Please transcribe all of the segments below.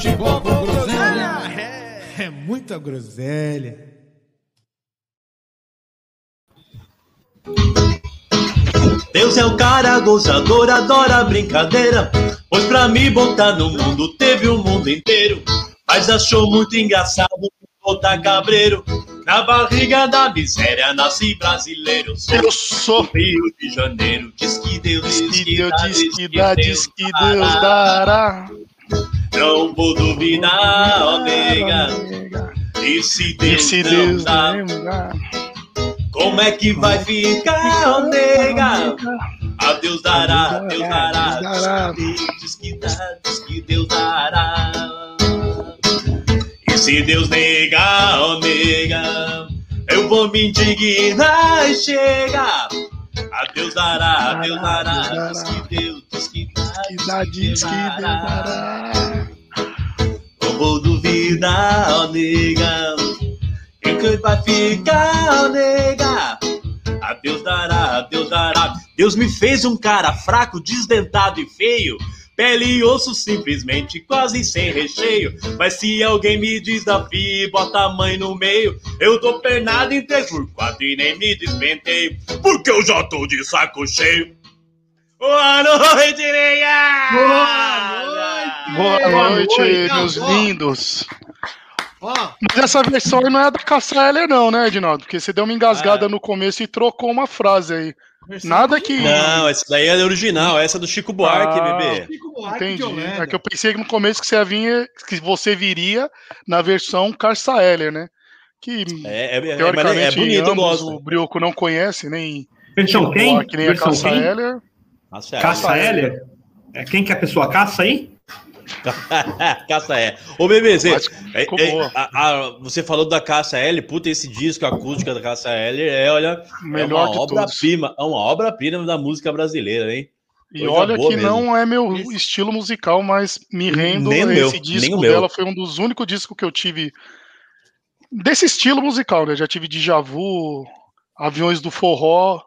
Futebol com groselha. É, é muita groselha. Deus é um cara gozador, adora brincadeira. Pois pra me botar no mundo teve o mundo inteiro. Mas achou muito engraçado botar cabreiro. Na barriga da miséria nasci brasileiro. Sou Eu sou Rio de Janeiro. Diz que Deus diz que Deus diz que dá, diz que Deus dará. Não vou duvidar, ó nega. E se Deus, e se Deus não dá, como é que vai ficar, ó nega? A Deus dará, Deus dará. Diz que dá, diz que Deus dará. E se Deus negar, ó nega, eu vou me indignar e chega. A Deus dará, Deus dará. Diz que Deus, diz que dá, diz que Deus dará. Não vou duvidar, ó nega. E que vai ficar, ó nega? A Deus dará, a Deus dará. Deus me fez um cara fraco, desdentado e feio. Pele e osso simplesmente quase sem recheio. Mas se alguém me desafia e bota a mãe no meio, eu dou pernada em 3 por 4 e nem me despenteio. Porque eu já tô de saco cheio. Boa noite, nega! Boa noite! Boa noite, meus lindos! Mas essa versão não é da Cassia Eller, não, né, Edinaldo? Porque você deu uma engasgada é. no começo e trocou uma frase aí. Nada que. Não, essa daí é original, essa é do Chico Buarque, ah, bebê. Chico Buarque Entendi. É que eu pensei que no começo que você vinha, que você viria na versão Carça Eller, né? Que é, é, teoricamente é, é bonito, ambos, o Brioco não conhece, nem. Versão quem? Buarque, nem versão a Carça Eller. Caça Heller? É quem que é a pessoa caça aí? caça é. Ô, você, é, é, a, a, você falou da Caça L, puta, esse disco acústica da Caça L é, olha, Melhor é uma obra-prima, é uma obra-prima da música brasileira, hein? E Coisa olha que mesmo. não é meu estilo musical, mas me rendo nem esse meu, disco dela foi um dos únicos discos que eu tive desse estilo musical, né? Já tive Djavu, Vu, Aviões do Forró,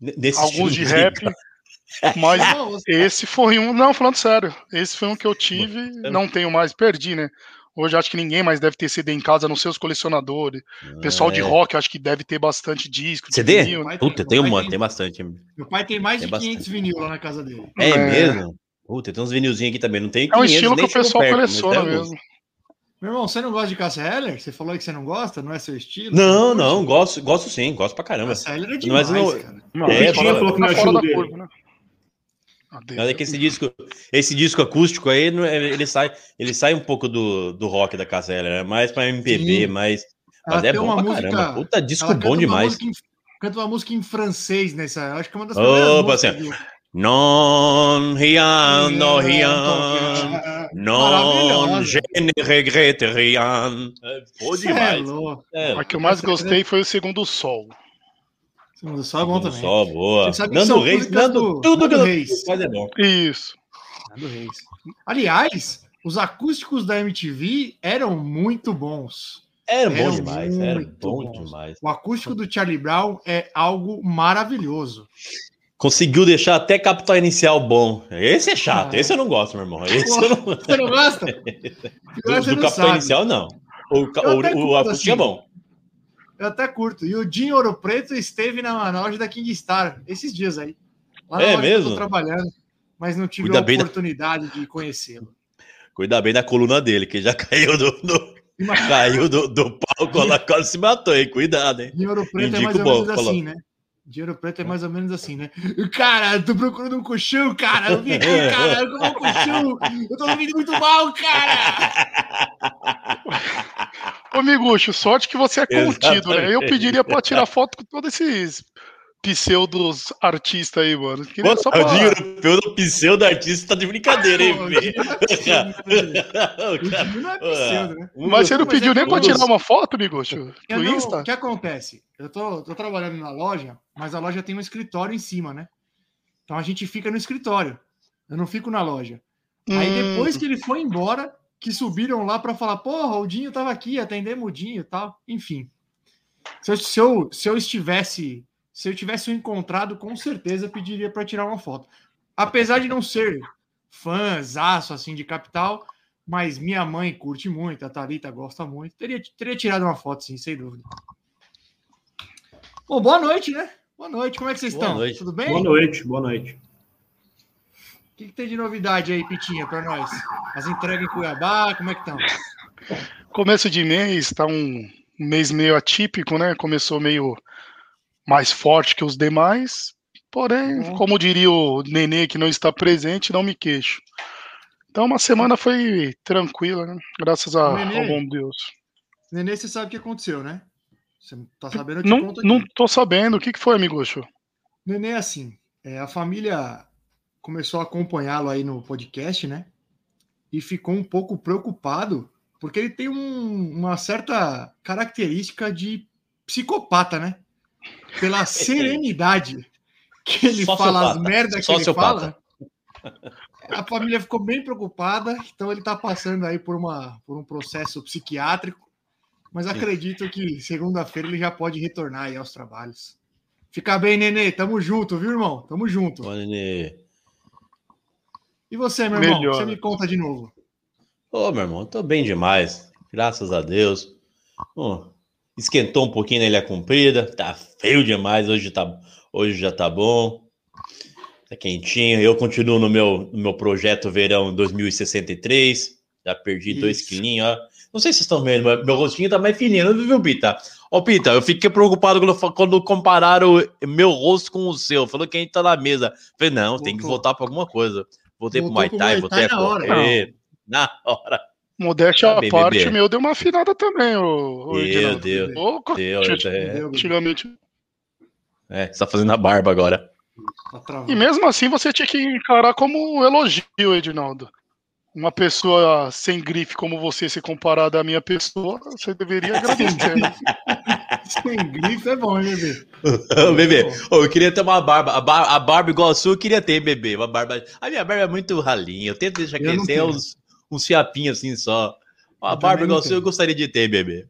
Nesse alguns de rap. Mas esse foi um. Não, falando sério. Esse foi um que eu tive, não tenho mais, perdi, né? Hoje acho que ninguém mais deve ter CD em casa, a não ser os colecionadores. Ah, Pessoal de é. rock, acho que deve ter bastante disco. CD? Vinil, né? Puta, tem, um, tem, tem bastante. Meu pai tem mais tem de 500 bastante. vinil lá na casa dele. É, é. mesmo? Puta, tem uns vinilzinhos aqui também. Não tem 500, É um estilo que o pessoal perto, coleciona mesmo. Meu irmão, você não gosta de Cassia Heller? Você falou que você não gosta? Não é seu estilo? Não, não, gosto, gosto sim, gosto pra caramba. Cassia Heller é demais, Mas não, cara. Não, é, falou que não é estilo dele. Curva, né? Mas é que esse disco, esse disco acústico aí, é, ele sai, ele sai um pouco do, do rock da Casella, né? Mais pra MPB, mais. Mas é bom pra música, caramba. Puta disco bom demais. Em, canta uma música em francês nessa. Acho que é uma das Opa, assim, Non rien, non rien, non je ne regrette rien. Pô, demais. É, é. A que eu mais gostei foi o segundo sol. Segundo Sol é bom também. Sol, boa. Nando Reis, Nando, tudo que Reis. faz é bom. Isso. Nando Reis. Aliás, os acústicos da MTV eram muito bons. Era bom demais, era bom bons. demais. O acústico do Charlie Brown é algo maravilhoso. Conseguiu deixar até capital inicial bom. Esse é chato, ah. esse eu não gosto, meu irmão. Esse Pô, eu não... Você não gosta? do, do capital sabe. inicial, não. O, o, o acústico é assim. é bom. Eu até curto. E o Dinho Ouro Preto esteve na, na loja da King Star esses dias aí. Lá é mesmo? trabalhando, mas não tive Cuida a oportunidade da... de conhecê-lo. Cuida bem da coluna dele, que já caiu do, do... caiu do, do palco lá, quase se matou, hein? Cuidado, hein? Dinho Ouro Preto é Indico é mais ou menos bom, assim, né? Dinheiro preto é mais ou menos assim, né? Cara, tô procurando um colchão, cara. Eu vim aqui, cara, eu um colchão. Eu tô dormindo muito mal, cara. Ô, Miguxo, sorte que você é contido, né? Eu pediria para tirar foto com todos esses pseudos artistas aí, mano. Queria Pô, só pra... O dinheiro europeu do pseudo artista tá de brincadeira, hein, velho? Mas você não pediu nem pra tirar uma foto, Insta? O que acontece? Eu tô, tô trabalhando na loja, mas a loja tem um escritório em cima, né? Então a gente fica no escritório. Eu não fico na loja. Aí hum. depois que ele foi embora, que subiram lá para falar, porra, o Dinho tava aqui, atendemos o Dinho e tal. Enfim. Se eu, se eu, se eu estivesse se eu tivesse o encontrado, com certeza pediria para tirar uma foto. Apesar de não ser fãzaço assim de Capital, mas minha mãe curte muito, a Thalita gosta muito. Teria, teria tirado uma foto, sim, sem dúvida. Bom, boa noite, né? Boa noite, como é que vocês boa estão? Noite. Tudo bem? Boa noite, boa noite. O que, que tem de novidade aí, Pitinha, para nós? As entregas em Cuiabá, como é que estão? Começo de mês, tá um mês meio atípico, né? Começou meio mais forte que os demais, porém, uhum. como diria o Nenê que não está presente, não me queixo. Então, uma semana foi tranquila, né? Graças a, Nenê, ao bom Deus. Nenê, você sabe o que aconteceu, né? Você tá sabendo? não, não tô sabendo. O que, que foi, amigocho? Nenê, assim, é, a família começou a acompanhá-lo aí no podcast, né? E ficou um pouco preocupado, porque ele tem um, uma certa característica de psicopata, né? pela serenidade que ele fala, as merdas que ele fala. A família ficou bem preocupada, então ele está passando aí por, uma, por um processo psiquiátrico, mas acredito que segunda-feira ele já pode retornar aí aos trabalhos. Fica bem, Nenê, tamo junto, viu, irmão? Tamo junto. Bom, Nenê. E você, meu irmão? Melhor. Você me conta de novo. Ô, meu irmão, tô bem demais, graças a Deus. Oh, esquentou um pouquinho na Ilha Comprida, tá feio demais, hoje, tá, hoje já tá bom, tá quentinho. Eu continuo no meu, no meu projeto Verão 2063, já perdi Isso. dois quilinhos, ó. Não sei se vocês estão vendo, mas meu rostinho tá mais fininho, viu, Pita? Ó, Pita, eu fiquei preocupado quando, quando compararam o meu rosto com o seu. Falou que a gente tá na mesa. Falei, não, Voltou. tem que voltar pra alguma coisa. Voltei Voltou pro Muay Thai, voltei a correr. Na hora. Modéstia à parte, o meu deu uma afinada também, o, Meu Deus. Deu, é. Antigamente. É, você tá fazendo a barba agora. Tá e mesmo assim você tinha que encarar como elogio, Edinaldo. Uma pessoa sem grife como você ser comparada à minha pessoa, você deveria agradecer. Né? sem grife é bom, hein, bebê? bebê, oh, eu queria ter uma barba. A, bar a barba igual a sua, eu queria ter, bebê. Uma barba. A minha barba é muito ralinha. Eu tento deixar crescer uns um fiapinho assim só. A barba igual eu gostaria de ter, bebê.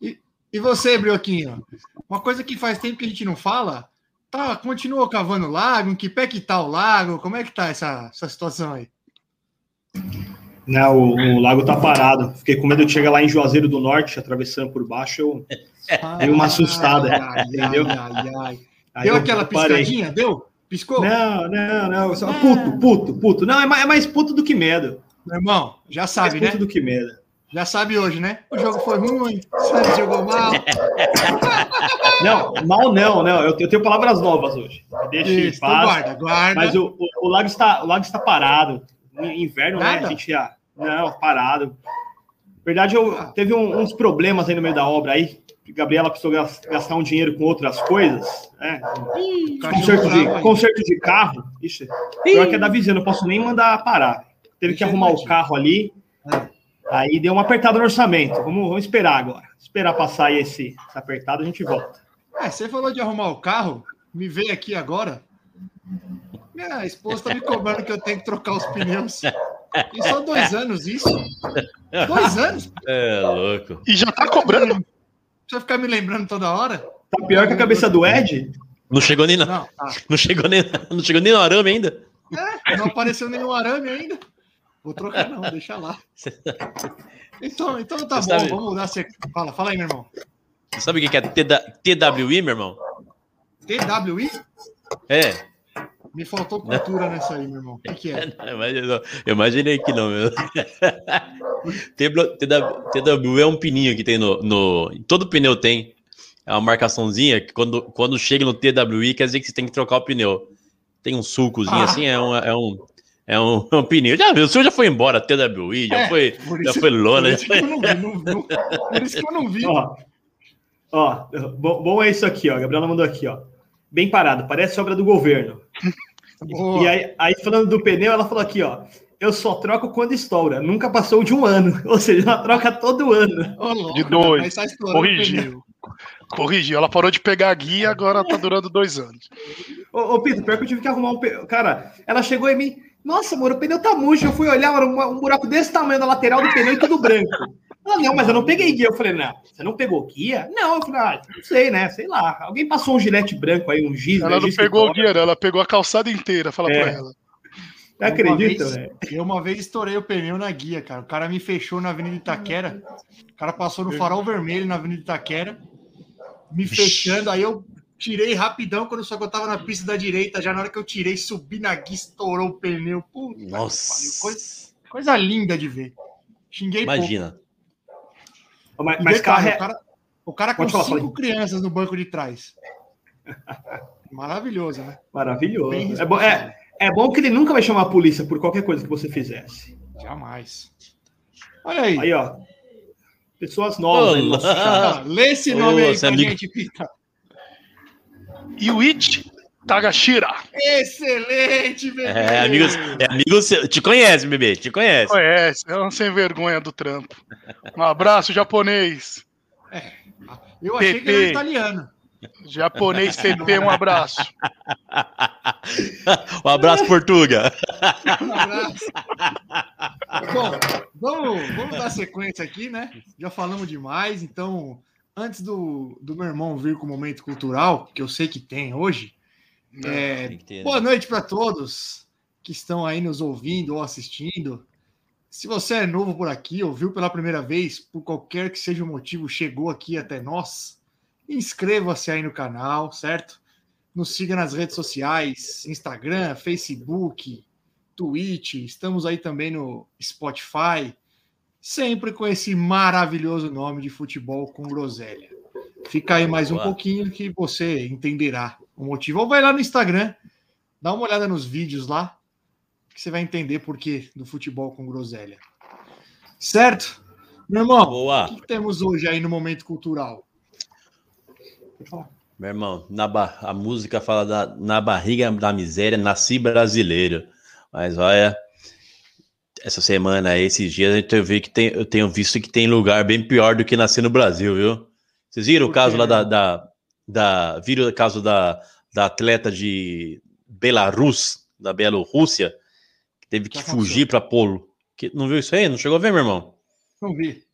E, e você, Brioquinho? Uma coisa que faz tempo que a gente não fala, tá, continua cavando lago, em que pé que tá o lago? Como é que tá essa, essa situação aí? Não, o, o, lago tá parado. Fiquei com medo de chegar lá em Juazeiro do Norte, atravessando por baixo, eu dei uma assustada. Ai, entendeu? Ai, ai, ai. Deu aquela piscadinha? Deu? Piscou? Não, não, não. Só puto, puto, puto. Não, é mais, é mais puto do que medo. Meu irmão, já sabe, né? do que medo. Já sabe hoje, né? O jogo foi ruim, o jogou mal. Não, mal não, não. Eu, tenho palavras novas hoje. Deixa Isso, em paz. Então guarda, guarda. Mas o, o, o, lago está, o lago está parado. Inverno, Nada? né? A gente já. Não, parado. Na verdade, eu, ah. teve um, uns problemas aí no meio da obra aí. Gabriela precisou gastar um dinheiro com outras coisas. Né? concerto, de, concerto de carro. Ixi, pior que é da vizinha, não posso nem mandar parar teve que arrumar o carro ali. Aí deu uma apertada no orçamento. Vamos, vamos esperar agora. Esperar passar aí esse, esse apertado, a gente volta. É, você falou de arrumar o carro, me veio aqui agora. Minha esposa tá me cobrando que eu tenho que trocar os pneus. E só dois anos isso. Dois anos. É louco. E já tá cobrando. Precisa ficar me lembrando toda hora. Tá pior que a cabeça do Ed? Não chegou nem na... não, tá. não chegou nem não chegou nem no arame ainda. É, não apareceu nenhum arame ainda. Vou trocar, não, deixa lá. Então, então tá Você bom, sabe... vamos mudar. Você... Fala, fala aí, meu irmão. Você sabe o que é TWI, meu irmão? TWI? É. Me faltou cultura nessa aí, meu irmão. O que, que é? eu imaginei que não, meu. TWI é um pininho que tem no, no. Todo pneu tem. É uma marcaçãozinha que quando, quando chega no TWI quer dizer que você tem que trocar o pneu. Tem um sulcozinho ah. assim, é um, é um, é um, um pneu. Já viu, o senhor já foi embora, TWI, já é, foi, já foi lona. Por isso que eu não vi, não, não, por isso que eu não vi. Ó, ó bom, bom, é isso aqui, ó. A Gabriela mandou aqui, ó. bem parado, parece obra do governo. e aí, aí, falando do pneu, ela falou aqui, ó. Eu só troco quando estoura. Nunca passou de um ano. Ou seja, ela troca todo ano. Oh, de dois. Corrigiu. Corrigiu. Ela parou de pegar a guia e agora tá durando dois anos. Ô, ô Pedro, pior que eu tive que arrumar um. Cara, ela chegou em mim. Nossa, amor, o pneu tá murcho. Eu fui olhar, era um, um buraco desse tamanho na lateral do pneu e tudo branco. Ela, não, mas eu não peguei guia. Eu falei, não, você não pegou guia? Não, eu falei, ah, não sei, né? Sei lá. Alguém passou um gilete branco aí, um giz. Ela né, não giz pegou o guia, ela pegou a calçada inteira. Fala é. pra ela. Não acredita, velho? Eu uma vez estourei o pneu na guia, cara. O cara me fechou na Avenida Itaquera. O cara passou no farol vermelho na Avenida Itaquera, me fechando. Aí eu tirei rapidão quando só que eu tava na pista da direita. Já na hora que eu tirei, subi na guia, estourou o pneu. Puta Nossa. Coisa, coisa, linda de ver. Xinguei Imagina. Pouco. Mas, mas detalhe, o cara, o cara com falar, cinco crianças no banco de trás. Maravilhoso, né? Maravilhoso. É bom, é, é bom que ele nunca vai chamar a polícia por qualquer coisa que você fizesse. Jamais. Olha aí. Aí, ó. Pessoas novas. Olá. Lê esse nome Olá, aí pra amigo... gente, Pita. Yuichi Tagashira. Excelente, bebê. É, amigos, é amigo te conhece, bebê, te conhece. Conhece, é um sem vergonha do trampo. Um abraço, japonês. É, eu achei Pepe. que era italiano. Japonês PP, um abraço. um abraço, Portuga. Um abraço. Bom, vamos, vamos dar sequência aqui, né? Já falamos demais, então, antes do, do meu irmão vir com o momento cultural, que eu sei que tem hoje, Não, é, ter, né? boa noite para todos que estão aí nos ouvindo ou assistindo. Se você é novo por aqui, ouviu pela primeira vez, por qualquer que seja o motivo, chegou aqui até nós, Inscreva-se aí no canal, certo? Nos siga nas redes sociais, Instagram, Facebook, Twitch. Estamos aí também no Spotify, sempre com esse maravilhoso nome de futebol com groselha. Fica aí mais um pouquinho que você entenderá o motivo. Ou vai lá no Instagram, dá uma olhada nos vídeos lá, que você vai entender por que do futebol com groselha. Certo? Meu irmão, Boa. o que temos hoje aí no momento cultural? Meu irmão, na a música fala da... na barriga da miséria, nasci brasileiro. Mas olha, essa semana, esses dias, eu, vi que tem, eu tenho visto que tem lugar bem pior do que nascer no Brasil, viu? Vocês viram o caso lá da, da, da. Viram o caso da, da atleta de Belarus, da Bielorrússia, que teve que, que fugir para Polo. Que, não viu isso aí? Não chegou a ver, meu irmão? Não vi.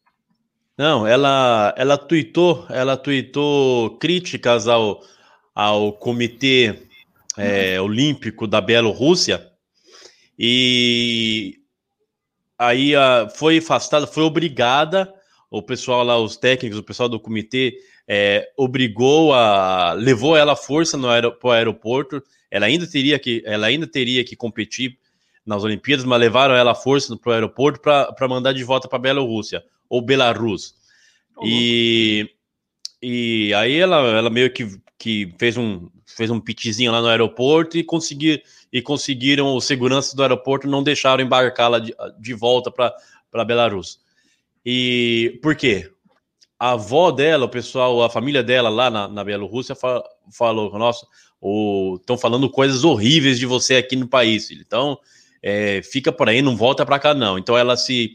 Não, ela, ela tweetou, ela tweetou críticas ao, ao Comitê é, Olímpico da Bielorrússia e aí a, foi afastada, foi obrigada, o pessoal lá, os técnicos, o pessoal do comitê é, obrigou a, levou ela à força no aer, para o aeroporto. Ela ainda teria que, ela ainda teria que competir nas Olimpíadas, mas levaram ela à força para o aeroporto para mandar de volta para a Bielorrússia ou Belarus. E, e aí ela, ela meio que, que fez um fez um pitizinho lá no aeroporto e conseguir e conseguiram os seguranças do aeroporto não deixaram embarcá-la de, de volta para Belarus. E por quê? A avó dela, o pessoal, a família dela lá na, na Bielorrússia fa falou: Nossa, estão falando coisas horríveis de você aqui no país. Então, é, fica por aí, não volta para cá, não. Então, ela se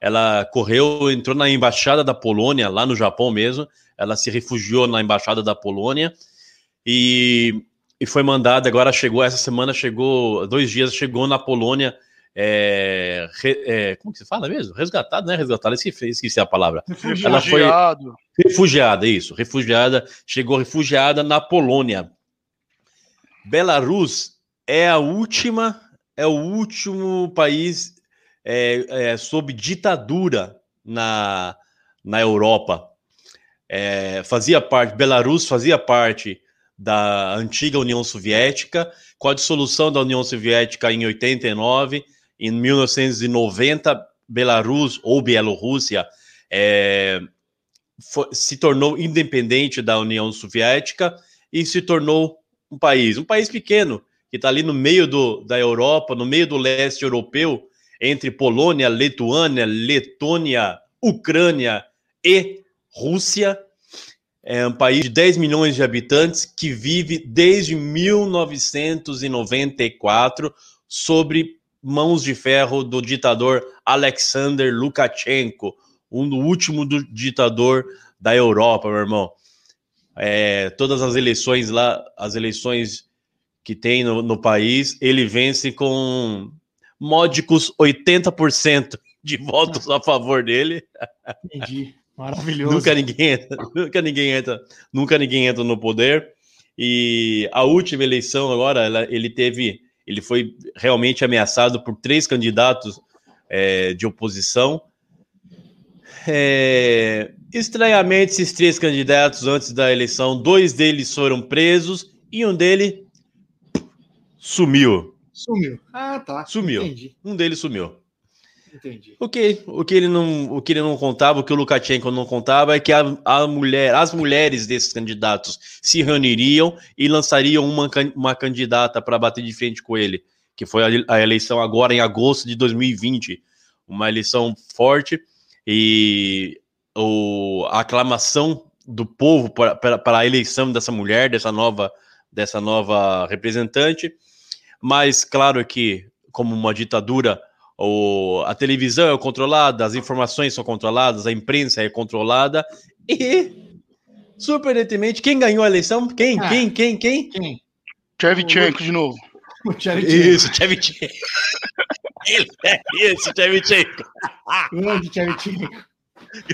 ela correu, entrou na embaixada da Polônia, lá no Japão mesmo. Ela se refugiou na embaixada da Polônia e, e foi mandada. Agora chegou, essa semana chegou, dois dias chegou na Polônia. É, é, como que se fala mesmo? Resgatado, né? Resgatado, esqueci, esqueci a palavra. Refugiado. Ela foi refugiada, isso, refugiada, chegou refugiada na Polônia. Belarus é a última, é o último país é, é, sob ditadura na, na Europa. É, fazia parte, Belarus fazia parte da antiga União Soviética, com a dissolução da União Soviética em 89, em 1990, Belarus ou Bielorrússia é, se tornou independente da União Soviética e se tornou um país, um país pequeno, que está ali no meio do, da Europa, no meio do leste europeu, entre Polônia, Lituânia, Letônia, Ucrânia e Rússia. é um país de 10 milhões de habitantes que vive desde 1994 sobre mãos de ferro do ditador Alexander Lukashenko, um do último do ditador da Europa, meu irmão. É, todas as eleições lá, as eleições que tem no, no país, ele vence com módicos 80% de votos a favor dele. Entendi. Maravilhoso. nunca ninguém entra, nunca ninguém entra, nunca ninguém entra no poder. E a última eleição agora, ela, ele teve, ele foi realmente ameaçado por três candidatos é, de oposição. É, estranhamente, esses três candidatos antes da eleição, dois deles foram presos e um deles sumiu. Sumiu. Ah, tá. Sumiu. Entendi. Um deles sumiu. Entendi. O que, o que ele não, o que ele não contava, o que o Lukashenko não contava é que a, a mulher, as mulheres desses candidatos se reuniriam e lançariam uma, uma candidata para bater de frente com ele, que foi a, a eleição agora em agosto de 2020, uma eleição forte e o, a aclamação do povo para, a eleição dessa mulher, dessa nova, dessa nova representante. Mas claro que, como uma ditadura, o, a televisão é controlada, as informações são controladas, a imprensa é controlada e, surpreendentemente, quem ganhou a eleição? Quem? Ah, quem? Quem? Quem? Quem? Chevchenko de novo. Isso, Chevchenko. Ele é isso, Chevchenko. Grande Chevchenko.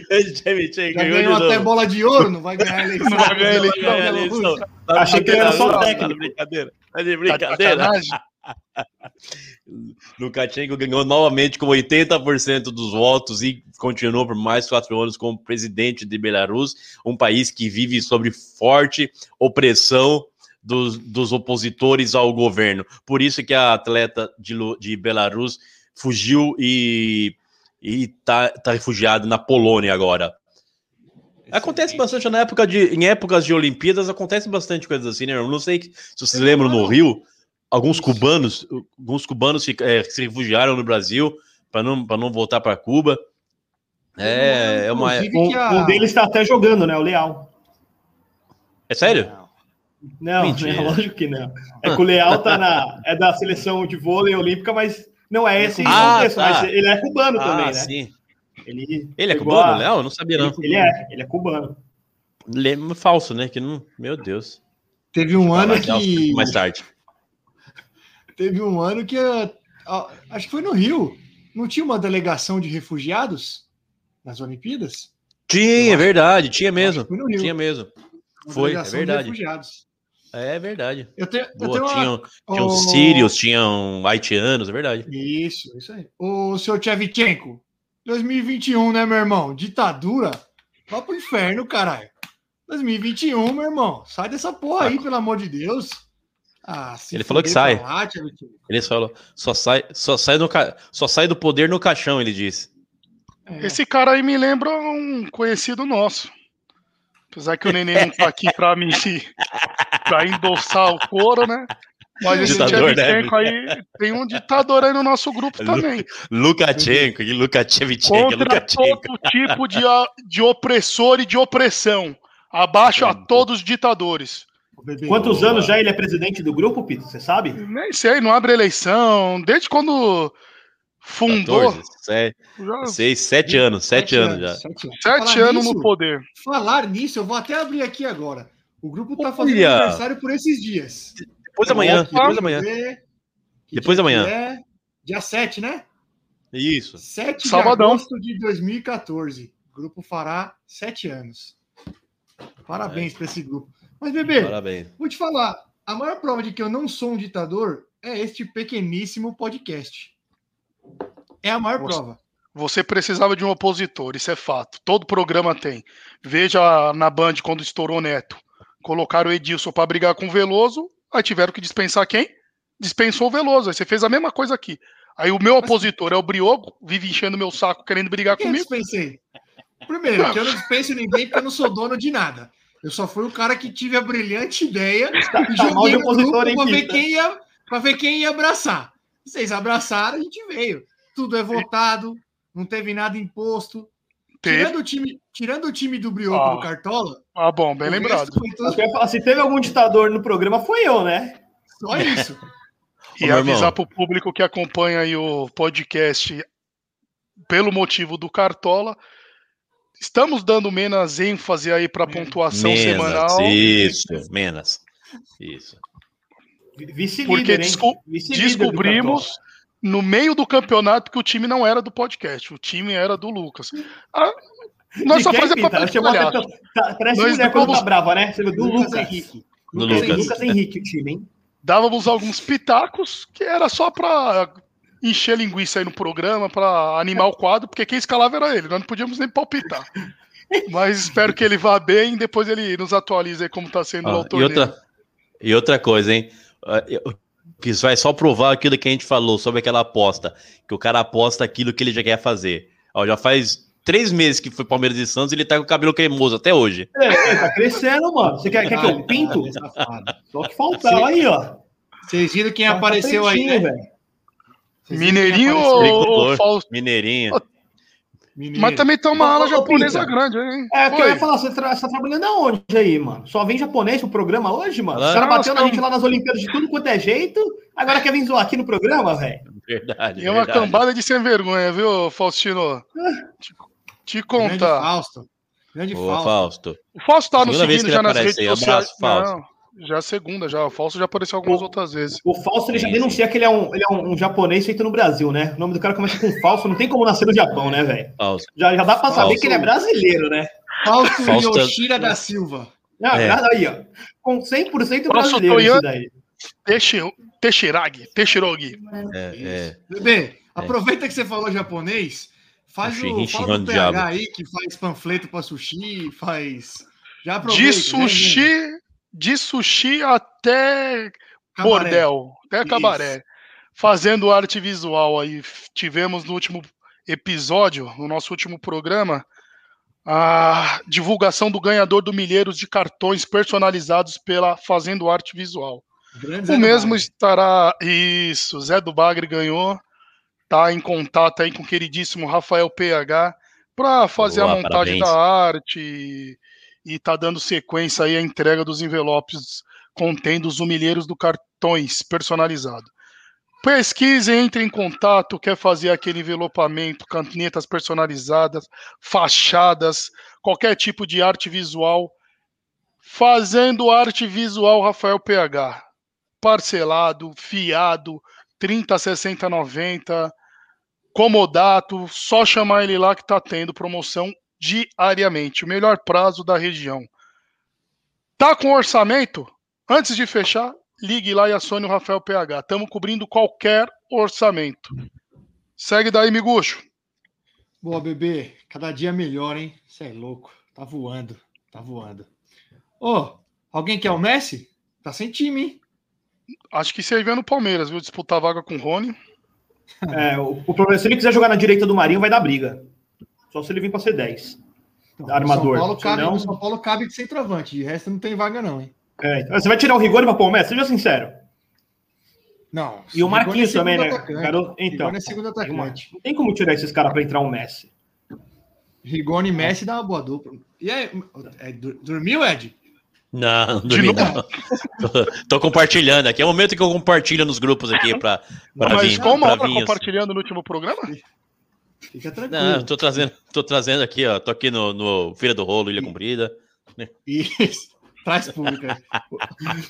Grande Chevchenko. Já ganhou até bola de ouro, não vai ganhar a eleição. Não vai ganhar a eleição. Achei que era só técnico. Brincadeira. Tá de brincadeira. Lukashenko ganhou novamente com 80% dos votos e continuou por mais quatro anos como presidente de Belarus, um país que vive sob forte opressão dos, dos opositores ao governo. Por isso que a atleta de, de Belarus fugiu e está tá refugiado na Polônia agora. Acontece bastante na época de, em épocas de Olimpíadas, acontece bastante coisas assim, né? Eu não sei se vocês lembram no Rio, alguns cubanos, alguns cubanos é, se refugiaram no Brasil para não, não voltar para Cuba. É, é uma. Um, a... um deles está até jogando, né? O Leal. É sério? Não, não é lógico que não. É que o Leal tá na, é da seleção de vôlei olímpica, mas não é esse ah, contexto, tá. mas ele é cubano ah, também, né? Sim. Ele, ele é cubano, a... Léo? Eu não sabia, não. Ele, ele, é, ele é cubano. É falso, né? Que não... Meu Deus. Teve um ano que. Mais tarde. Teve um ano que acho que foi no Rio. Não tinha uma delegação de refugiados nas Olimpíadas? Tinha, é verdade, tinha mesmo. Tinha mesmo. Foi, é verdade. É verdade. Eu tenho, eu tenho uma... tinham, tinham oh... sírios, tinham haitianos, é verdade. Isso, isso aí. O senhor Tchevchenko, 2021, né, meu irmão? Ditadura? Vá pro inferno, caralho. 2021, meu irmão. Sai dessa porra aí, pelo amor de Deus. Ah, ele falou que sai. Lá, ele falou, só sai, só sai do, só sai do poder no caixão, ele disse. É. Esse cara aí me lembra um conhecido nosso. Apesar que o neném não tá aqui pra me pra endossar o couro, né? Mas esse ditador, né? aí tem um ditador aí no nosso grupo também. Lukashenko, Lukashenko, Contra Lukashenko. todo tipo de, de opressor e de opressão. Abaixo a todos os ditadores. Quantos Boa. anos já ele é presidente do grupo, Pito? Você sabe? Nem sei, não abre eleição. Desde quando fundou. 14, 7, 6, 7 anos, 7 anos, já. 7 anos no poder. Falar nisso, eu vou até abrir aqui agora. O grupo tá fazendo Olha. aniversário por esses dias. Depois da manhã, depois da manhã. Depois da manhã. É dia 7, né? Isso. 7 Sabadão. de agosto de 2014. O grupo fará 7 anos. Parabéns é. para esse grupo. Mas, bebê, Parabéns. vou te falar. A maior prova de que eu não sou um ditador é este pequeníssimo podcast. É a maior você, prova. Você precisava de um opositor, isso é fato. Todo programa tem. Veja na Band quando estourou Neto. Colocaram o Edilson para brigar com o Veloso, aí tiveram que dispensar quem? Dispensou o Veloso. Aí você fez a mesma coisa aqui. Aí o meu opositor é o Briogo, vive enchendo meu saco querendo brigar Quem comigo. Eu dispensei. Primeiro, que eu não dispenso ninguém porque eu não sou dono de nada. Eu só fui o cara que tive a brilhante ideia tá, e tá joguei no grupo para ver, quem ia, ver quem ia abraçar. Vocês abraçaram, a gente veio. Tudo é votado, não teve nada imposto. Tirando o time, tirando o time do Brioco ah. do Cartola, Ah, bom, bem lembrado. Se teve algum ditador no programa, foi eu, né? Só isso. e Ô, avisar para o público que acompanha aí o podcast pelo motivo do Cartola. Estamos dando menos ênfase aí para pontuação menos, semanal. Isso, menos. Isso. Porque desco descobrimos no meio do campeonato que o time não era do podcast, o time era do Lucas. Ah, nós só fazemos papel de palhaço. Tá, parece Nós mulher quando tá brava, né? Do Lucas, Lucas Henrique. Do Lucas. Lucas Henrique, o time, hein? Dávamos alguns pitacos que era só para encher linguiça aí no programa, para animar o quadro, porque quem escalava era ele, nós não podíamos nem palpitar. Mas espero que ele vá bem, depois ele nos atualize aí como está sendo ah, o torneio. E outra, e outra coisa, hein? Ah, que isso vai só provar aquilo que a gente falou sobre aquela aposta, que o cara aposta aquilo que ele já quer fazer. Ó, já faz três meses que foi Palmeiras e Santos e ele tá com o cabelo cremoso até hoje. É, tá crescendo, mano. Você quer, quer que eu pinto? Só que faltava aí, ó. Vocês viram quem tá apareceu aí, né? Mineirinho ou Fausto? Mineirinho. Mineiro. Mas também tem uma ala japonesa grande, hein? É, que eu ia falar, você, tra você tá trabalhando aonde aí, mano? Só vem japonês pro programa hoje, mano? Os caras batendo a gente lá nas Olimpíadas de tudo quanto é jeito, agora quer vir zoar aqui no programa, velho? Verdade. É uma verdade. cambada de sem vergonha, viu, Faustino? Te, te contar. Grande Fausto. Grande Ô, Fausto. Fausto. O Fausto tá nos seguindo já nas redes sociais. Não, já é segunda, já. O Fausto já apareceu algumas o, outras vezes. O Fausto ele já denuncia que ele é, um, ele é um, um, japonês feito no Brasil, né? O nome do cara começa com Fausto, não tem como nascer no Japão, né, velho? Já, já dá pra saber que ele é brasileiro, né? Fausto, Fausto Yoshira da Silva. Não, é. aí, ó. Com 100% brasileiro isso daí. Teixiragi, Teixiragi. É, é. Bebê, aproveita que você falou japonês, faz o, fala do PH aí que faz panfleto para sushi, faz... Já De sushi de sushi até cabaré. bordel, até cabaré. Isso. Fazendo arte visual aí. Tivemos no último episódio, no nosso último programa, a divulgação do ganhador do Milheiros de cartões personalizados pela Fazendo Arte Visual. Grande o mesmo estará. Isso, Zé do Bagre ganhou. Tá em contato aí com o queridíssimo Rafael PH para fazer Boa, a montagem parabéns. da arte e está dando sequência aí à entrega dos envelopes contendo os humilheiros do cartões personalizado. Pesquise, entre em contato, quer fazer aquele envelopamento, canetas personalizadas, fachadas, qualquer tipo de arte visual. Fazendo arte visual Rafael PH. Parcelado, fiado, 30, 60, 90, comodato, só chamar ele lá que está tendo promoção diariamente. O melhor prazo da região. Tá com orçamento? Antes de fechar, ligue lá e acione o Rafael PH. Estamos cobrindo qualquer orçamento. Segue daí, Miguxo. Boa, bebê. Cada dia melhor, hein? Você é louco. Tá voando. Tá voando. Ô, oh, alguém quer o Messi? Tá sem time, hein? Acho que você aí no Palmeiras, viu? Disputar vaga com o Rony. É, o, o problema, se ele quiser jogar na direita do Marinho, vai dar briga. Só se ele vir para ser 10. Então, armador. São Paulo, cabe, Senão... São Paulo cabe de centroavante, de resto não tem vaga, não, hein? É, você vai tirar o Rigoni para o Messi? Seja sincero. Não. E o Marquinhos é também, né? Garoto... Então. Rigoni é segundo atacante. Não tem como tirar esses caras para entrar um Messi. Rigoni e Messi dá uma boa dupla. E aí, é, dormiu, Ed? Não, não dormi, não. tô, tô, compartilhando aqui. É o momento que eu compartilho nos grupos aqui para vir. Mas como pra vir, compartilhando no último programa? Fica tranquilo. Não, tô trazendo, tô trazendo aqui, ó. Tô aqui no, no Feira do Rolo, Ilha Comprida. Isso. Traz pública.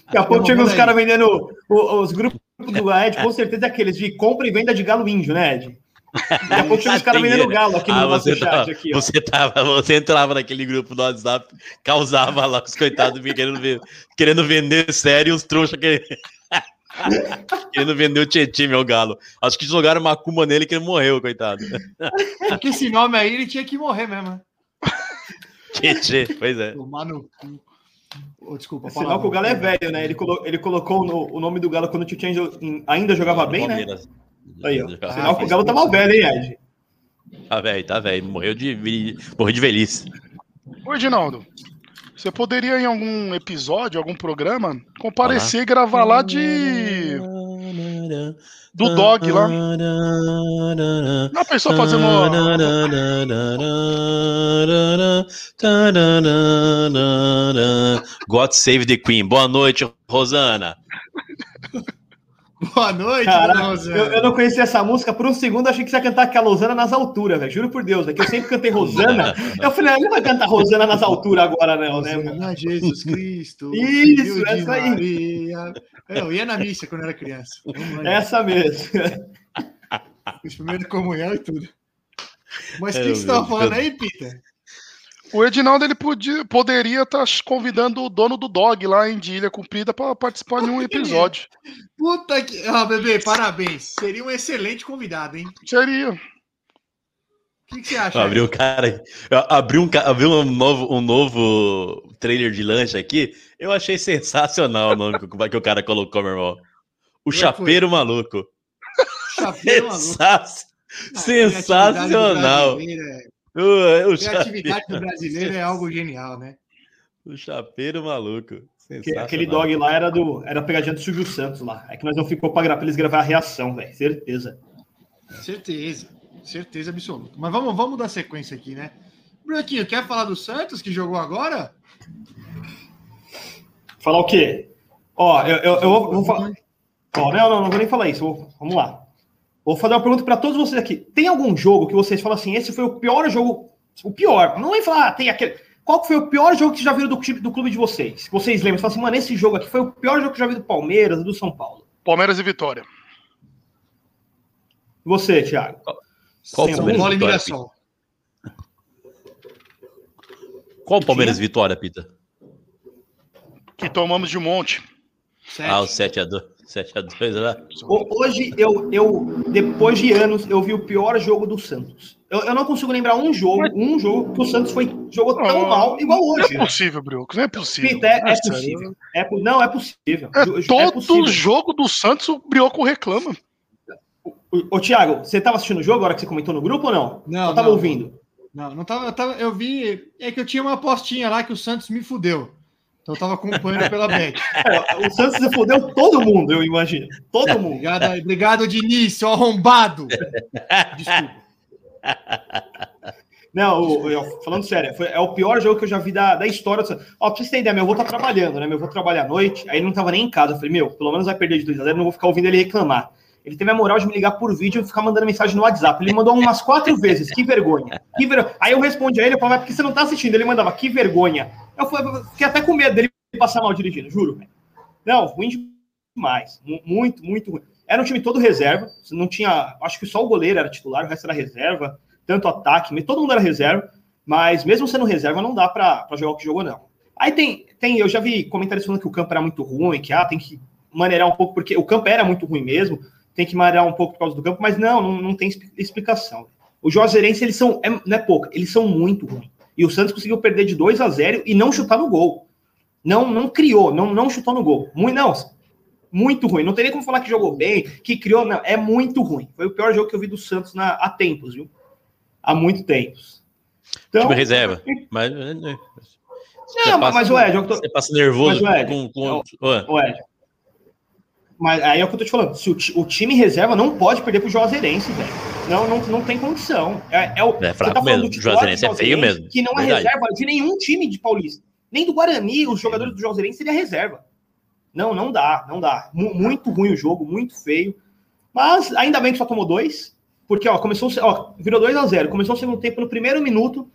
Daqui a pouco chega os caras vendendo os grupos do Ed, com certeza é aqueles de compra e venda de galo índio, né, Ed? Daqui a pouco chega os caras vendendo galo aqui no ah, nosso chat. Aqui, você, tava, você entrava naquele grupo do WhatsApp, causava lá os coitados querendo, ver, querendo vender sério os trouxas que. Querendo vender o Tietchan, meu galo. Acho que jogaram macumba nele que ele morreu, coitado. Porque esse nome aí ele tinha que morrer mesmo. Né? Tietchan, pois é. Tomar no cu. Oh, desculpa. Sinal que o Galo é velho, né? Ele, colo ele colocou no, o nome do Galo quando o Tietchan ainda jogava bem, né? Aí, ó. Ah, Sinal que o Galo tava velho, hein, Ed? Tá velho, tá velho. Morreu de, morreu de velhice. Ô, Edinaldo, você poderia, em algum episódio, algum programa, comparecer e gravar lá de Do dog lá. Uma pessoa fazendo. God Save the Queen. Boa noite, Rosana. Boa noite, Rosana. Eu, eu, não conhecia essa música, por um segundo achei que você ia cantar aquela Rosana nas alturas, velho. Juro por Deus, é que eu sempre cantei Rosana. eu falei, ah, não vai cantar Rosana nas alturas agora, não, né? Rosana, Jesus Cristo. Isso, essa aí. Maria. É, eu ia na missa quando era criança. Essa mesmo. Os primeiros comunhão e tudo. Mas o que, que você estava falando aí, Peter? O Edinaldo ele podia, poderia estar tá convidando o dono do dog lá em Ilha Cumprida para participar de um episódio. Puta que. Ah, bebê, parabéns. Seria um excelente convidado, hein? Seria. O que, que, você acha? Abriu um cara. Abriu um, abriu um, novo, um novo trailer de lanche aqui. Eu achei sensacional o nome que o cara colocou, meu irmão. O é Chapeiro foi? Maluco. Chapeiro Maluco. Sensacional. O, o Criatividade do brasileiro é algo genial, né? O chapeiro maluco. Aquele dog lá era do era a pegadinha do Silvio Santos lá. É que nós não ficou para eles gravar a reação, velho. Certeza. Certeza. Certeza absoluta. Mas vamos, vamos dar sequência aqui, né? Branquinho, quer falar do Santos que jogou agora? Falar o quê? Ó, eu, eu, eu vou, vou falar. Ó, não, não, não vou nem falar isso. Vou, vamos lá. Vou fazer uma pergunta para todos vocês aqui. Tem algum jogo que vocês falam assim, esse foi o pior jogo, o pior? Não vai falar, ah, tem aquele. Qual foi o pior jogo que já viram do, do clube de vocês? Que vocês lembram? Você fala assim, mano, esse jogo aqui foi o pior jogo que já vi do Palmeiras, do São Paulo. Palmeiras e Vitória. Você, Thiago? Qual Sim, Palmeiras e Vitória, Pita? Qual Palmeiras e Vitória, Pita? Que tomamos de um monte. Ah, o 7x2. 7x2 lá. Hoje, eu, eu, depois de anos, eu vi o pior jogo do Santos. Eu, eu não consigo lembrar um jogo, um jogo que o Santos foi, jogou tão oh, mal igual hoje. Não é possível, Brioco, não é possível. é, é, é possível. É, não, é possível. É, é todo possível. jogo do Santos o Brioco reclama. Ô, Thiago, você estava assistindo o jogo agora que você comentou no grupo ou não? Não. Eu tava ouvindo? Não, não tava, eu, tava, eu vi. É que eu tinha uma apostinha lá que o Santos me fudeu. Então eu tava acompanhando pela Bet. o Santos fodeu todo mundo, eu imagino. Todo mundo. Obrigado, obrigado Diniz, seu arrombado. Desculpa. Não, falando sério, foi, é o pior jogo que eu já vi da, da história. Ó, pra vocês terem ideia, meu avô tá trabalhando, né? Meu avô trabalha à noite, aí ele não tava nem em casa. Eu falei, meu, pelo menos vai perder de 2x0, não vou ficar ouvindo ele reclamar. Ele teve a moral de me ligar por vídeo e ficar mandando mensagem no WhatsApp. Ele mandou umas quatro vezes, que vergonha. Que ver... Aí eu respondi a ele, eu falava, por que você não tá assistindo? Ele mandava, que vergonha. Eu fiquei até com medo dele passar mal dirigindo, juro. Não, ruim demais. Muito, muito ruim. Era um time todo reserva. Não tinha. Acho que só o goleiro era titular, o resto era reserva. Tanto ataque, todo mundo era reserva. Mas mesmo sendo reserva, não dá para jogar o que jogou, não. Aí tem, tem. Eu já vi comentários falando que o campo era muito ruim, que ah, tem que maneirar um pouco, porque o campo era muito ruim mesmo. Tem que maneirar um pouco por causa do campo, mas não, não, não tem explicação. Os Juazeirenses, eles são. É, não é pouco, eles são muito ruins. E o Santos conseguiu perder de 2 a 0 e não chutar no gol. Não, não criou, não, não chutou no gol. Muito, não, muito ruim. Não teria como falar que jogou bem, que criou, não. É muito ruim. Foi o pior jogo que eu vi do Santos na, há tempos, viu? Há muito tempos. Então, tipo reserva. Mas, né, né, não, passa, mas o Ed, eu tô... você passa nervoso mas, o Ed, com, com... É o, Ed. Mas aí é o que eu tô te falando. Se o, o time reserva não pode perder pro Juazeirense, velho. Não, não, não tem condição. É, é, o, é fraco tá mesmo. O Juazeirense é feio mesmo. Que não é Verdade. reserva de nenhum time de Paulista. Nem do Guarani, os jogadores do Juazeirense seria reserva. Não, não dá, não dá. M muito ruim o jogo, muito feio. Mas ainda bem que só tomou dois, porque ó, começou, ó, virou 2 a 0 Começou o segundo tempo, no primeiro minuto,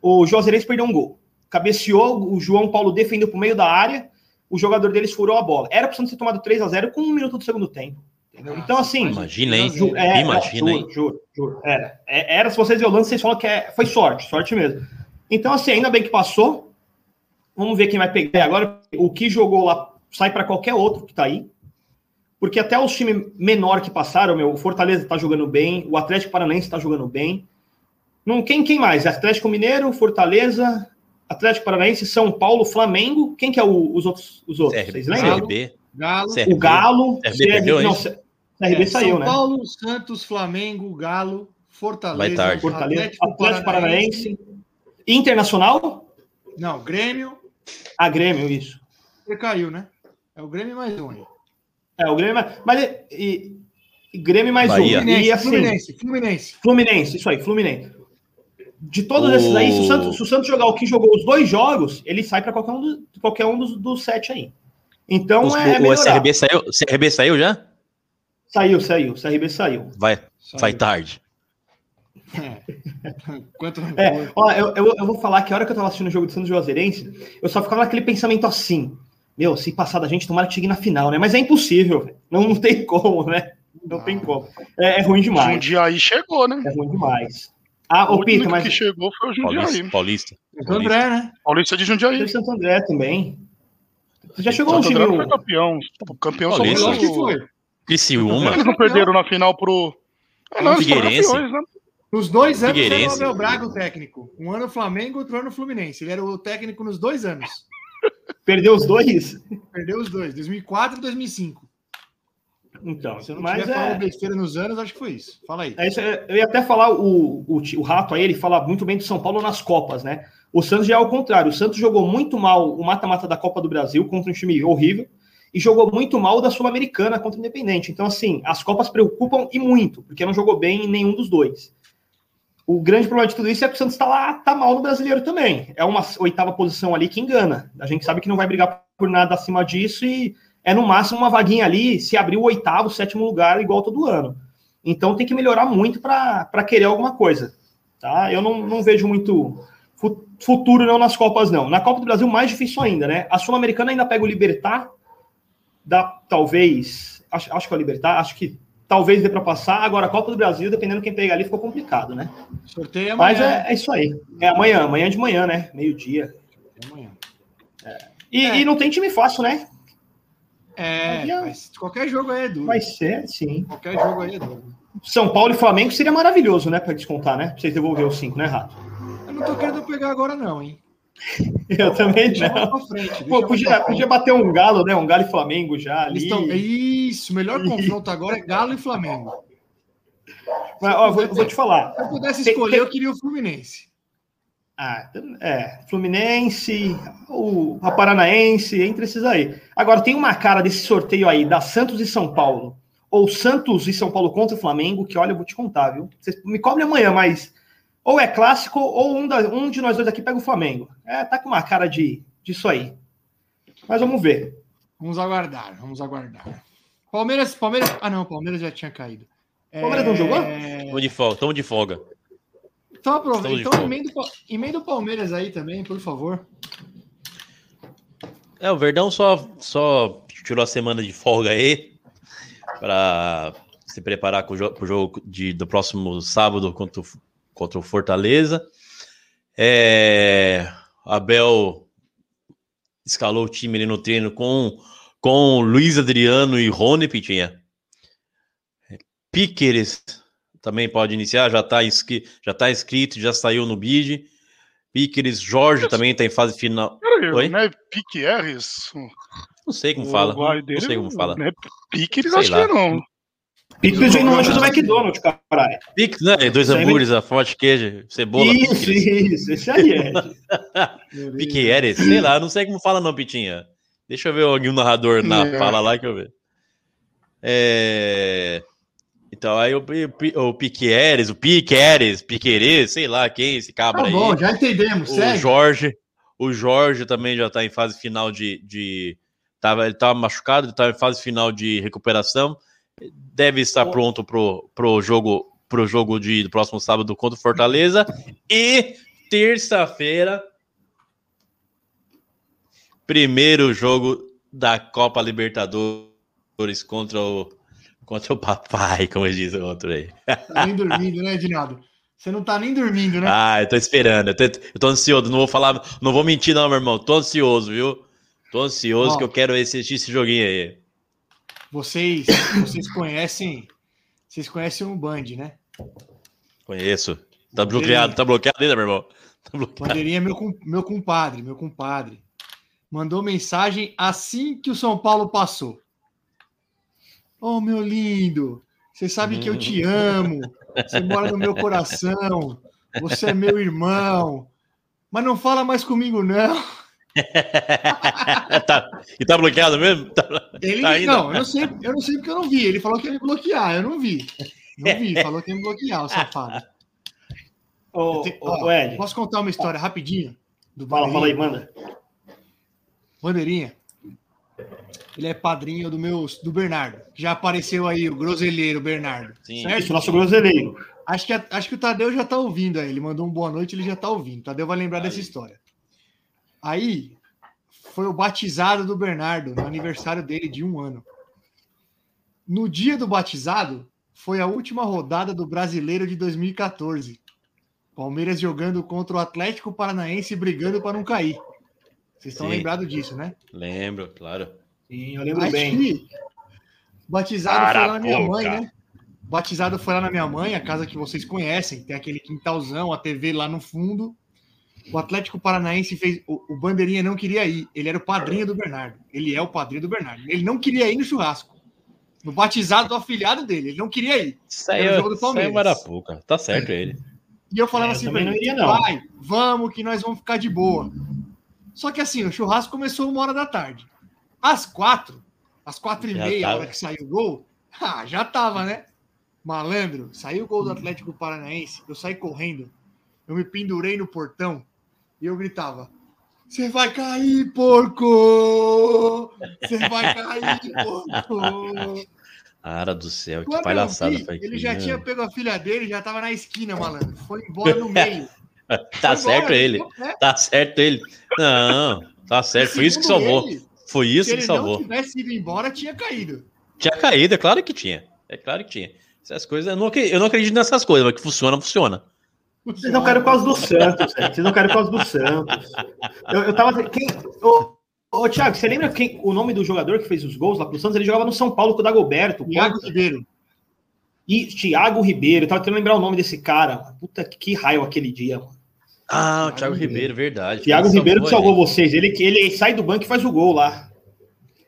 o Juazeirense perdeu um gol. Cabeceou, o João Paulo defendeu para o meio da área, o jogador deles furou a bola. Era para ser tomado 3 a 0 com um minuto do segundo tempo. Entendeu? Então, assim. Imagina, hein? Ju, é, imagina, juro, hein? Juro, juro, era. É, era, se vocês o lance, vocês falam que é, foi sorte, sorte mesmo. Então, assim, ainda bem que passou. Vamos ver quem vai pegar agora. O que jogou lá sai para qualquer outro que está aí. Porque até os times menor que passaram, meu, o Fortaleza está jogando bem, o Atlético Paranaense está jogando bem. Não, quem, quem mais? Atlético Mineiro, Fortaleza, Atlético Paranaense, São Paulo, Flamengo. Quem que é o, os outros? Os outros? CRB, Vocês lembram? CRB. Galo. O Galo. CRB, CRB, não, CRB é, saiu, São né? São Paulo, Santos, Flamengo, Galo, Fortaleza, Fortaleza Atlético, Atlético Paranaense. Paranaense. Internacional? Não, Grêmio, a Grêmio, isso. Você caiu, né? É o Grêmio mais um aí. É, o Grêmio. Mas e, e Grêmio mais Bahia. um. Fluminense, e, assim, Fluminense, Fluminense. Fluminense, isso aí, Fluminense. De todos o... esses aí, se o, Santos, se o, Santos, jogar o que jogou os dois jogos, ele sai para qualquer um, do, qualquer um dos, dos sete aí. Então Os, é. O, o CRB saiu, o CRB saiu já? Saiu, saiu. O CRB saiu. Vai, saiu. vai tarde. É. Quanto é, ó, eu, eu, eu, vou falar que a hora que eu tava assistindo o jogo do Santos Juazeirense, eu só ficava naquele pensamento assim: meu, se passar da gente, tomara que chegue na final, né? Mas é impossível, não, não tem como, né? Não ah. tem como. É, é, ruim demais. O Jundiaí chegou, né? É ruim demais. Ah, o, o Pita, mas. que chegou foi o Jundiaí. Paulista. Santo André, né? Paulista de Jundiaí. Santo André também. Você já chegou Santo André não foi campeão. O campeão Paulista. só que foi. Criciúma. Eles não perderam na final pro. É, não, Figueirense. Né? Nos dois anos era o Abel Braga o técnico. Um ano Flamengo, outro ano Fluminense. Ele era o técnico nos dois anos. Perdeu os dois? Perdeu os dois, 2004 e 2005. Então, se eu não mas tiver é... falando besteira nos anos, acho que foi isso. Fala aí. É isso, eu ia até falar, o, o, o Rato aí, ele fala muito bem do São Paulo nas Copas, né? O Santos já é ao contrário. O Santos jogou muito mal o mata-mata da Copa do Brasil contra um time horrível e jogou muito mal da Sul-Americana contra o Independente. Então, assim, as Copas preocupam e muito, porque não jogou bem em nenhum dos dois. O grande problema de tudo isso é que o Santos está lá, tá mal no brasileiro também. É uma oitava posição ali que engana. A gente sabe que não vai brigar por nada acima disso e é no máximo uma vaguinha ali se abrir o oitavo, sétimo lugar, igual todo ano. Então tem que melhorar muito para querer alguma coisa. Tá? Eu não, não vejo muito futuro não nas Copas, não. Na Copa do Brasil, mais difícil ainda, né? A Sul-Americana ainda pega o Libertar, dá talvez. Acho, acho que é o Libertar, acho que talvez dê para passar. Agora, a Copa do Brasil, dependendo de quem pegar ali, ficou complicado, né? Sorteio amanhã. Mas é, é, isso aí. É amanhã, amanhã de manhã, né? Meio-dia. Amanhã. É. E, é. e, não tem time fácil, né? É, mas qualquer jogo aí é duro. Vai ser, sim. Qualquer jogo aí é duro. São Paulo e Flamengo seria maravilhoso, né? Para descontar, né? Pra vocês devolver os cinco, né, Rato? Eu não tô querendo pegar agora, não, hein? Eu também não. Frente, Pô, podia, podia bater um galo, né? Um galo e Flamengo já ali. Estão... Isso, o melhor confronto agora é Galo e Flamengo. Mas, ó, vou, vou, te falar. Se eu pudesse escolher, tem, tem... eu queria o Fluminense. Ah, é. Fluminense, o a Paranaense, entre esses aí. Agora, tem uma cara desse sorteio aí da Santos e São Paulo, ou Santos e São Paulo contra o Flamengo, que olha, eu vou te contar, viu? Vocês me cobrem amanhã, mas ou é clássico, ou um, da, um de nós dois aqui pega o Flamengo. É, tá com uma cara de disso aí. Mas vamos ver. Vamos aguardar, vamos aguardar. Palmeiras, Palmeiras. Ah, não, Palmeiras já tinha caído. Palmeiras é... não jogou? Estamos de folga, estamos de folga. Então aproveita. Então emenda, emenda o Palmeiras aí também, por favor. É, o Verdão só, só tirou a semana de folga aí para se preparar para o jogo de, do próximo sábado contra o contra o Fortaleza. É, Abel escalou o time ali no treino com, com Luiz Adriano e Rony Pitinha. Piqueres também pode iniciar, já está inscri já tá inscrito, já saiu no bid. Piqueres, Jorge também está em fase final. Peraí, Oi? Não é Piqueres? Não sei como o fala. Não sei como fala. Não é Piqueres, acho lá. que não. Pix vem no lanche do McDonald's, caralho. Pix, né? Dois hambúrgueres, a forte queijo, cebola. Isso, isso, esse aí é. Piqueires, sei lá, não sei como fala não, Pitinha. Deixa eu ver algum narrador na é. fala lá que eu ver. É... Então, aí o, o, o Piqueires, o Piqueires, Piqueires, sei lá quem, esse cabra tá bom, aí. já entendemos, O segue. Jorge, o Jorge também já tá em fase final de... de tava, ele tava machucado, ele tava em fase final de recuperação deve estar pronto pro, pro jogo pro jogo de do próximo sábado contra o Fortaleza e terça-feira primeiro jogo da Copa Libertadores contra o contra o papai, como diz o outro aí. Tá nem dormindo, né, Edinaldo? Você não tá nem dormindo, né? Ah, eu tô esperando. Eu tô, eu tô ansioso. Não vou falar, não vou mentir, não, meu irmão. Tô ansioso, viu? Tô ansioso Ó, que eu quero assistir esse joguinho aí. Vocês, vocês conhecem, vocês conhecem o Band, né? Conheço. Tá bloqueado, tá bloqueado ainda, meu irmão. Tá Bandeirinha é meu, meu compadre, meu compadre. Mandou mensagem assim que o São Paulo passou. Oh, meu lindo, você sabe que eu te amo. Você mora no meu coração. Você é meu irmão. Mas não fala mais comigo, não. tá, e tá bloqueado mesmo? Tá, ele, tá não, eu não, sei, eu não sei porque eu não vi. Ele falou que ia me bloquear, eu não vi. Não vi, falou que ia me bloquear, o safado. Ô, te, ó, ô, Ed. Posso contar uma história rapidinho? Do fala, fala aí, manda. Bandeirinha. Ele é padrinho do meu do Bernardo. Já apareceu aí o groselheiro Bernardo. Sim, certo? Isso, nosso groselheiro. Acho que, acho que o Tadeu já tá ouvindo aí. Ele mandou um boa noite, ele já tá ouvindo. O Tadeu vai lembrar aí. dessa história. Aí foi o batizado do Bernardo, no aniversário dele de um ano. No dia do batizado, foi a última rodada do Brasileiro de 2014. Palmeiras jogando contra o Atlético Paranaense brigando para não cair. Vocês estão lembrados disso, né? Lembro, claro. Sim, eu lembro Acho bem. batizado Caraca. foi lá na minha mãe, né? Batizado foi lá na minha mãe, a casa que vocês conhecem. Tem aquele quintalzão, a TV lá no fundo. O Atlético Paranaense fez. O, o Bandeirinha não queria ir. Ele era o padrinho do Bernardo. Ele é o padrinho do Bernardo. Ele não queria ir no churrasco. No batizado do afilhado dele. Ele não queria ir. Saiu, jogo do Palmeiras. Saiu Marapuca. Tá certo ele. E eu falava é, assim, não iria, não. vai, vamos que nós vamos ficar de boa. Só que assim, o churrasco começou uma hora da tarde. Às quatro, às quatro e já meia, tava. hora que saiu o gol, ah, já tava, né? Malandro, saiu o gol do Atlético Paranaense, eu saí correndo, eu me pendurei no portão e eu gritava: Você vai cair, porco! Você vai cair, porco! Cara do céu, Quando que palhaçada vi, foi Ele já tinha pego a filha dele, já tava na esquina, malandro. Foi embora no meio. tá certo embora, ele. Né? Tá certo ele. Não, tá certo. Foi isso que salvou. Ele, foi isso que salvou. Se ele não tivesse ido embora, tinha caído. Tinha caído, é claro que tinha. É claro que tinha. Essas coisas, eu não, eu não acredito nessas coisas, mas que funciona, funciona. Vocês não querem por causa do Santos, Vocês não querem por causa do Santos. Eu, eu tava. Quem, oh, Ô, Thiago, você lembra quem, o nome do jogador que fez os gols lá pro Santos? Ele jogava no São Paulo com o Dagoberto. Thiago Ribeiro. E Thiago Ribeiro. Eu tava tentando lembrar o nome desse cara. Puta, que, que raio aquele dia, mano. Ah, o Thiago Ribeiro, verdade. Thiago Ribeiro que salvou vocês. Ele, ele sai do banco e faz o gol lá.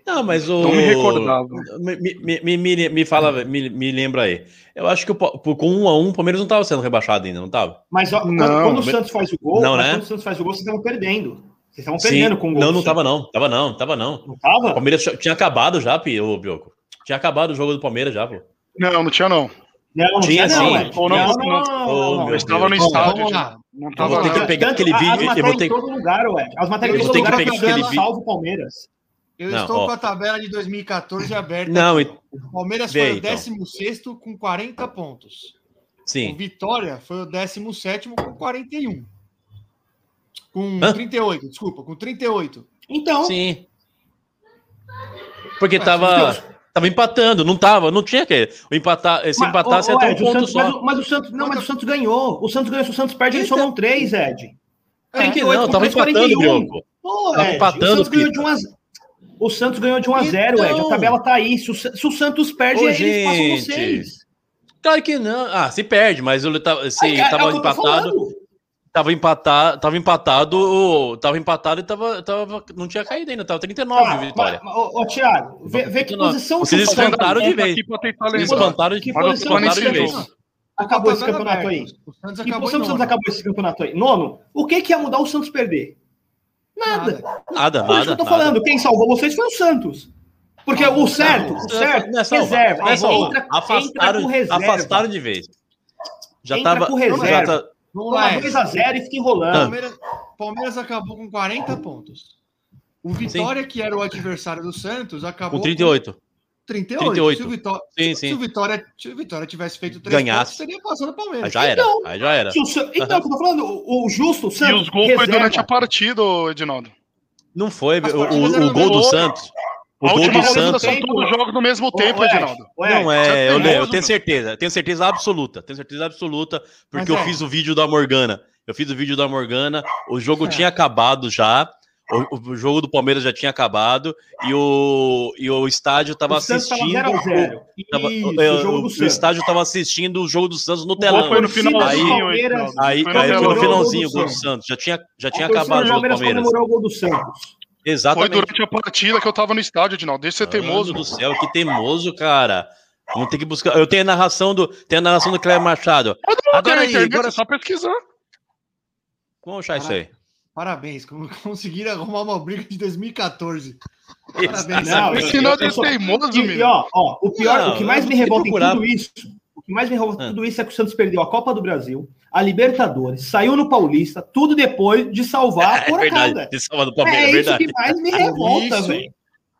Não, mas o. Não me recordava. Me, me, me, me fala, me, me lembra aí. Eu acho que o, com um a um, o Palmeiras não estava sendo rebaixado ainda, não estava? Mas ó, não, quando, quando, o Santos faz o gol, não, né? quando o Santos faz o gol, vocês estavam perdendo. Vocês estavam perdendo Sim. com o gol. Não, não tava não. Tava não, tava não. Não tava? O Palmeiras tinha acabado já, ô Bioco. Tinha acabado o jogo do Palmeiras já, pô. Não, não tinha não. Não, não tinha, sim. Ou não, não, não, eu estava no estádio. Não tava, eu vou ter que pegar aquele vídeo. As eu vou ter em todo lugar, ué. As matérias em todo lugar que pegar aquele vídeo. salvo Palmeiras. Eu não, estou ó. com a tabela de 2014 aberta. Não, e... O Palmeiras Vê, foi o 16 então. com 40 pontos. Sim. O Vitória foi o 17 com 41. Com Hã? 38, desculpa, com 38. Então. Sim. Porque tava, tava empatando, não tava, não tinha que. O empatar, se mas, empatasse até um ponto Santos, só. Mas, mas, o Santos, não, mas o Santos ganhou. O Santos ganhou, se o Santos perde, eles somam três, Ed. É, que não, tava empatando, Bioco. Tava empatando, o Santos ganhou de 1 a o Santos ganhou de 1 a 0, então... Ed. A tabela tá aí. Se o, se o Santos perde, Ô, eles gente. passam vocês. Claro que não. Ah, se perde, mas ele tá, se Ai, tava é empatado. Tava empatado, tava empatado, tava empatado e tava, tava, não tinha caído ainda, tava 39 ah, vitória. Mas, ô, ô, Thiago, vê, vê que posição Vocês espantaram de vez. Vocês espantaram de, espantaram de vez. Acabou esse campeonato aí. Que o Santos acabou esse campeonato aí? Nono, o que que ia mudar o Santos perder? Nada. Nada, nada. Isso que eu tô falando, quem salvou vocês foi o Santos. Porque o certo, o certo, é reserva. É entra, afastaram, entra reserva. afastaram de vez. Já entra tava. Com reserva. Vamos lá. 2x0 e fica enrolando. Palmeiras, Palmeiras acabou com 40 pontos. O Vitória, sim. que era o adversário do Santos, acabou com 38. Com 38. 38. Se, o Vitória, sim, sim. se o Vitória, se o Vitória tivesse feito 3 Ganhasse. pontos, seria passando o Palmeiras. Aí já era. Então, aí já era. O, então, eu tô falando, o, o justo, o Santos. E os gols foi durante a partida, Edinaldo. Não foi. O, o, o gol do Santos. O gol do Santos. São todos os jogos no mesmo tempo, Ô, Edinaldo. Não é, eu, eu tenho certeza. Tenho certeza absoluta. Tenho certeza absoluta, porque Mas eu é. fiz o vídeo da Morgana. Eu fiz o vídeo da Morgana, o jogo é. tinha acabado já. O, o, jogo do Palmeiras já tinha acabado e o, e o estádio estava assistindo. Tava 0 tava, Isso, é, o, o, o estádio estava assistindo o jogo do Santos no telão. Foi no finalzinho. Aí, aí, aí, aí foi no finalzinho o gol do Santos. Já tinha, já tinha acabado o jogo do Palmeiras. O gol do Santos. Exatamente. Foi durante a partida que eu tava no estádio, Edinaldo. Deixa ser teimoso. Meu do céu, que teimoso, cara. Vamos ter que buscar. Eu tenho a narração do, tenho a narração do Cleber Machado. Agora aí, agora é só pesquisar. Vamos achar isso aí. Parabéns, conseguiram arrumar uma briga de 2014. Parabéns. Não, esse não é teimoso, e, ó, ó, o pior, não, o que mais me revolta em tudo isso, que mais me revolta ah. tudo isso é que o Santos perdeu a Copa do Brasil, a Libertadores, saiu no Paulista, tudo depois de salvar a porcada. É, de salvar do Palmeiras, é, é isso que mais me revolta, velho.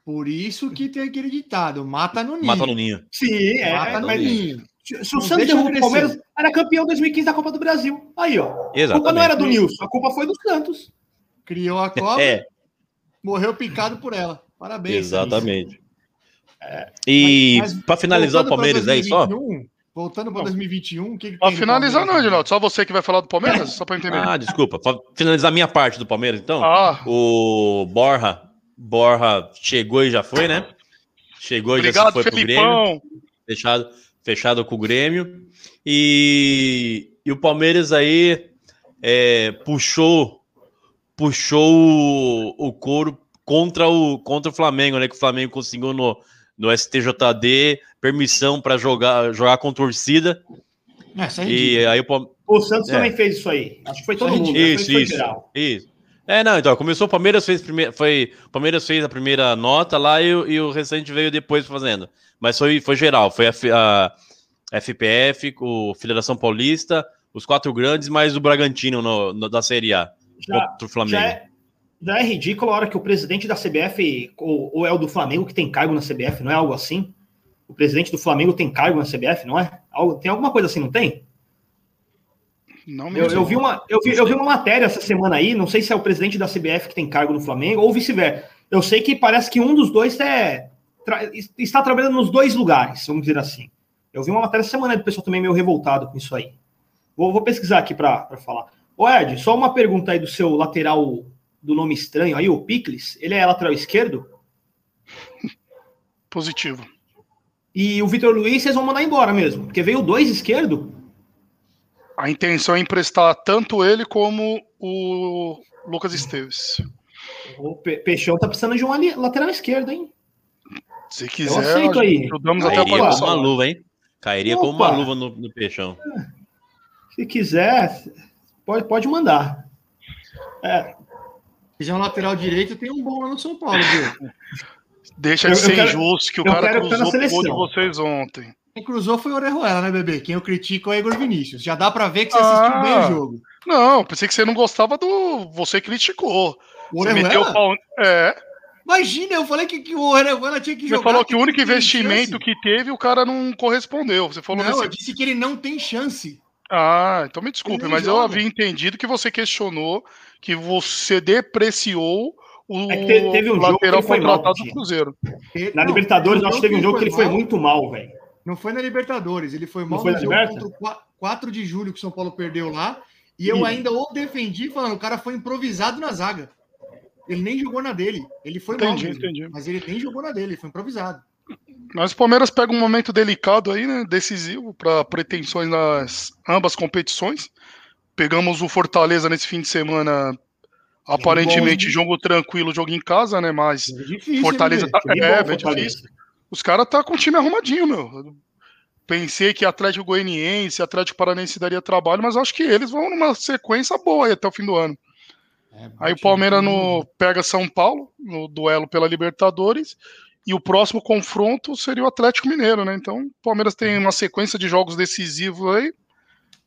Por isso que tem aquele ditado, mata no ninho. Mata no ninho. Sim, é. Mata no ninho. Se o Santos derruba o Palmeiras, era campeão 2015 da Copa do Brasil. Aí, ó. Exatamente. A culpa não era do Nilson, a culpa foi do Santos. Criou a Copa, é. morreu picado por ela. Parabéns. Exatamente. É. E para finalizar o Palmeiras, 2021, é isso? Voltando para 2021, o que, que Para finalizar, não, Edinaldo. Só você que vai falar do Palmeiras? Só para entender. Ah, desculpa. Para finalizar a minha parte do Palmeiras, então. Ah. O Borja, Borja chegou e já foi, né? Chegou e Obrigado, já foi pro Grêmio. Fechado fechado com o Grêmio. E, e o Palmeiras aí é, puxou puxou o, o couro contra o, contra o Flamengo, né? Que o Flamengo conseguiu no, no STJD permissão para jogar, jogar com torcida. É, é e aí o, o Santos é. também fez isso aí. Acho que foi todo mundo. Isso, foi, isso, isso. É, não, então, começou o Palmeiras fez primeiro, foi, Palmeiras fez a primeira nota lá e, e o restante veio depois fazendo. Mas foi, foi geral, foi a, a FPF, o Federação Paulista, os quatro grandes, mais o Bragantino no, no, da Série A já, contra o Flamengo. Já é, já é ridículo a hora que o presidente da CBF, ou, ou, é o do Flamengo que tem cargo na CBF, não é algo assim? O presidente do Flamengo tem cargo na CBF, não é? Tem alguma coisa assim, não tem? Não eu, eu, vi uma, eu, vi, eu vi uma matéria essa semana aí, não sei se é o presidente da CBF que tem cargo no Flamengo ou vice-versa. Eu sei que parece que um dos dois é, tra, está trabalhando nos dois lugares, vamos dizer assim. Eu vi uma matéria essa semana do pessoal também meio revoltado com isso aí. Vou, vou pesquisar aqui para falar. Ô Ed, só uma pergunta aí do seu lateral do nome estranho aí, o Picles. Ele é lateral esquerdo? Positivo. E o Vitor Luiz vocês vão mandar embora mesmo, porque veio dois esquerdo. A intenção é emprestar tanto ele como o Lucas Esteves. O Peixão tá precisando de um lateral esquerdo, hein? Se quiser, Eu aceito aí. ajudamos Cairia até a com uma luva, hein? Cairia Opa. com uma luva no, no Peixão. Se quiser, pode, pode mandar. É. Se quiser um lateral direito, tem um bom lá no São Paulo, viu? Deixa de ser injusto que o cara cruzou o gol de vocês ontem. Quem cruzou foi o Orejuela, né, bebê? Quem eu critico é o Igor Vinícius. Já dá pra ver que você assistiu bem o ah. jogo. Não, pensei que você não gostava do. Você criticou. O você meteu o pau. É. Imagina, eu falei que, que o Orejuela tinha que jogar. Você falou que o único investimento que teve, o cara não correspondeu. Você falou Não, nesse... eu disse que ele não tem chance. Ah, então me desculpe, mas joga. eu havia entendido que você questionou que você depreciou o é teve um lateral contratado do Cruzeiro. Na não, Libertadores, eu acho que teve um jogo que ele foi muito mal, velho. Não foi na Libertadores, ele foi mal foi no jogo contra 4 de julho que o São Paulo perdeu lá. E eu ainda o defendi falando, o cara foi improvisado na zaga. Ele nem jogou na dele. Ele foi entendi, mal, mesmo, entendi. mas ele nem jogou na dele, ele foi improvisado. Mas o Palmeiras pega um momento delicado aí, né? Decisivo para pretensões nas ambas competições. Pegamos o Fortaleza nesse fim de semana, aparentemente jogo tranquilo, jogo em casa, né? Mas é difícil, Fortaleza tá, é, é, difícil. Os caras tá com o time arrumadinho, meu. Pensei que Atlético Goianiense, Atlético Paranense daria trabalho, mas acho que eles vão numa sequência boa aí até o fim do ano. É, aí o Palmeiras no, pega São Paulo no duelo pela Libertadores e o próximo confronto seria o Atlético Mineiro, né? Então o Palmeiras tem uma sequência de jogos decisivos aí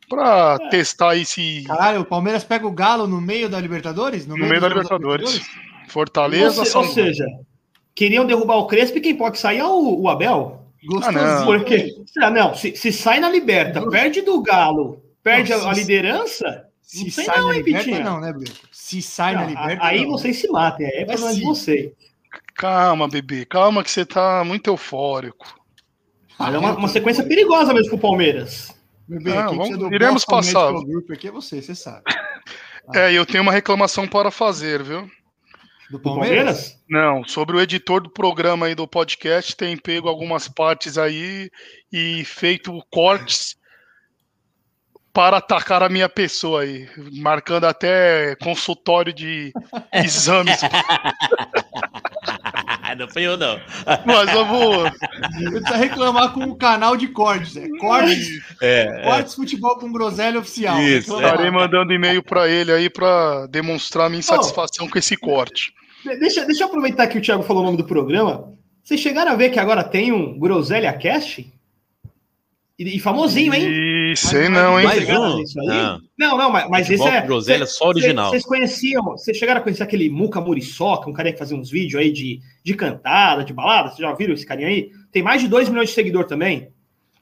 para é. testar esse. Caralho, o Palmeiras pega o Galo no meio da Libertadores? No, no meio, meio da Libertadores. Libertadores. Fortaleza, ou, se, ou seja, queriam derrubar o Crespo e quem pode sair é o, o Abel. Gostosinho. Ah, não. Porque, não, se, se sai na Liberta, perde do Galo, perde a, a liderança, se não sai não, na Liberta, não, né, Bruno? Se sai não, na Liberta. Aí não. vocês se matem, é problema de vocês. Calma, bebê, calma que você tá muito eufórico. É uma, uma sequência perigosa mesmo pro Palmeiras. Bebê, não, vamos, iremos passar. Grupo aqui é você, você sabe. É, eu tenho uma reclamação para fazer, viu? Do Palmeiras? Não, sobre o editor do programa aí do podcast, tem pego algumas partes aí e feito cortes para atacar a minha pessoa aí, marcando até consultório de exames. não foi eu, não. Mas vamos. Precisa reclamar com o canal de cortes. É cortes, é, cortes é. futebol com groselha oficial. Isso. Estarei mandando e-mail para ele aí para demonstrar minha insatisfação oh, com esse corte. Deixa, deixa eu aproveitar que o Thiago falou o nome do programa. Vocês chegaram a ver que agora tem um Groselha Cast? E, e famosinho, hein? E sei não, hein? Mais um? Não. não, não, mas, mas esse é. Groselha cê, só original. Vocês conheciam, vocês chegaram a conhecer aquele Muca Muriçoca, um cara que fazia uns vídeos aí de, de cantada, de balada? Vocês já viram esse carinha aí? Tem mais de 2 milhões de seguidor também.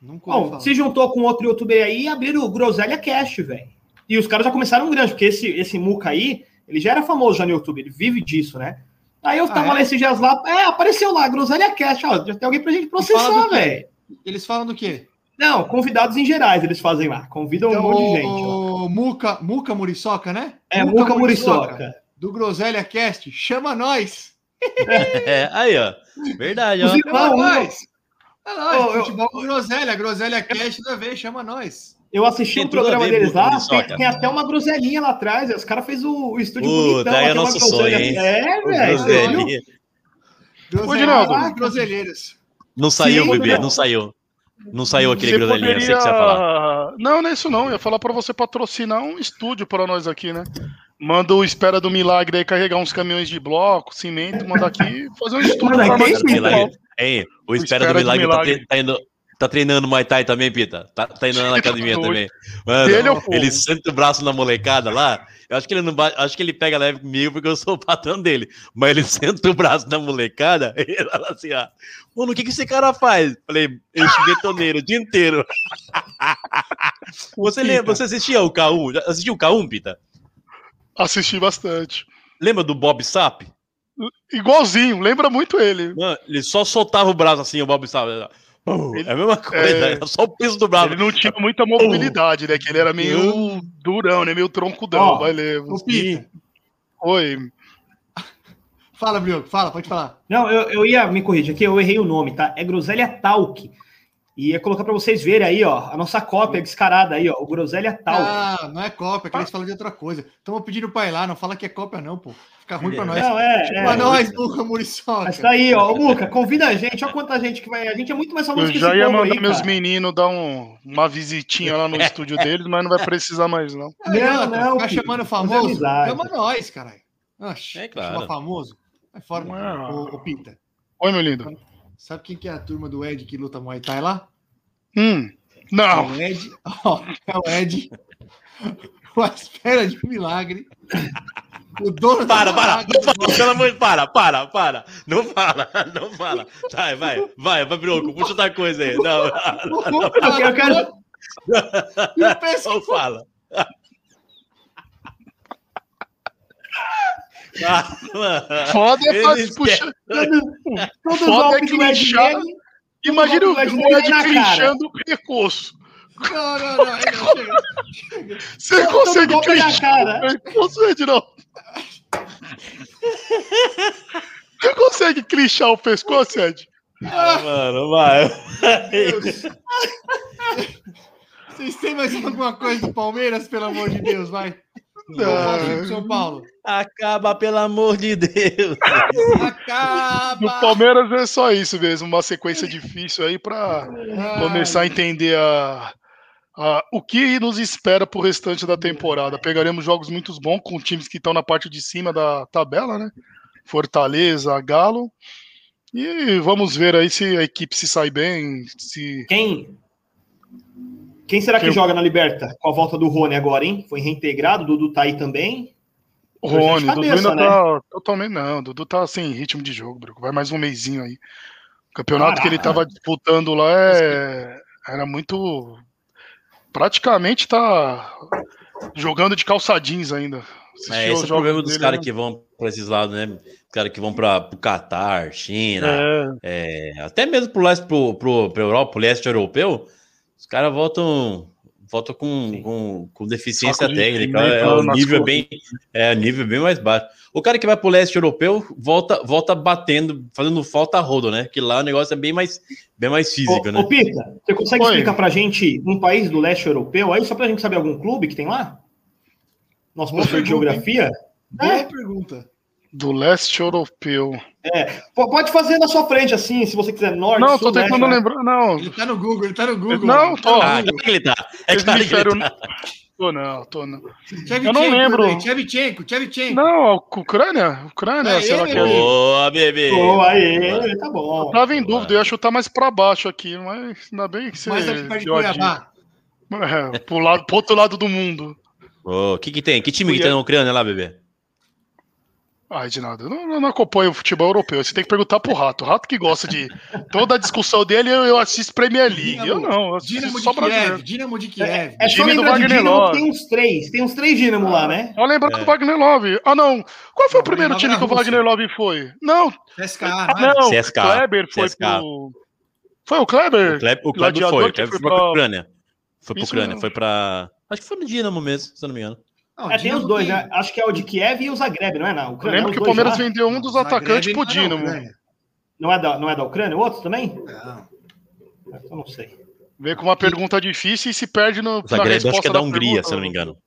Nunca Bom, se juntou com outro youtuber aí e abriram o Groselha Cast, velho. E os caras já começaram grande, porque esse, esse Muca aí, ele já era famoso já no YouTube, ele vive disso, né? Aí eu tava ah, é? nesses dias lá, é, apareceu lá, Groselha Cast, ó, já tem alguém pra gente processar, velho. Eles falam do quê? Não, convidados em gerais eles fazem lá. Convidam então, um monte de gente. O Muca, Muca Muriçoca, né? É, Muca, Muca Muriçoca. Muriçoca. Do Groselha Cast. Chama nós! É, aí, ó. Verdade, ó. Chama nós! É nóis, oh, futebol com Groselha. Groselha Cast da vez, chama nós. Eu assisti o um programa deles lá, tem, tem, até uma groselinha lá atrás. Os caras fez o, o estúdio uh, bonitão. Daí é nosso sonho, hein? É, velho. Groselha. Groselheiros. Não saiu, bebê, não saiu. Não saiu aquele você poderia... sei que você ia falar. Não, não é isso não. Eu ia falar pra você patrocinar um estúdio pra nós aqui, né? Manda o Espera do Milagre aí carregar uns caminhões de bloco, cimento, manda aqui fazer um estúdio pra nós. Hein, o, o Espera, do Milagre, do Milagre. Tá, tá, indo, Tá treinando Muay Thai também, Pita? Tá, tá indo na academia também. Mano, ele, é ele senta o braço na molecada lá. Eu acho que ele não acho que ele pega leve comigo porque eu sou o patrão dele. Mas ele senta o braço na molecada e ele fala assim: ó, mano, o que, que esse cara faz? Falei, enche betoneiro o dia inteiro. você lembra, você assistia o K1? Assistiu o K1, Pita? Assisti bastante. Lembra do Bob Sap? Igualzinho, lembra muito ele. Mano, ele só soltava o braço assim, o Bob Sap. Ele, é a mesma coisa, é, é só o peso do braço. Ele não tinha muita mobilidade, né? Que ele era meio durão, né? Meio troncudão. Oh, vai ler. Oi. Fala, Brioco, fala, pode falar. Não, eu, eu ia me corrigir aqui, eu errei o nome, tá? É Groselha Talk. E ia colocar para vocês verem aí, ó, a nossa cópia descarada aí, ó, o Groselha Talk. Ah, não é cópia, que eles falam de outra coisa. Estamos pedindo para ir lá, não fala que é cópia, não, pô. Fica ruim para nós. Não, é. Tipo, é, nós, Muca Muriçoca. Mas tá aí, ó. Muca, convida a gente. Olha quanta gente que vai. A gente é muito mais famoso Eu que já ia mandar aí, meus meninos dar um, uma visitinha lá no estúdio deles, mas não vai precisar mais, não. Não, não. Ficar chamando famoso. Chama nós, caralho. É claro. Chama famoso. Vai fora, ô, ô, Pinta. Oi, meu lindo. Sabe quem que é a turma do Ed que luta Muay Thai lá? Hum, não. É o Ed. Ó, é o Ed. Com a espera de um milagre. O dono para, para, não fala, pelo amor de para, para, para. Não fala, não fala. Vai, vai, vai, vai, Brioco, puxa outra coisa aí. Não, não, não, não. Eu quero. Não fala. Ah, Foda é faz, puxa. Foda é clinchar. Imagina o Ed clinchando o percurso. Não, não, não. Você consegue clinchar o percurso, Ed, não? Você consegue clinchar o pescoço, Ed? Ah, mano, vai. Vocês têm mais alguma coisa do Palmeiras, pelo amor de Deus, vai. Não. São Paulo. Acaba, pelo amor de Deus. Acaba. No Palmeiras é só isso mesmo, uma sequência difícil aí para começar a entender a, a, o que nos espera pro restante da temporada. Pegaremos jogos muito bons com times que estão na parte de cima da tabela, né? Fortaleza, Galo. E vamos ver aí se a equipe se sai bem. Se... Quem quem será que joga na Liberta com a volta do Rony agora, hein? Foi reintegrado, o Dudu tá aí também. O Rony, o Dudu ainda né? tá totalmente não, o Dudu tá sem ritmo de jogo, bro. vai mais um mêsinho aí. O campeonato Caraca. que ele tava disputando lá é... era muito praticamente tá jogando de calçadinhos ainda. é, esse é o problema dos caras né? que vão para esses lados, né? Os que vão para o Catar, China, é. É, até mesmo pro leste, pro, pro, pro Europa, pro leste europeu, os caras voltam voltam com, com, com, deficiência técnica. É, o nível bem, é nível bem mais baixo. O cara que vai pro leste europeu volta, volta batendo, fazendo falta a rodo, né? Que lá o negócio é bem mais, bem mais físico, ô, né? Ô, Pita, você consegue Oi. explicar pra gente um país do leste europeu aí, só pra gente saber algum clube que tem lá? Nosso professor de geografia? Boa é. pergunta. Do leste europeu. É, pode fazer na sua frente, assim, se você quiser norte. Não, tô tentando né? lembrar. Não. Ele tá no Google, ele tá no Google. Não, tô. Ah, é que ele tá. É claro que ele tá. Tô não, tô não. Eu não lembro. Tchevchenko, Tchevchenko. Não, Ucrânia? Ucrânia, é será que é? Boa, bebê. Boa, aí, tá bom. Eu tava em dúvida, eu ia chutar mais pra baixo aqui, mas ainda bem que você. Mais aqui perto de Cuiabá. É, pro, lado, pro outro lado do mundo. O oh, que que tem? Que time que tem na Ucrânia lá, bebê? Ai, de nada. Eu não, não acompanho o futebol europeu. Você tem que perguntar pro Rato. O Rato que gosta de. Toda a discussão dele, eu, eu assisto Premier League. Dinamo, eu não. Eu Dinamo só de Kiev. Dinamo de Kiev. É, é só do Wagner Love. Tem uns três. Tem uns três Dinamo lá, né? Só lembrando é. do Wagner Love. Ah, não. Qual foi não, o primeiro time que o Wagner Love foi? Não. CSKA. Ah, não. CSKA. O Kleber foi CSKA. pro. Foi o Kleber? O Kleber, o Kleber foi. O Kleber foi pra Ucrânia. Foi pra Ucrânia. Foi pra. Acho que foi no Dinamo mesmo, se eu não me engano. Não, é, tem os dois, né? Acho que é o de Kiev e o Zagreb, não é? Na Ucrânia. lembro que o Palmeiras já? vendeu um dos não, atacantes pro Dinamo. Não é, da, não é da Ucrânia? O outro também? Não. Eu não sei. Vem com uma pergunta difícil e se perde no. Zagreb acho que é da, da Hungria, pergunta. se eu não me engano.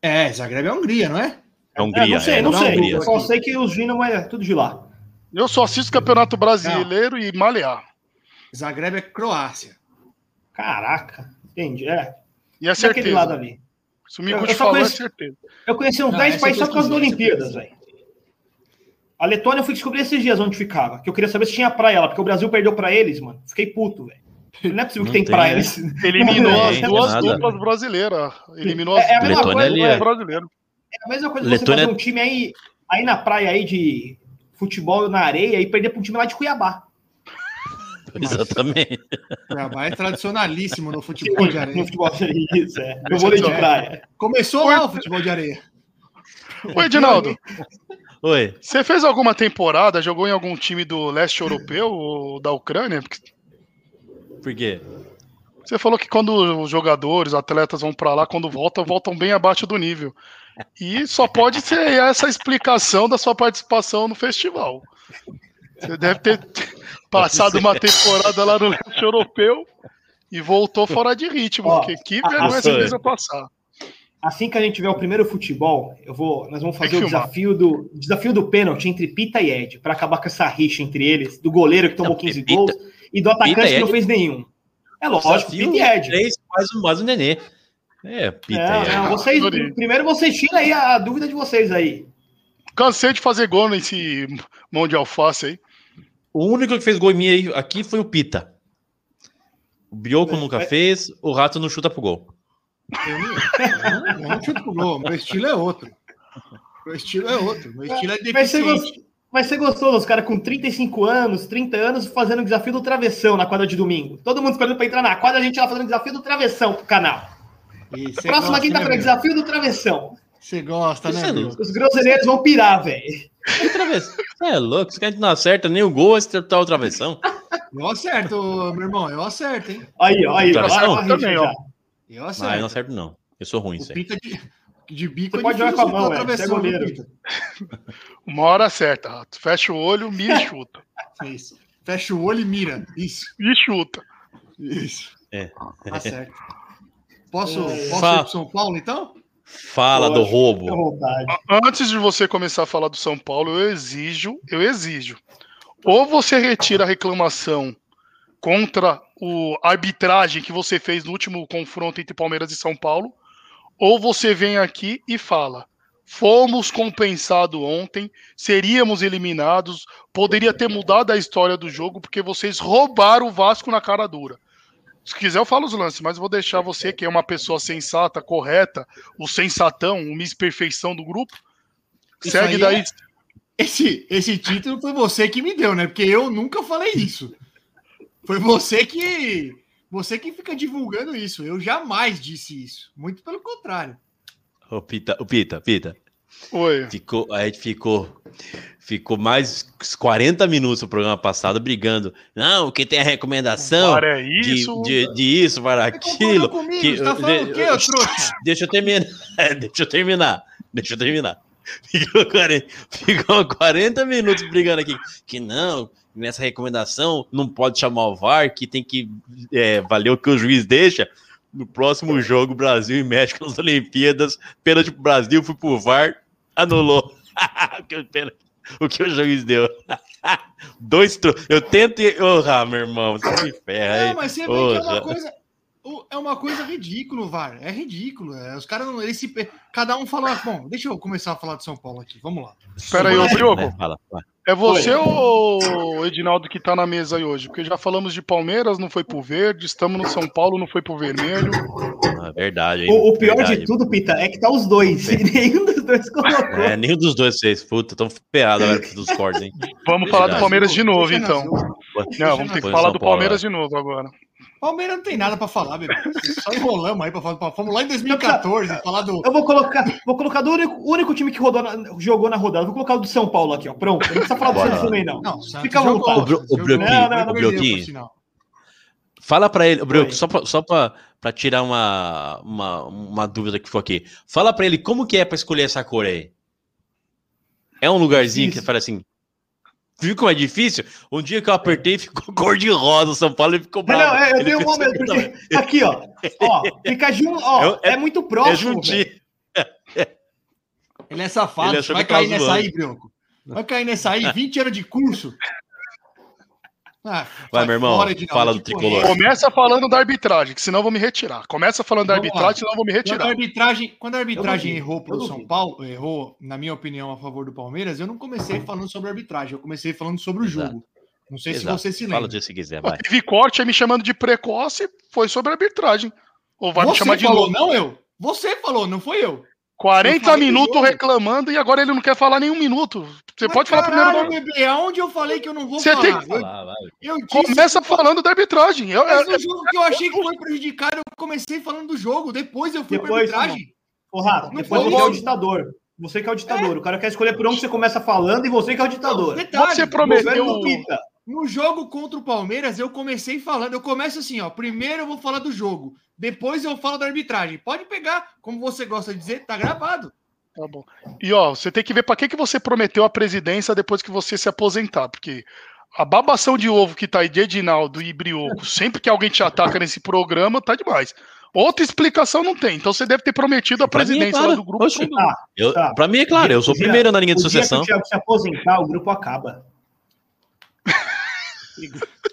É, Zagreb é Hungria, não é? É Hungria. É, não sei, é, não sei. Hungria. Eu só sei que os Dinamo é tudo de lá. Eu só assisto Campeonato Brasileiro não. e malear. Zagreb é Croácia. Caraca, entendi. É. E a certeza. lado ali. Se o Miguel falou, conheci, é certeza. Eu conheci uns 10 países só por causa das Olimpíadas, velho. A Letônia eu fui descobrir esses dias onde ficava. Que eu queria saber se tinha praia lá, porque o Brasil perdeu pra eles, mano. Fiquei puto, velho. Não é possível que tem, tem praia. Eles... Eliminou as duas duplas brasileiras. Eliminou as é, é a mesma coisa, é brasileiras. É a mesma coisa Letônia... você fazer um time aí, aí na praia aí de futebol na areia e perder pra um time lá de Cuiabá. Exatamente. Cuiabá é tradicionalíssimo no futebol de areia. No futebol de areia, isso, é. No vôlei de praia. Começou lá o futebol de areia. Oi, Edinaldo. Oi. Você fez alguma temporada, jogou em algum time do leste europeu ou da Ucrânia? Por quê? Você falou que quando os jogadores, os atletas vão para lá, quando voltam, voltam bem abaixo do nível. E só pode ser essa explicação da sua participação no festival. Você deve ter passado uma temporada lá no leste europeu e voltou fora de ritmo, Ó, porque que vergonha essa coisa passar. Assim que a gente tiver o primeiro futebol, eu vou, nós vamos fazer o desafio do desafio do pênalti entre Pita e Ed, para acabar com essa rixa entre eles, do goleiro que tomou não, 15 Pita, gols e do atacante que não fez nenhum. É lógico, Pita e Ed. Três, mais, mais um nenê. É, Pita é, e Ed. Não, vocês, primeiro vocês tiram aí a dúvida de vocês aí. Cansei de fazer gol nesse mão de alface aí. O único que fez gol em mim aqui foi o Pita. O Bioco é, nunca é... fez, o Rato não chuta pro gol. Eu não, eu não chuto pro gol, meu estilo é outro. Meu estilo é outro, meu estilo é deficiente. Mas você gostou dos caras com 35 anos, 30 anos, fazendo o desafio do travessão na quadra de domingo? Todo mundo esperando para entrar na quadra, a gente lá fazendo o desafio do travessão pro canal. Próxima quinta-feira, né, desafio do travessão. Você gosta, né? É Os groselheiros vão pirar, velho. Você é louco, se a gente não acerta nem o gol, acertar o travessão. Eu acerto, meu irmão, eu acerto, hein? Aí, ó, aí, ó. Também, ó. Eu acerto. Ah, eu não acerto, não. Eu sou ruim, isso Pinta de, de bico Você pode jogar com a mão. Você é goleiro. Uma hora acerta, Rato. Fecha o olho, mira e chuta. Isso. Fecha o olho e mira. Isso. E chuta. Isso. É. Tá certo. Posso, é. posso ir pro São Paulo, então? Fala do roubo. Antes de você começar a falar do São Paulo, eu exijo, eu exijo. Ou você retira a reclamação contra o arbitragem que você fez no último confronto entre Palmeiras e São Paulo, ou você vem aqui e fala: fomos compensados ontem, seríamos eliminados, poderia ter mudado a história do jogo porque vocês roubaram o Vasco na cara dura. Se quiser, eu falo os lances, mas vou deixar você, que é uma pessoa sensata, correta, o sensatão, o Miss Perfeição do grupo. Isso segue daí. É... Esse, esse título foi você que me deu, né? Porque eu nunca falei isso. Foi você que. Você que fica divulgando isso. Eu jamais disse isso. Muito pelo contrário. Ô, Pita, ô, Pita, Pita. Oi. Ficou, a gente ficou ficou mais 40 minutos no programa passado brigando. Não, que tem a recomendação para isso, de, de, de isso, para aquilo. Comigo, que, tá falando de, o quê? Deixa eu terminar. deixa eu terminar. Deixa eu terminar. Ficou 40, ficou 40 minutos brigando aqui. Que não, nessa recomendação não pode chamar o VAR, que tem que é, valer o que o juiz deixa. No próximo jogo, Brasil e México nas Olimpíadas, pênalti pro Brasil, fui pro VAR, anulou. o que o juiz deu. Dois tro... Eu tento. Orra, meu irmão, você me ferra. Não, mas você vê que é uma coisa. É uma coisa ridícula, VAR. É ridículo. É. Os caras não. Eles se... Cada um fala. Bom, deixa eu começar a falar de São Paulo aqui. Vamos lá. Espera aí, ô Brioco. É. É você ou o Edinaldo que tá na mesa aí hoje? Porque já falamos de Palmeiras, não foi pro verde, estamos no São Paulo, não foi pro vermelho. Ah, verdade. O, o, pior verdade. de tudo, Pita, é que tá os dois. E nenhum dos dois colocou. É, nenhum dos dois fez. Puta, tão ferrado agora dos cortes, hein? Vamos falar do Palmeiras de novo, então. Não, vamos ter que falar do Palmeiras de novo agora. Palmeiras não tem nada para falar, bebê. Só enrolamos aí para falar. Fomos lá em 2014 falar do. Eu vou colocar, vou colocar do único, único time que rodou na, jogou na rodada. Vou colocar o do São Paulo aqui, ó. Pronto. Não precisa falar do Santos também, não. Não, Fica à vontade. O, Bro, o Brioquinho. Não, Fala para ele, Brioco, só para só pra tirar uma, uma, uma dúvida que for aqui. Fala para ele como que é para escolher essa cor aí. É um lugarzinho Isso. que fala assim, Viu como é difícil? Um dia que eu apertei, ficou cor de rosa. O São Paulo ele ficou bravo. Não, é, eu dei um momento, porque aqui, ó, ó, fica junto, ó, é, é, muito próximo. É ele é safado, ele vai cair nessa aí, Brioco. Vai cair nessa aí, 20 anos de curso. Ah, vai, meu irmão, fala do tricolor. Começa falando da arbitragem, que senão eu vou me retirar. Começa falando da arbitragem, senão eu vou me retirar. Quando a arbitragem, quando a arbitragem errou para o São Paulo, errou, na minha opinião, a favor do Palmeiras, eu não comecei falando sobre a arbitragem, eu comecei falando sobre o Exato. jogo. Não sei Exato. se você se lembra. Fala disso se quiser, vai. Teve corte aí me chamando de precoce, foi sobre a arbitragem. Ou vai você me chamar de falou, novo. não eu. Você falou, não foi eu. 40 minutos reclamando e agora ele não quer falar nenhum minuto. Você Mas pode caralho, falar primeiro. Bebê, aonde eu falei que eu não vou Você falar? Tem que... falar eu, eu Começa que... falando da arbitragem. Eu, Mas o jogo que eu achei que foi prejudicado, eu comecei falando do jogo. Depois eu fui depois, pra arbitragem. Porra, depois você é o ditador. Você que é o ditador. É. O cara quer escolher por onde você começa falando e você que é o ditador. Detalhe, você prometeu. No jogo contra o Palmeiras, eu comecei falando. Eu começo assim, ó. Primeiro eu vou falar do jogo. Depois eu falo da arbitragem. Pode pegar, como você gosta de dizer, tá gravado. Tá bom. E ó, você tem que ver para que, que você prometeu a presidência depois que você se aposentar, porque a babação de ovo que tá aí de Edinaldo e Brioco, sempre que alguém te ataca nesse programa, tá demais. Outra explicação não tem. Então você deve ter prometido a pra é presidência é claro. do grupo. Oxe, tá, eu, tá. Pra mim é claro, eu sou o primeiro na linha de sucessão. Se se aposentar, o grupo acaba.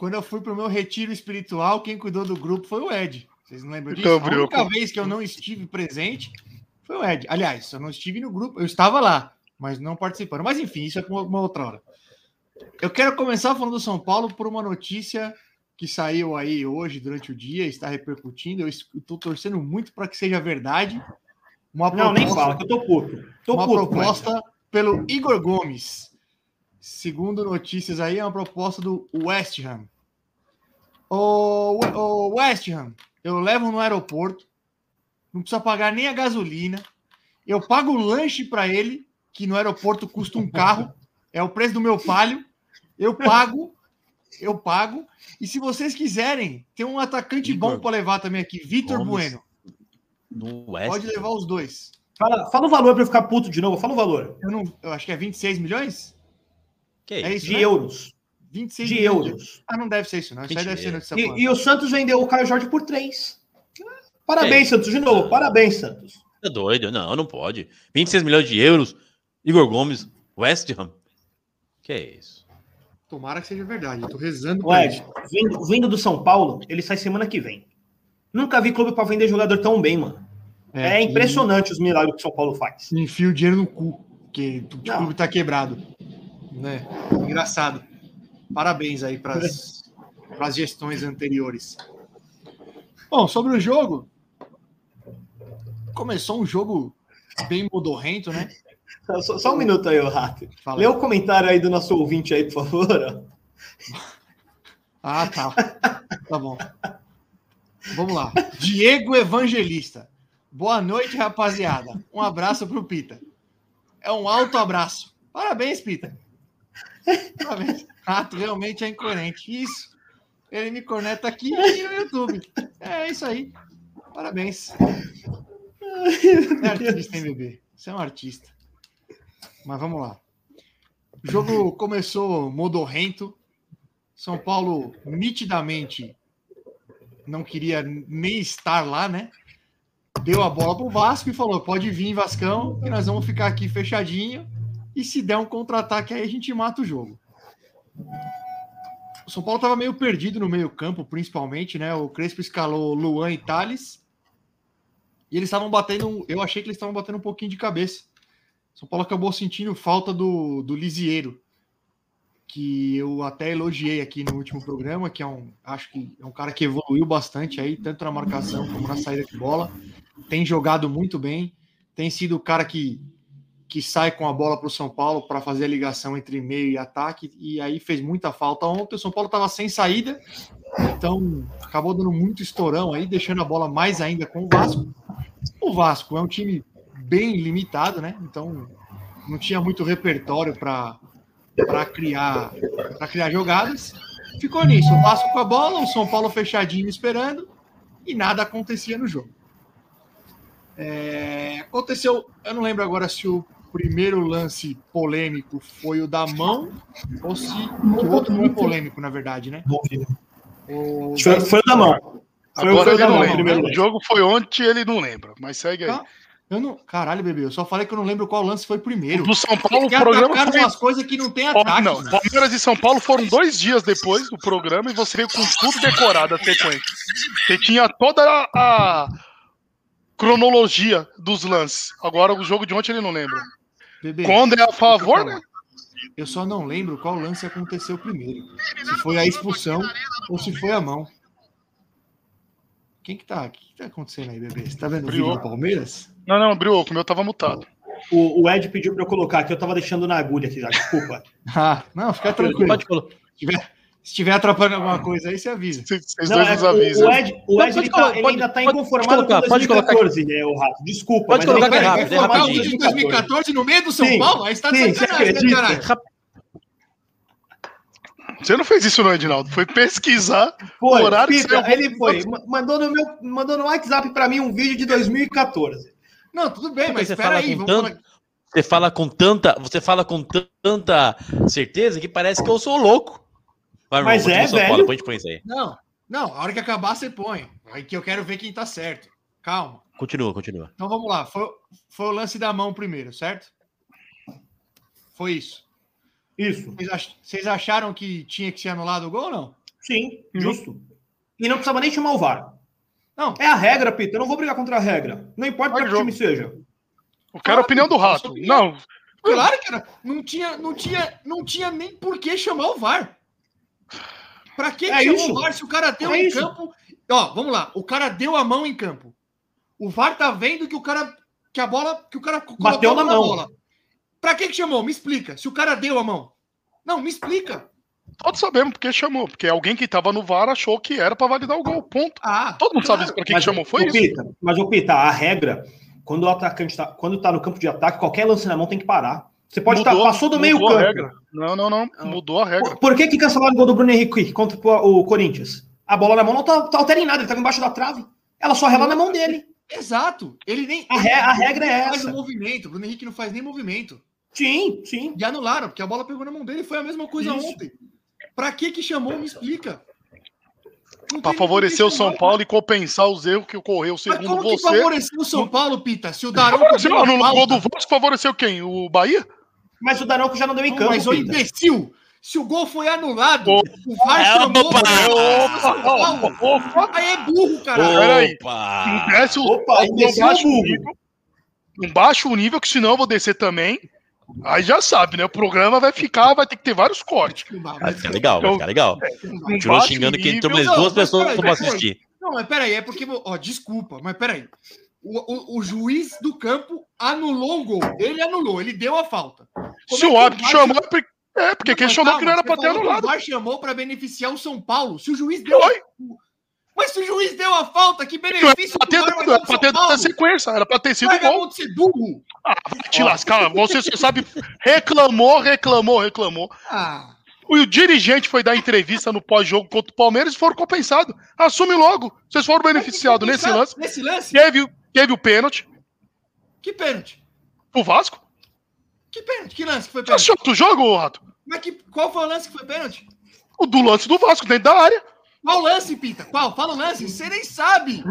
Quando eu fui pro meu retiro espiritual, quem cuidou do grupo foi o Ed. Vocês não lembram então, disso? Então, a única vez que eu não estive presente foi o Ed. Aliás, eu não estive no grupo, eu estava lá, mas não participando. Mas enfim, isso é uma outra hora. Eu quero começar falando do São Paulo por uma notícia que saiu aí hoje durante o dia, está repercutindo. Eu estou torcendo muito para que seja verdade. Uma não, nem fala, que eu tô puto. Tô uma puto, proposta mas... pelo Igor Gomes. Segundo notícias aí, é uma proposta do West Ham. O, o West Ham, eu levo no aeroporto, não precisa pagar nem a gasolina. Eu pago o lanche para ele, que no aeroporto custa um carro, é o preço do meu palio. Eu pago, eu pago. E se vocês quiserem, tem um atacante Igor, bom para levar também aqui, Vitor Bueno. Pode levar os dois. Fala, fala o valor para eu ficar puto de novo. Fala o valor. Eu, não, eu acho que é 26 milhões? Que é isso? De né? euros. 26 de euros. Ah, não deve ser isso, não. Isso aí deve ser e, e o Santos vendeu o Caio Jorge por 3. Parabéns, é. Santos, de novo. Parabéns, Santos. É doido, não, não pode. 26 milhões de euros, Igor Gomes, West Ham. Que é isso? Tomara que seja verdade. Eu tô rezando. O Ed, vindo, vindo, do São Paulo, ele sai semana que vem. Nunca vi clube para vender jogador tão bem, mano. É, é impressionante e... os milagres que o São Paulo faz. Enfia o dinheiro no cu, porque o não. clube tá quebrado. Né? Engraçado. Parabéns aí para as gestões anteriores. Bom, sobre o jogo, começou um jogo bem modorrento, né? Só, só um minuto aí, o Rato. Lê o comentário aí do nosso ouvinte aí, por favor. Ah, tá. Tá bom. Vamos lá. Diego Evangelista. Boa noite, rapaziada. Um abraço pro Pita. É um alto abraço. Parabéns, Pita. Rato realmente é incoerente. Isso. Ele me corneta aqui e no YouTube. É isso aí. Parabéns. É artista, hein, bebê? Você é um artista. Mas vamos lá. O jogo começou modorrento. São Paulo nitidamente não queria nem estar lá, né? Deu a bola pro Vasco e falou: pode vir, Vascão, que nós vamos ficar aqui fechadinho e se der um contra-ataque aí a gente mata o jogo. O São Paulo estava meio perdido no meio-campo, principalmente, né? O Crespo escalou Luan e Thales. E eles estavam batendo. Eu achei que eles estavam batendo um pouquinho de cabeça. São Paulo acabou sentindo falta do, do Lisieiro, que eu até elogiei aqui no último programa, que é um. Acho que é um cara que evoluiu bastante aí, tanto na marcação como na saída de bola. Tem jogado muito bem. Tem sido o cara que que sai com a bola para o São Paulo para fazer a ligação entre meio e ataque, e aí fez muita falta ontem. O São Paulo estava sem saída, então acabou dando muito estourão aí, deixando a bola mais ainda com o Vasco. O Vasco é um time bem limitado, né? Então não tinha muito repertório para criar, criar jogadas. Ficou nisso, o Vasco com a bola, o São Paulo fechadinho esperando, e nada acontecia no jogo. É, aconteceu, eu não lembro agora se o primeiro lance polêmico foi o da mão, ou se o outro não é polêmico, na verdade, né? O... Foi, foi o da mão. Foi, Agora o da mão. Primeiro o jogo foi ontem ele não lembra, mas segue aí. Ah, eu não... Caralho, bebê, eu só falei que eu não lembro qual lance foi primeiro. Do São Paulo, o programa foi... umas coisas que não tem ataque. Não, né? Palmeiras e São Paulo foram dois dias depois do programa e você veio com tudo decorado a sequência. Você tinha toda a cronologia dos lances. Agora o jogo de ontem ele não lembra. Bebê, Quando é a favor, né? Eu só não lembro qual lance aconteceu primeiro. Se foi a expulsão ou se foi a mão. Quem que tá? O que, que tá acontecendo aí, bebê? Você tá vendo o vídeo do Palmeiras? Não, não, Brioco, o meu tava mutado. O, o, Ed pediu para eu colocar aqui, eu tava deixando na agulha aqui, desculpa. ah, não, fica tranquilo. Pode colocar. Se tiver atrapalhando alguma coisa aí, você avisa. Vocês dois é, nos avisam. O Ed, o Ed ele, tá, ele ainda está inconformado com 2014, né, o Rato? Desculpa. Pode colocar aqui rápido, é rapidinho. 2014 no meio do São sim, Paulo? Aí está de sacanagem, né? Você não fez isso, não, Edinaldo. Foi pesquisar foi, o horário Pita, que Ele foi. Mandou no, meu, mandou no WhatsApp para mim um vídeo de 2014. Não, tudo bem, mas espera aí. Vamos tanto, falar... Você fala com tanta, você fala com tanta certeza que parece que eu sou louco. Vai, Mas é, velho. Paulo, põe, põe isso aí. Não, não, a hora que acabar você põe. Aí que eu quero ver quem tá certo. Calma. Continua, continua. Então vamos lá. Foi, foi o lance da mão primeiro, certo? Foi isso. Isso. Vocês acharam que tinha que ser anulado o gol ou não? Sim, justo. E não precisava nem chamar o VAR. Não. É a regra, Pita. Eu não vou brigar contra a regra. Não importa qual time seja. Eu quero claro, a opinião do rato. Não. Claro que era. Não tinha, não, tinha, não tinha nem por que chamar o VAR. Pra que, é chamou o VAR se o cara deu é em isso. campo? Ó, vamos lá. O cara deu a mão em campo. O VAR tá vendo que o cara. Que a bola. Que o cara bateu na mão. Bola. Pra que, que chamou? Me explica. Se o cara deu a mão. Não, me explica. Todos sabemos porque chamou, porque alguém que estava no VAR achou que era para validar o gol. Ponto. Ah, Todo mundo claro. sabe para que, que chamou. Foi isso. Pita, mas o Pita, a regra, quando o atacante tá, quando tá no campo de ataque, qualquer lance na mão tem que parar. Você pode estar. Passou do meio campo. Não, não, não. Mudou a regra. Por, por que, que cancelaram o gol do Bruno Henrique contra o Corinthians? A bola na mão não tá, tá altera em nada, ele tava embaixo da trave. Ela só rela na mão dele. Exato. Ele nem. A, re, a regra é essa. faz o movimento. O Bruno Henrique não faz nem movimento. Sim, sim. E anularam, porque a bola pegou na mão dele. Foi a mesma coisa Isso. ontem. Pra que que chamou? Me explica. Para favorecer o São Paulo e compensar os erros que ocorreu segundo Mas como você. Que favoreceu o São Paulo, Pita? Se o Darão. No gol do Vasco favoreceu quem? O Bahia? Mas o Daronco já não deu em campo. Mas o imbecil, se o gol foi anulado, o VAR chamou. Opa, opa, aí é burro, cara. Peraí. Desce o, opa, o baixo nível. Um baixo nível, que senão eu vou descer também. Aí já sabe, né? O programa vai ficar, vai ter que ter vários cortes. Vai ficar legal, então, vai ficar legal. É, Tirou xingando que entrou mais duas pessoas para assistir. Não, mas peraí, é porque. Ó, desculpa, mas peraí. O, o, o, juiz do campo anulou o gol. Ele anulou, ele deu a falta. Como Se é o árbitro chamou, é porque quem chamou que não era para ter anulado. O VAR chamou para beneficiar o São Paulo. Se o juiz deu. Oi? Mas se o juiz deu a falta, que benefício era ter, do Era pra ter dado a sequência, era pra ter sido gol. de ser burro. Ah, te lascar, você, sabe, reclamou, reclamou, reclamou. Ah. O dirigente foi dar entrevista no pós-jogo contra o Palmeiras e foram compensados. Assume logo. Vocês foram beneficiados nesse lance. Nesse lance? Teve, Teve o pênalti. Que pênalti? O Vasco? Que pênalti? Que lance que foi pênalti? Você assistiu o jogo, Rato? Mas que, qual foi o lance que foi pênalti? O do lance do Vasco, dentro da área. Qual lance, Pita? Qual? Fala o lance. Você nem sabe.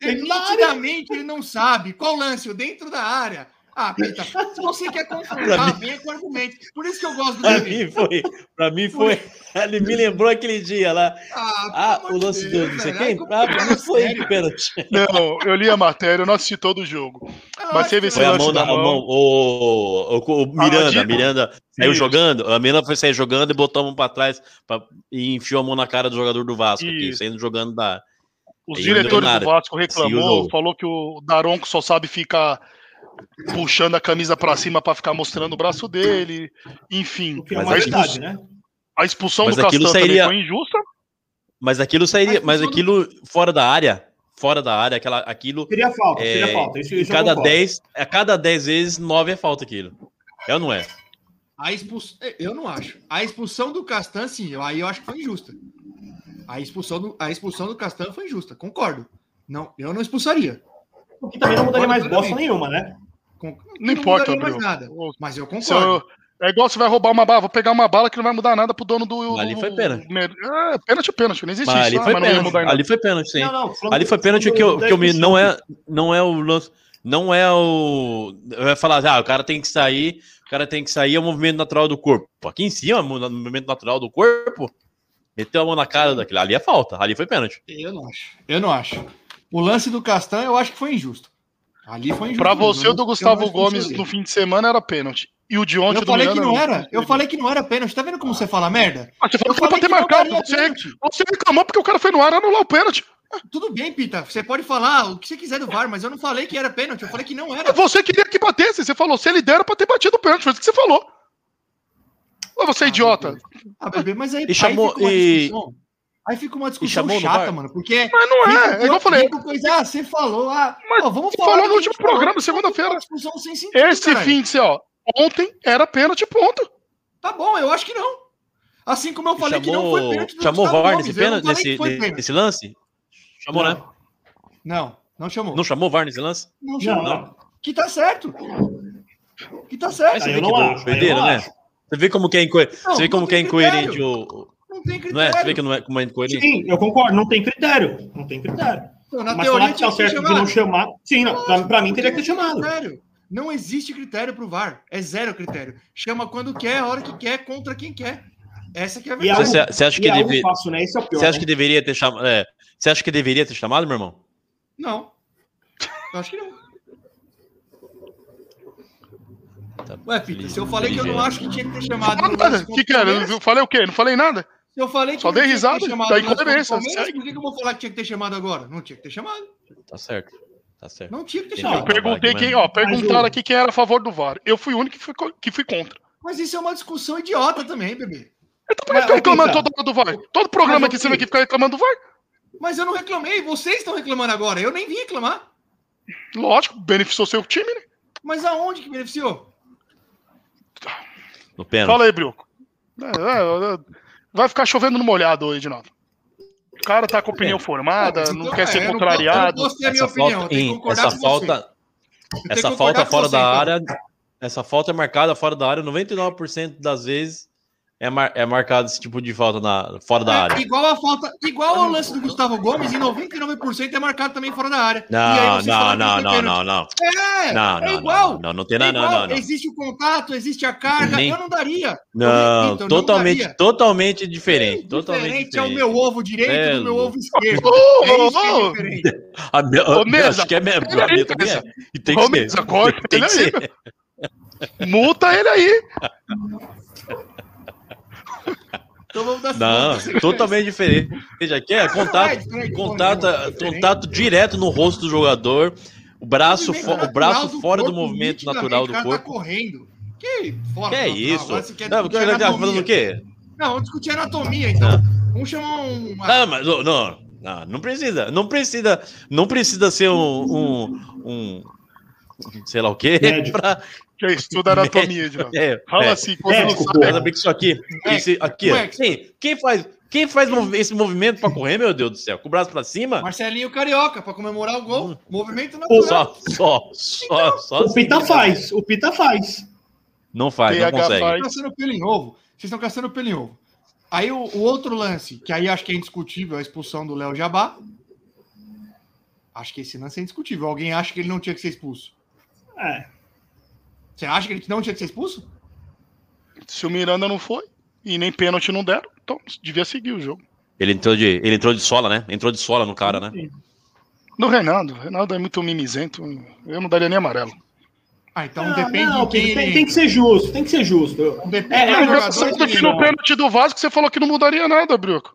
Ele nitidamente ele não sabe. Qual lance? O dentro da área. Ah, Pita, se você quer confrontar, venha com argumento. Por isso que eu gosto do Pra mim foi. Pra mim foi. Ele me lembrou aquele dia lá. Ah, ah o lance do. Você quem? Ah, não foi pênalti. Não, eu li a matéria, eu não assisti todo o jogo. Ah, mas teve esse foi a mão da mão. mão o, o, o Miranda, ah, Miranda saiu jogando. A Miranda foi sair jogando e botou a mão pra trás pra, e enfiou a mão na cara do jogador do Vasco, aqui, saindo jogando da. Os diretores do Vasco reclamou, falou que o Daronco só sabe ficar puxando a camisa para cima para ficar mostrando o braço dele, enfim. É a, expulsão, né? a expulsão mas do Castan sairia... foi injusta. Mas aquilo sairia, mas aquilo fora da área, fora da área, aquela, aquilo. Seria falta, é, seria falta. Isso, isso cada 10, a cada 10 vezes, 9 é falta aquilo. É ou não é? A expulsão, eu não acho. A expulsão do Castan, sim, aí eu acho que foi injusta. A expulsão do, a expulsão do Castan foi injusta, concordo. Não, eu não expulsaria. Porque também não mudaria mais bosta nenhuma, né? Não, não importa, mais nada. Mas eu concordo. Eu, é igual você vai roubar uma bala, vou pegar uma bala que não vai mudar nada pro dono do. Ali foi pênalti. É, pênalti é pênalti, não existe mas isso. Ali, foi pênalti. ali foi pênalti, sim. Não, não, ali foi pênalti que eu, que eu me. Não é, não é o lance. Não é o. Eu ia falar, ah, o cara tem que sair, o cara tem que sair, é o movimento natural do corpo. Aqui em cima, o movimento natural do corpo, meteu a mão na cara daquele. Ali é falta, ali foi pênalti. Eu não acho. Eu não acho. O lance do Castan eu acho que foi injusto. Ali foi injusto. Pra você, o do Gustavo Gomes no fim de semana era pênalti. E o de ontem eu falei que não era. Eu falei que não era pênalti. Tá vendo como você fala merda? Ah, você falou que pra ter marcado. Você, você reclamou porque o cara foi no ar anular o pênalti. Tudo bem, Pita. Você pode falar o que você quiser do VAR, mas eu não falei que era pênalti. Eu falei que não era. Você queria que batesse. Você falou, se ele der, pra ter batido o pênalti. Foi isso que você falou. Ou você é ah, idiota? Bebê. Ah, bebê, mas aí, e chamou, aí Aí fica uma discussão chata, mano, porque. Mas não é, é igual eu falei. Coisa, ah, você falou, ah, mas ó, vamos falar. falou no último programa, segunda-feira. Esse fim de ó, ontem era pênalti, ponto. Tá bom, eu acho que não. Assim como eu falei chamou, que não foi pênalti. Chamou o VAR nesse, pênalti, nesse, nesse lance? Chamou, não. né? Não, não chamou. Não chamou o VAR nesse lance? Não chamou. Não. Que tá certo. Que tá certo. Mas você vê que acho, doideira, né? Você vê como que é, inco... você vê como que é incoerente o, não tem critério. Não é? Você vê que não é é incoerente? Sim, eu concordo, não tem critério. Não tem critério. Então, na Mas teoria, que tá certo de não chamar. Sim, não, pra, pra mim teria que ter chamado. Critério. Não existe critério pro VAR. É zero critério. Chama quando quer, a hora que quer, contra quem quer. Essa que é a verdade. Você, você acha que é deve... fácil, né? Esse é o pior, Você acha né? que deveria ter chamado? É. Você acha que deveria ter chamado, meu irmão? Não. Eu acho que não. Tá Ué, Pita, se eu falei que eu não acho que tinha que ter chamado. O que, que era? Eu falei o quê? Não falei nada? Se eu falei que Só dei risada, daí incoerência. Por que, que eu vou falar que tinha que ter chamado agora? Não tinha que ter chamado. Tá certo. Tá certo. Não tinha que ter chamado. Eu perguntei quem, ó, perguntaram aqui quem era a favor do VAR. Eu fui o único que fui, que fui contra. Mas isso é uma discussão idiota também, bebê. Eu também estou reclamando toda hora do VAR. Todo programa que você vem aqui ficar reclamando do VAR. Mas eu não reclamei, vocês estão reclamando agora. Eu nem vim reclamar. Lógico, beneficiou seu time, né? Mas aonde que beneficiou? No pênalti. Fala aí, Brioco. É, é, é, vai ficar chovendo no molhado hoje de novo. O cara tá com opinião é. formada, não então, quer ser é, contrariado. essa opinião, falta, essa falta, essa falta fora da então. área, essa falta é marcada fora da área 99% das vezes é, mar, é marcado esse tipo de falta na, fora da é, área. Igual a falta, igual ao lance do Gustavo Gomes, em 99% é marcado também fora da área. Não, não, não, não, não, não. É, não, é igual. Não, não, não tem nada, é não, não, Existe o contato, existe a carga, Nem... eu não daria. Não, repito, totalmente, não totalmente diferente. Totalmente diferente é o meu ovo direito é, do meu ovo esquerdo. Oh, é isso oh, que é diferente. A minha, acho que é mesmo. A minha também é. E tem que ser. Tem que ser. Multa ele aí. Então vamos dar Não, totalmente diferente. Aqui é contato, contato, contato direto no rosto do jogador, o braço, fo o braço fora do movimento natural do tá corpo. Tá correndo. Que fora que é isso? Não, você quer tá falando o quê? Não, vamos discutir anatomia então. Não. Vamos chamar um. Não, mas não, não, não precisa, não precisa, não precisa ser um, um, um sei lá o quê, para que estuda anatomia, de É, Fala é, assim, quando é, não sabe. Ainda bem que isso aqui, é, esse, aqui, ó, quem, quem faz, quem faz esse movimento para correr, meu Deus do céu? Com o braço para cima? Marcelinho Carioca, para comemorar o gol. Hum. Movimento natural. Só, só, só, então, só. O Pita faz, o Pita faz. Não faz, não consegue. Vocês estão caçando pelo em ovo. Vocês estão caçando pelo em ovo. Aí o, o, outro lance, que aí acho que é indiscutível, a expulsão do Léo Jabá. Acho que esse lance é indiscutível. Alguém acha que ele não tinha que ser expulso? É. Você acha que ele não tinha que ser expulso? Se o Miranda não foi e nem pênalti não deram, então devia seguir o jogo. Ele entrou de, ele entrou de sola, né? Entrou de sola no cara, né? No Reinaldo. O Reinaldo é muito mimizento. Eu não daria nem amarelo. Ah, então ah, depende não, de quem tem, tem, que ser justo, tem que ser justo. Depende é, é, você que no pênalti do Vasco, você falou que não mudaria nada, Bruco.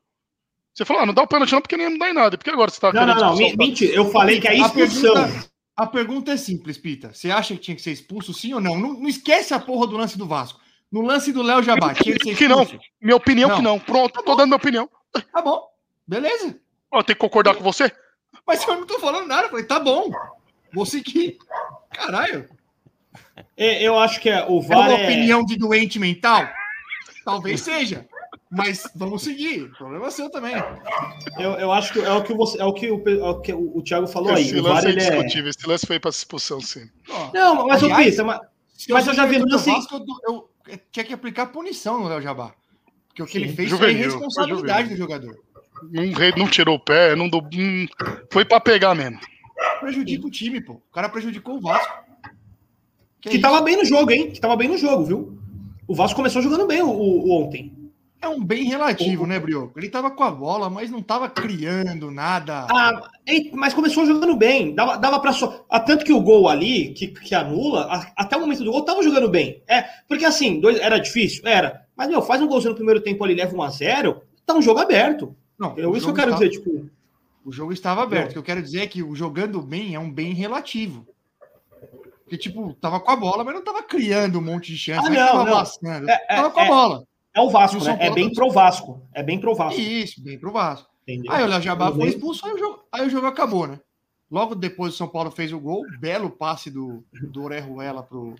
Você falou, ah, não dá o pênalti não, porque nem mudar em nada. Porque agora você tá Não, não, não, mentira. Eu falei que a expulsão... A pergunta, é simples, Pita. Você acha que tinha que ser expulso, sim ou não? Não, não esquece a porra do lance do Vasco. No lance do Léo Jabá, tinha que ser expulso. Que não. Minha opinião não. que não. Pronto, tá tô dando minha opinião. Tá bom. Beleza. Eu tenho que concordar com você? Mas eu não tô falando nada. Eu falei, tá bom. Vou seguir. Caralho. É, eu acho que é, o VAR é uma é... opinião de doente mental? Talvez seja. Mas vamos seguir. O problema é seu também. Eu, eu acho que é o que, você, é o, que o, é o, que o Thiago falou esse aí. Esse lance é discutível. Esse lance foi para expulsão, sim. Não, mas Aliás, eu mas, mas eu já vi lance. Eu, eu, eu tinha que aplicar punição no Léo Jabá. Porque o que sim. ele fez juvenil, foi responsabilidade do jogador. Não, não tirou o pé, não, do, não foi para pegar mesmo. Prejudica o time, pô. O cara prejudicou o Vasco. Que, que tava bem no jogo, hein? Que tava bem no jogo, viu? O Vasco começou jogando bem o, o, o ontem. É um bem relativo, o... né, Brioco? Ele tava com a bola, mas não tava criando nada. Ah, mas começou jogando bem. Dava, dava pra só. Ah, tanto que o gol ali, que, que anula, até o momento do gol, tava jogando bem. É, porque assim, dois, era difícil? Era. Mas, meu, faz um golzinho no primeiro tempo ali, leva 1 a 0 tá um jogo aberto. Não, eu, isso que eu quero estava... dizer, tipo. O jogo estava aberto. O que eu quero dizer é que o jogando bem é um bem relativo. Porque, tipo, tava com a bola, mas não tava criando um monte de chance. Ah, não, tava não. Passando, é, é, tava com a é, bola. É o Vasco, né? É bem pro Vasco. É bem pro Vasco. Isso, bem pro Vasco. Entendeu? Aí o Léo Jabá foi expulso, aí o, jogo, aí o jogo acabou, né? Logo depois o São Paulo fez o gol, belo passe do, do Orejuela pro,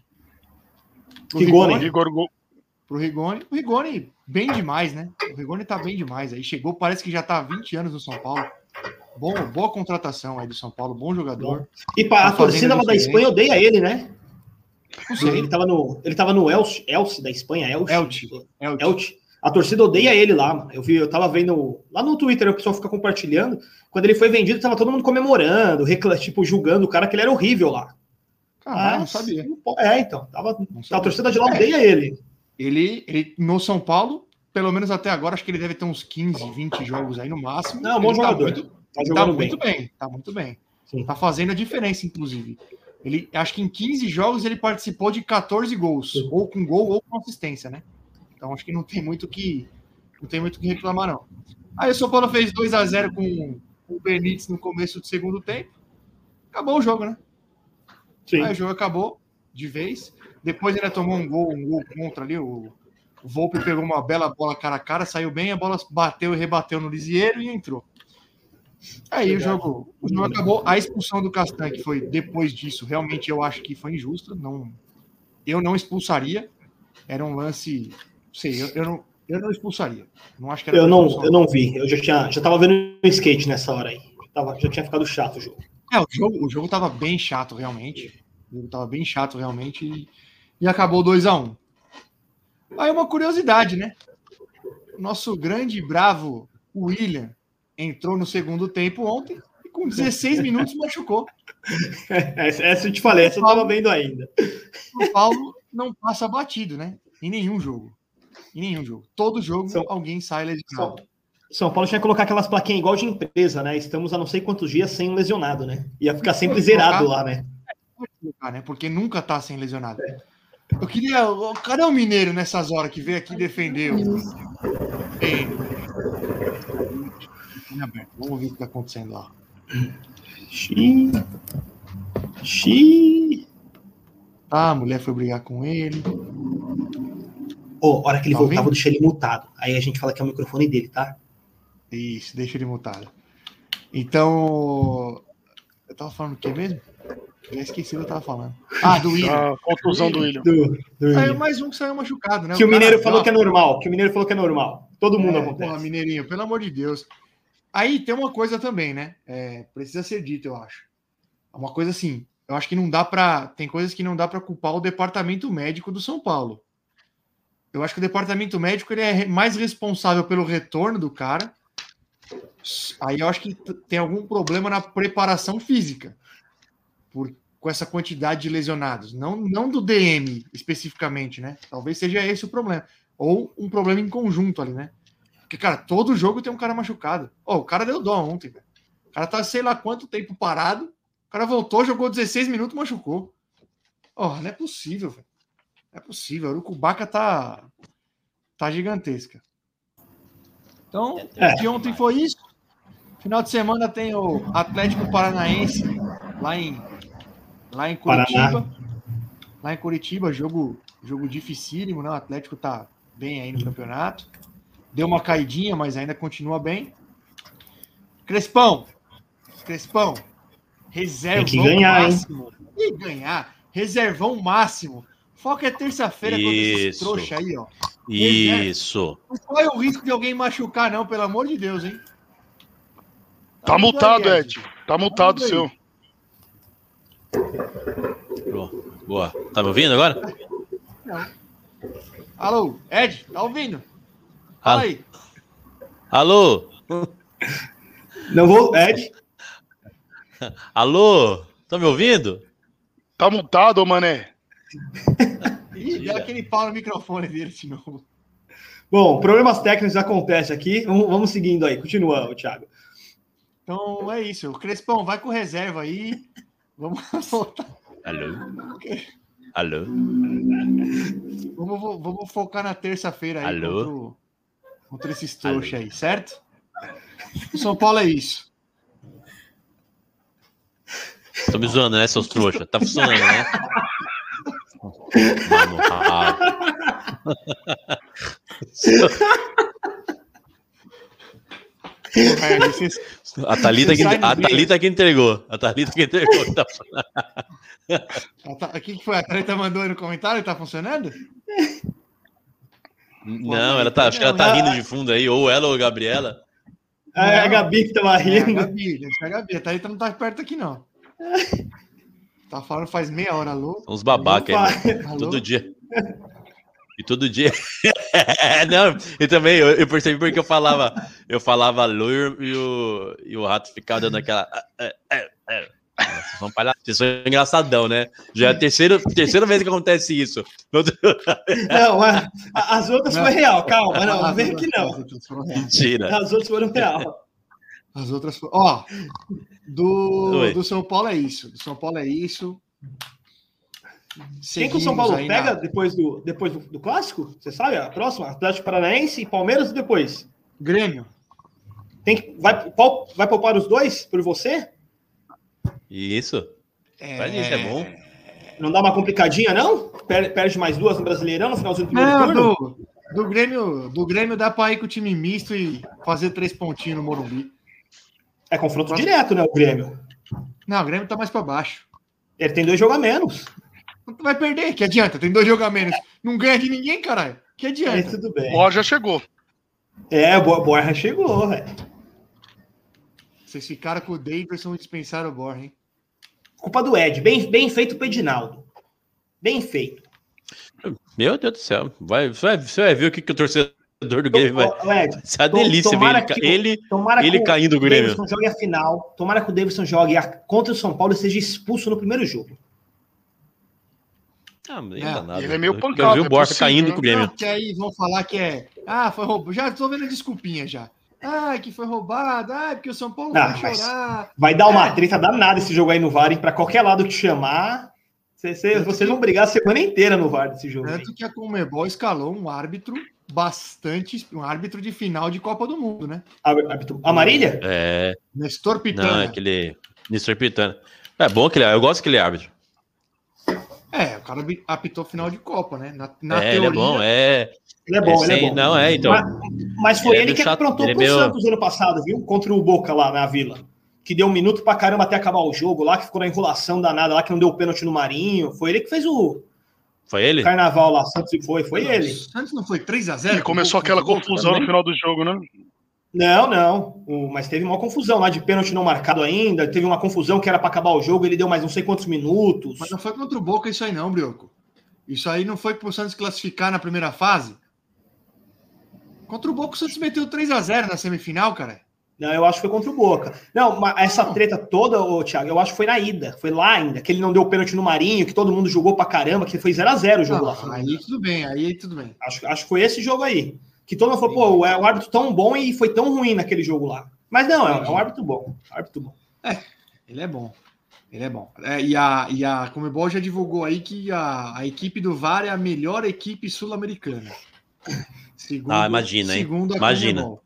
pro Rigoni. Rigoni. Pro Rigoni. O Rigoni, bem demais, né? O Rigoni tá bem demais. Aí chegou, parece que já tá há 20 anos no São Paulo. Bom, boa contratação aí do São Paulo, bom jogador. E para tá a torcida lá da Espanha odeia ele, né? Ele tava no, ele tava no Elche, Elche da Espanha, Elche. Elche. Elche. Elche. A torcida odeia ele lá, Eu vi, eu tava vendo lá no Twitter, o pessoal fica compartilhando. Quando ele foi vendido, tava todo mundo comemorando, recla, tipo, julgando o cara que ele era horrível lá. Ah, não sabia. É, então. Tava, a torcida de lá odeia é. ele. ele. Ele, no São Paulo, pelo menos até agora, acho que ele deve ter uns 15, 20 jogos aí no máximo. Não, bom tá jogador. Tá muito, tá tá muito bem. bem. Tá muito bem. Sim. Tá fazendo a diferença, inclusive. Ele, acho que em 15 jogos ele participou de 14 gols, ou com gol ou com assistência, né? Então acho que não tem muito que não tem muito que reclamar não. Aí o São Paulo fez 2 a 0 com o Benítez no começo do segundo tempo. Acabou o jogo, né? Sim. Aí o jogo acabou de vez. Depois ele tomou um gol, um gol contra ali. O, o Volpe pegou uma bela bola cara a cara, saiu bem, a bola bateu e rebateu no Lisieiro e entrou. Aí o jogo, o jogo acabou. A expulsão do Castan, que foi depois disso, realmente eu acho que foi injusta. Não, eu não expulsaria. Era um lance. Sei, eu, eu não, eu não expulsaria. Não acho que era. Eu não, eu não vi. Eu já tinha, já tava vendo o skate nessa hora aí. Tava, já tinha ficado chato o jogo. É, o jogo, o jogo tava bem chato realmente. O jogo tava bem chato realmente e, e acabou 2 a 1 um. Aí uma curiosidade, né? Nosso grande bravo William entrou no segundo tempo ontem e com 16 minutos machucou. Essa eu te falei, essa eu estava vendo ainda. O Paulo não passa batido, né? Em nenhum jogo. Em nenhum jogo. Todo jogo São... alguém sai lesionado. São Paulo tinha que colocar aquelas plaquinhas igual de empresa, né? Estamos há não sei quantos dias sem lesionado, né? Ia ficar sempre zerado lá, né? né? Porque nunca tá sem lesionado. É. Eu queria. Cadê o mineiro nessas horas que veio aqui defender? Ei, aberto. Vamos ver o que está acontecendo lá. Xi. Xi. Ah, a mulher foi brigar com ele. Ô, oh, hora que ele tá voltar, vou deixar ele mutado. Aí a gente fala que é o microfone dele, tá? Isso, deixa ele mutado. Então. Eu tava falando o que mesmo? Eu esqueci o que eu tava falando. Ah, do William. A conclusão do William. Do, do William. mais um que saiu machucado, né? Que o, o Mineiro falou que é normal. Que o Mineiro falou que é normal. Todo mundo é, acontece. Porra, Mineirinho, pelo amor de Deus. Aí tem uma coisa também, né? É, precisa ser dito, eu acho. Uma coisa assim, eu acho que não dá para. Tem coisas que não dá para culpar o departamento médico do São Paulo. Eu acho que o departamento médico ele é mais responsável pelo retorno do cara. Aí eu acho que tem algum problema na preparação física, por, com essa quantidade de lesionados. Não, não do DM especificamente, né? Talvez seja esse o problema. Ou um problema em conjunto ali, né? Porque, cara, todo jogo tem um cara machucado. Oh, o cara deu dó ontem, velho. O cara tá sei lá quanto tempo parado. O cara voltou, jogou 16 minutos, machucou. Oh, não é possível, velho. É possível. A Urucubaca tá, tá gigantesca. Então, é. de ontem foi isso. Final de semana tem o Atlético Paranaense lá em, lá em Curitiba. Paraná. Lá em Curitiba, jogo, jogo dificílimo, né? O Atlético tá bem aí no campeonato. Deu uma caidinha, mas ainda continua bem. Crespão, Crespão, reserva máximo. Hein? E ganhar, reservão máximo. Foco é terça-feira contra esses trouxa aí, ó. Isso. Não foi o risco de alguém machucar, não, pelo amor de Deus, hein? Tá, tá multado, aí, Ed. Tá multado o seu. Boa. Tá me ouvindo agora? Não. Alô, Ed, tá ouvindo? Fala aí. Alô? Não vou, Ed? Alô? Tá me ouvindo? Tá multado, mané. Ih, deu aquele pau no microfone dele de novo. Bom, problemas técnicos acontecem aqui. Vamos, vamos seguindo aí. Continua, Thiago. Então é isso. O Crespão, vai com reserva aí. Vamos voltar. Alô? Alô? Vamos, vamos focar na terça-feira aí Alô? Contra, esses trouxas aí, certo? O São Paulo é isso. Tô me zoando, né, seus trouxas? Tá funcionando, né? Mano, a Thalita, que, a Thalita que entregou. A Thalita que entregou. Tá... O que foi? A Thalita mandou aí no comentário? Tá funcionando? Não, ela tá, acho que ela tá rindo de fundo aí, ou ela ou a Gabriela. É a Gabi que tava rindo. É a Gabi, deve ser a Gabi. A Thalita não tá perto aqui, não. Tá falando faz meia hora, alô? Uns babaca aí, né? todo dia. E todo dia. não, e também eu, eu, percebi porque eu falava, eu falava alô e o, e o rato ficava dando aquela. Vocês são palhaços, vocês são engraçadão, né? Já é a terceira, terceira vez que acontece isso. Não, as outras não, foi real, calma, não, não vem que não. Mentira. As outras foram real. As outras foram. Ó, do, do São Paulo é isso. Do São Paulo é isso. Quem que o São Paulo pega na... depois, do, depois do, do, clássico? Você sabe? A próxima? Atlético Paranaense e Palmeiras e depois? Grêmio. Tem que, vai, vai poupar os dois por você? Isso. É... Faz isso, é bom. Não dá uma complicadinha, não? Perde, mais duas no Brasileirão no finalzinho do primeiro não, turno? Do, do, Grêmio, do Grêmio dá para ir com o time misto e fazer três pontinhos no Morumbi. É confronto Mas... direto, né, o Grêmio? Não, o Grêmio tá mais para baixo. Ele tem dois jogos a menos. Vai perder, que adianta? Tem dois jogos a menos. Não ganha de ninguém, caralho. Que adianta? Aí, tudo bem. Borja chegou. É, Borja chegou, velho. Vocês ficaram com o Davidson e dispensaram o Borja, hein? Culpa do Ed. Bem, bem feito pro Edinaldo. Bem feito. Meu Deus do céu. Vai, você, vai, você vai ver o que, que o torcedor do Grêmio vai. Ed, Isso é uma delícia ver ele, ele, ele caindo do Grêmio. Davidson jogue a final. Tomara que o Davidson jogue a, contra o São Paulo e seja expulso no primeiro jogo. Ah, é, nada. Ele é meio pancado. Eu vi o Borja caindo com o Grêmio. que aí vão falar que é. Ah, foi roubo. Já tô vendo a desculpinha já. Ah, que foi roubado. Ah, porque o São Paulo não, vai chorar. Vai dar uma é. treta danada esse jogo aí no VAR, para qualquer lado que chamar. Vocês você vão brigar a semana inteira no VAR desse jogo. Tanto que a Comebol escalou um árbitro bastante. Um árbitro de final de Copa do Mundo, né? Árbitro Amarília? É. Nestor Pitana. Não, aquele. Nestor Pitana. É bom que ele é. Eu gosto que ele é árbitro. É, o cara apitou final de Copa, né? Na, na é, teoria, ele é bom, é. Ele é bom, ele é bom. Não, é, então. Mas, mas foi ele, ele é que chato, aprontou pro é meio... Santos ano passado, viu? Contra o Boca lá na Vila. Que deu um minuto pra caramba até acabar o jogo lá, que ficou na enrolação danada lá, que não deu o pênalti no Marinho. Foi ele que fez o. Foi ele? Carnaval lá, Santos foi, foi ele. Santos não foi 3x0? E começou aquela confusão no final do jogo, né? Não, não. O, mas teve uma confusão lá de pênalti não marcado ainda. Teve uma confusão que era para acabar o jogo, ele deu mais não sei quantos minutos. Mas não foi contra o Boca isso aí, não, Brioco. Isso aí não foi pro Santos classificar na primeira fase? Contra o Boca, o Santos meteu 3 a 0 na semifinal, cara. Não, eu acho que foi contra o Boca. Não, essa treta toda, ô, Thiago, eu acho que foi na ida. Foi lá ainda. Que ele não deu pênalti no Marinho, que todo mundo jogou pra caramba, que foi 0x0 o jogo lá. Aí tudo bem, aí tudo bem. Acho, acho que foi esse jogo aí. Que todo mundo falou, pô, é um árbitro tão bom e foi tão ruim naquele jogo lá. Mas não, é, é um árbitro bom. Árbitro bom. É, ele é bom. Ele é bom. É, e, a, e a Comebol já divulgou aí que a, a equipe do VAR é a melhor equipe sul-americana. Segundo, ah, imagina, hein? Imagina. Comebol.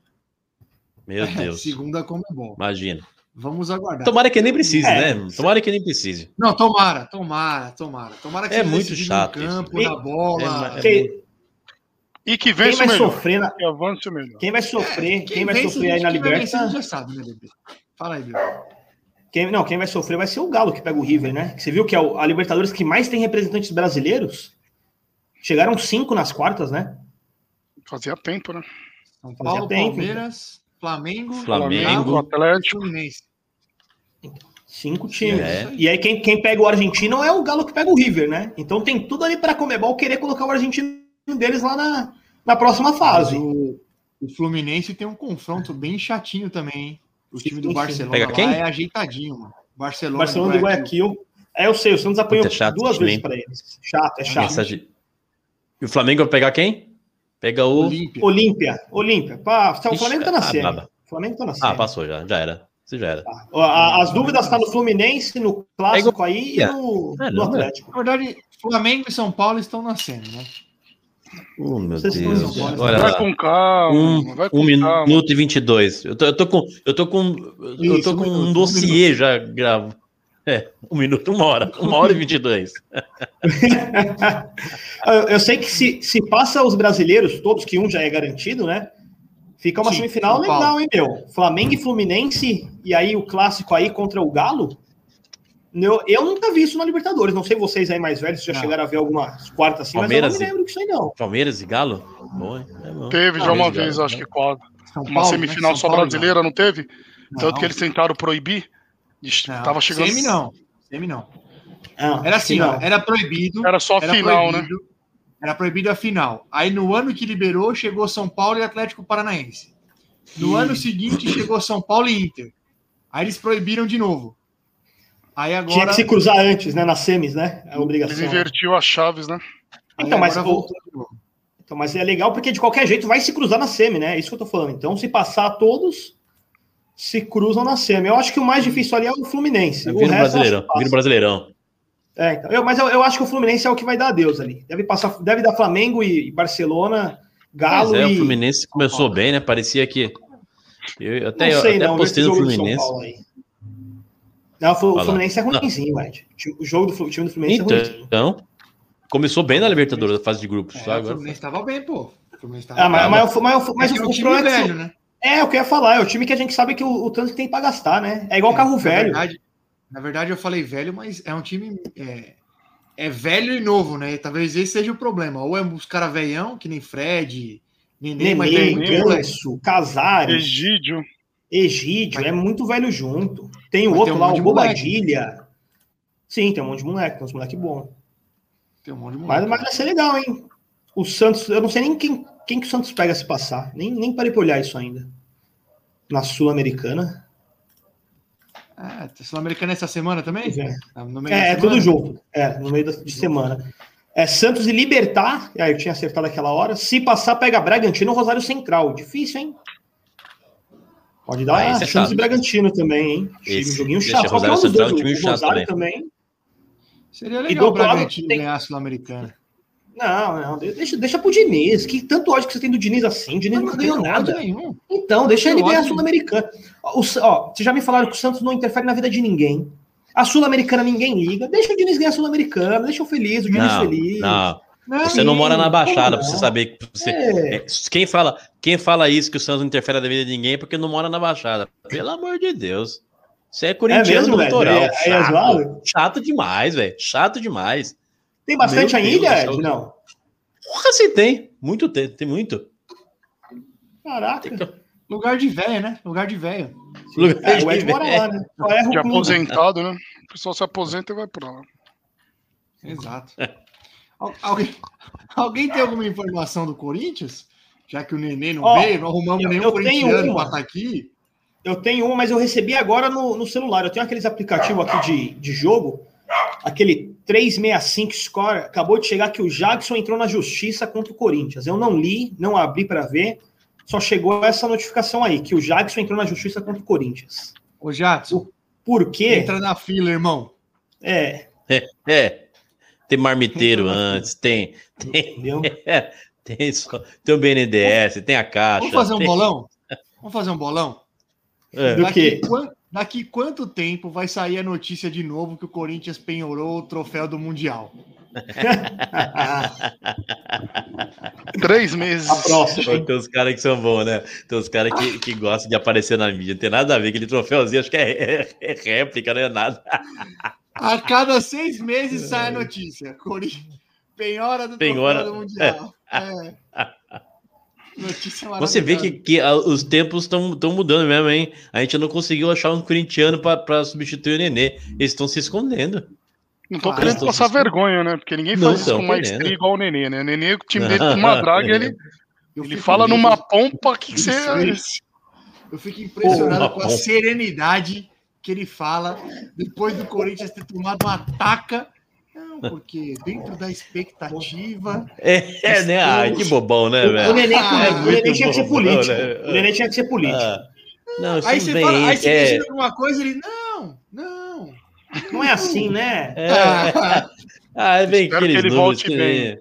Meu é, Deus. Segunda Comebol. Imagina. Vamos aguardar. Tomara que nem precise, é. né? Tomara que nem precise. Não, tomara, tomara, tomara. Tomara que é muito chato. No campo, isso. na bola. É, é e que vence quem vai melhor. sofrer na... Quem vai sofrer, quem, quem vai sofrer aí na Libertadores já sabe, né, Bebê? Fala aí, Bebê. Quem, não, quem vai sofrer vai ser o Galo que pega o River, né? Você viu que é a Libertadores que mais tem representantes brasileiros? Chegaram cinco nas quartas, né? Fazia tempo, né? São Paulo, tempo, Palmeiras, Flamengo, Flamengo, Atlético. Cinco times. É. E aí quem, quem pega o argentino é o Galo que pega o River, né? Então tem tudo ali para Comebol querer colocar o argentino deles lá na, na próxima fase. O, o, Fluminense tem um confronto bem chatinho também, hein? O time do Barcelona Pega quem? é ajeitadinho, mano. Barcelona, Barcelona do Guayaquil. Guayaquil. É, eu sei, o Santos apanhou é chato, duas vezes para eles. Chato, é chato. E o Flamengo vai pegar quem? Pega o. Olímpia. Olímpia. O Flamengo tá na série. O Flamengo tá na série. Ah, passou já, já era. Você já era. Tá. As dúvidas estão tá no Fluminense, no Clássico aí e no, é, no Atlético. Na verdade, Flamengo e São Paulo estão nascendo, né? Oh, meu Vocês Deus. Olha vai lá. com calma. Um, vai com um calma. minuto e 22. Eu tô, eu tô com, eu tô com, eu tô com um, um dossiê já gravo. É, um minuto, uma hora. Uma hora e 22. eu, eu sei que se, se passa os brasileiros, todos que um já é garantido, né? Fica uma Sim, semifinal legal, hein, meu? Flamengo e Fluminense, e aí o clássico aí contra o Galo. Eu, eu nunca vi isso na Libertadores. Não sei vocês aí mais velhos se já não. chegaram a ver algumas quartas assim, Palmeiras mas eu não me lembro disso aí, não. Palmeiras e Galo? Bom, é bom. Teve já uma vez, Galo, acho né? que quase. Uma semifinal né? só Paulo, brasileira, não teve? Não. Tanto que eles tentaram proibir. Não. Tava chegando. Semi não. Semi não. não era assim, ó, era proibido. Era só era final, né? proibido, né? Era proibido a final. Aí no ano que liberou, chegou São Paulo e Atlético Paranaense. No e... ano seguinte, chegou São Paulo e Inter. Aí eles proibiram de novo. Aí agora... Tinha que se cruzar antes, né? Nas semis, né? É a obrigação. Ele invertiu as chaves, né? Então, mas, o... então, mas é legal porque de qualquer jeito vai se cruzar na semi, né? É isso que eu tô falando. Então, se passar todos, se cruzam na semi. Eu acho que o mais difícil ali é o Fluminense. É, vira o Brasileirão. Vira Brasileirão. É, então, eu, mas eu, eu, acho que o Fluminense é o que vai dar adeus ali. Deve passar, deve dar Flamengo e Barcelona, Galo. Mas é, e... o Fluminense começou bem, né? Parecia que. Eu até, não sei, eu até não, postei no Fluminense. Não, o Fluminense é ruimzinho, Ed. O jogo do time do Fluminense então, é ruimzinho. Então, começou bem na Libertadores, a fase de grupos. É, agora. O Fluminense estava bem, pô. ah, mas, mas, mas, mas, é o, o time é velho, né? É, o que eu ia falar, é o time que a gente sabe que o, o tanto que tem para gastar, né? É igual é, carro velho. Na verdade, na verdade, eu falei velho, mas é um time. É, é velho e novo, né? Talvez esse seja o problema. Ou é os caras velhão, que nem Fred, Nenê, Nenê Ganso, Casares. Egídio. Egídio, é muito velho junto. Tem o outro um lá, o Bobadilha. Sim, tem um monte de moleque, tem uns moleque bom. Tem um monte de moleque. Mas, mas vai ser legal, hein? O Santos, eu não sei nem quem, quem que o Santos pega se passar. Nem, nem parei pra olhar isso ainda. Na Sul-Americana. Ah, Sul-Americana essa semana também? É, tá é, é tudo junto. É, no meio de semana. É Santos e Libertar. Aí eu tinha acertado aquela hora. Se passar, pega Bragantino Rosário Central. Difícil, hein? Pode dar ah, Santos e Bragantino também, hein? Esse, joguinho chato. Rosário Central é um time chato também. também. Seria legal o Bragantino tem... ganhar a Sul-Americana. Não, não, deixa, deixa pro Diniz. Que tanto ódio que você tem do Diniz assim? O Diniz não, nunca ganhou nada. Nenhum. Então, deixa ele ganhar a Sul-Americana. Ó, vocês já me falaram que o Santos não interfere na vida de ninguém. A Sul-Americana ninguém liga. Deixa o Diniz ganhar a Sul-Americana, deixa o feliz, o Diniz não, feliz. Não, você não mora na Baixada para você saber que você. É. é. Quem, fala, quem fala isso que o Santos não interfere na vida de ninguém é porque não mora na Baixada. Pelo amor de Deus. Você é corintiano é mesmo, do litoral. É, chato, é chato demais, velho. Chato demais. Tem bastante Meu ainda, Ed? Não. Porra, se tem. Muito tem, tem muito. Caraca. Tem que, Lugar de velho, né? Lugar de velho. É, o Ed mora lá, né? De aposentado, né? O pessoal se aposenta e vai pra lá. Exato. alguém, alguém tem alguma informação do Corinthians? Já que o Nenê não oh, veio, não arrumamos eu, nenhum eu corintiano para estar tá aqui. Eu tenho uma, mas eu recebi agora no, no celular. Eu tenho aqueles aplicativos aqui de, de jogo. Aquele 365 Score. Acabou de chegar que o Jackson entrou na justiça contra o Corinthians. Eu não li, não abri para ver. Só chegou essa notificação aí, que o Jackson entrou na justiça contra o Corinthians. Ô, Jackson. Por quê? Entra na fila, irmão. É. É. é. Tem marmiteiro antes, tem. Tem, é, tem, só, tem o BNDES, tem a caixa. Vamos fazer um tem... bolão? Vamos fazer um bolão? É. Do quant, daqui quanto tempo vai sair a notícia de novo que o Corinthians penhorou o troféu do Mundial? Três meses. A próxima. Tem uns caras que são bons, né? Tem uns caras que, que gostam de aparecer na mídia. Não tem nada a ver. Aquele troféuzinho, acho que é, é, é réplica, não é nada. A cada seis meses sai a notícia. Corinthians penhora do penhora. troféu do Mundial. É. Você vê que, que os tempos estão mudando mesmo, hein? A gente não conseguiu achar um corintiano para substituir o Nenê. Eles estão se escondendo. Não estão querendo passar vergonha, né? Porque ninguém faz isso com maestria igual o Nenê, né? O Nenê, o time dele tem uma draga, ele, ele fala numa pompa que você. Eu fico impressionado com a serenidade que ele fala depois do Corinthians ter tomado uma taca porque dentro da expectativa. É, é né? Ai, que bobão, né, velho? O Nenê, ah, é o Nenê tinha que ser político. Né? O Nenê tinha que ser político. Ah, não, aí você, fala, aí você é... alguma coisa, ele. Não, não. Não é assim, né? É. Ah, vem aqueles que números que. Bem.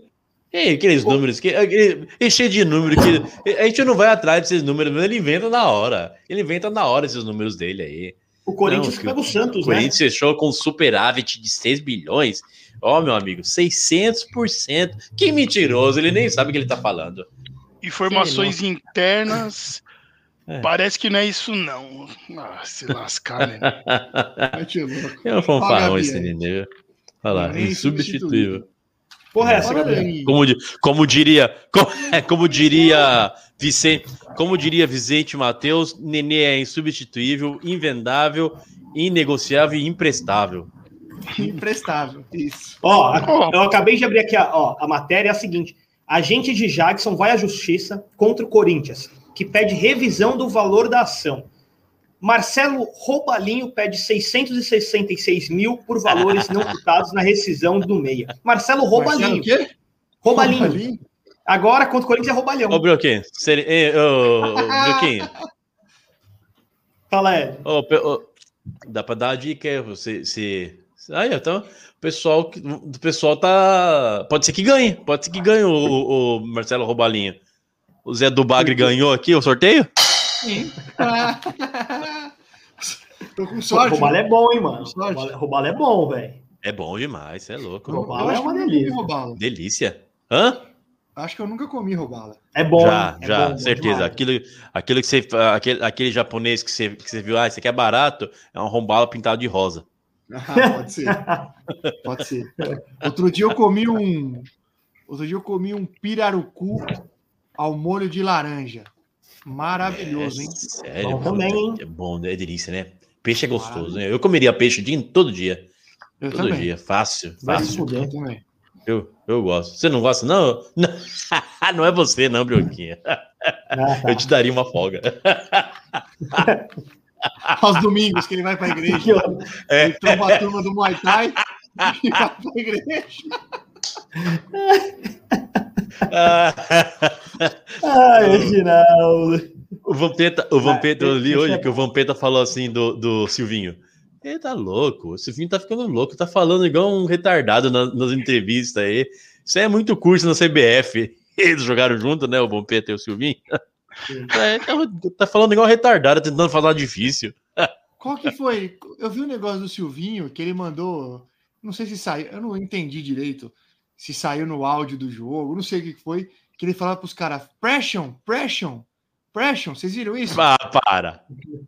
É, aqueles Pô. números que. É cheio de números que. A gente não vai atrás desses números, mas ele inventa na hora. Ele inventa na hora esses números dele aí. O Corinthians não, pega o Santos, o né? Corinthians fechou com superávit de 6 bilhões. Ó, oh, meu amigo, 600%. Que mentiroso, ele nem sabe o que ele tá falando. Informações internas. É. Parece que não é isso, não. Ah, se lascar, né? é um fanfarrão esse menino. Olha lá, insubstituível. Porra, essa, Como, como diria, como, como diria Vicente, como diria Vicente Matheus, Nenê é insubstituível, invendável, inegociável e imprestável. Imprestável, isso. Ó, eu acabei de abrir aqui a, ó, a matéria, é a seguinte. Agente de Jackson vai à justiça contra o Corinthians, que pede revisão do valor da ação. Marcelo Roubalinho pede 666 mil por valores não quitados na rescisão do meia. Marcelo Roubalinho. Marcelo quê? Roubalinho. Roubalinho. Agora, contra o Corinthians, é roubalhão. Ô, Brioquinho. Seri... Ô, ô, Brioquinho. Fala, Ed. Ô, ô, dá pra dar a dica, você... Se Aí, então, o pessoal, o pessoal tá. Pode ser que ganhe, pode ser que ganhe o, o Marcelo Robalinha. O Zé do Bagre ganhou aqui o sorteio? Sim. Tô com sorte. Roubalo é bom, hein, mano? Roubalo é bom, velho. É bom demais, você é louco. Roubalo é uma delícia. Delícia. Hã? Acho que eu nunca comi robala. É bom. Já, é já, bom, certeza. aquilo, aquilo que você. Aquele, aquele japonês que você, que você viu, ah, isso aqui é barato, é um rombala pintado de rosa. Ah, pode ser. Pode ser. Outro dia eu comi um. Outro dia eu comi um pirarucu ao molho de laranja. Maravilhoso, é, hein? Sério, bom também, hein? É bom, é delícia, né? Peixe é gostoso, né? Eu comeria peixe dia, todo dia. Eu todo também. dia, fácil, fácil. Eu também. Eu, eu gosto. Você não gosta, não? Não, não é você, não, Brioquinha. Eu te daria uma folga. aos domingos que ele vai para a igreja. É. Ele toma a turma do Muay Thai e vai para a igreja. Ai, Reginaldo. O Vampeta, o Vampeta, eu li hoje que o Vampeta falou assim do, do Silvinho. Ele tá louco, o Silvinho tá ficando louco, tá falando igual um retardado nas, nas entrevistas aí. Isso é muito curso na CBF. Eles jogaram junto, né? O Vampeta e o Silvinho. É, tá falando igual retardado, tentando falar difícil. Qual que foi? Eu vi um negócio do Silvinho que ele mandou. Não sei se saiu, eu não entendi direito se saiu no áudio do jogo, não sei o que foi. Que ele falava pros caras: Pression, Pression, Pression. Vocês viram isso? Ah, para.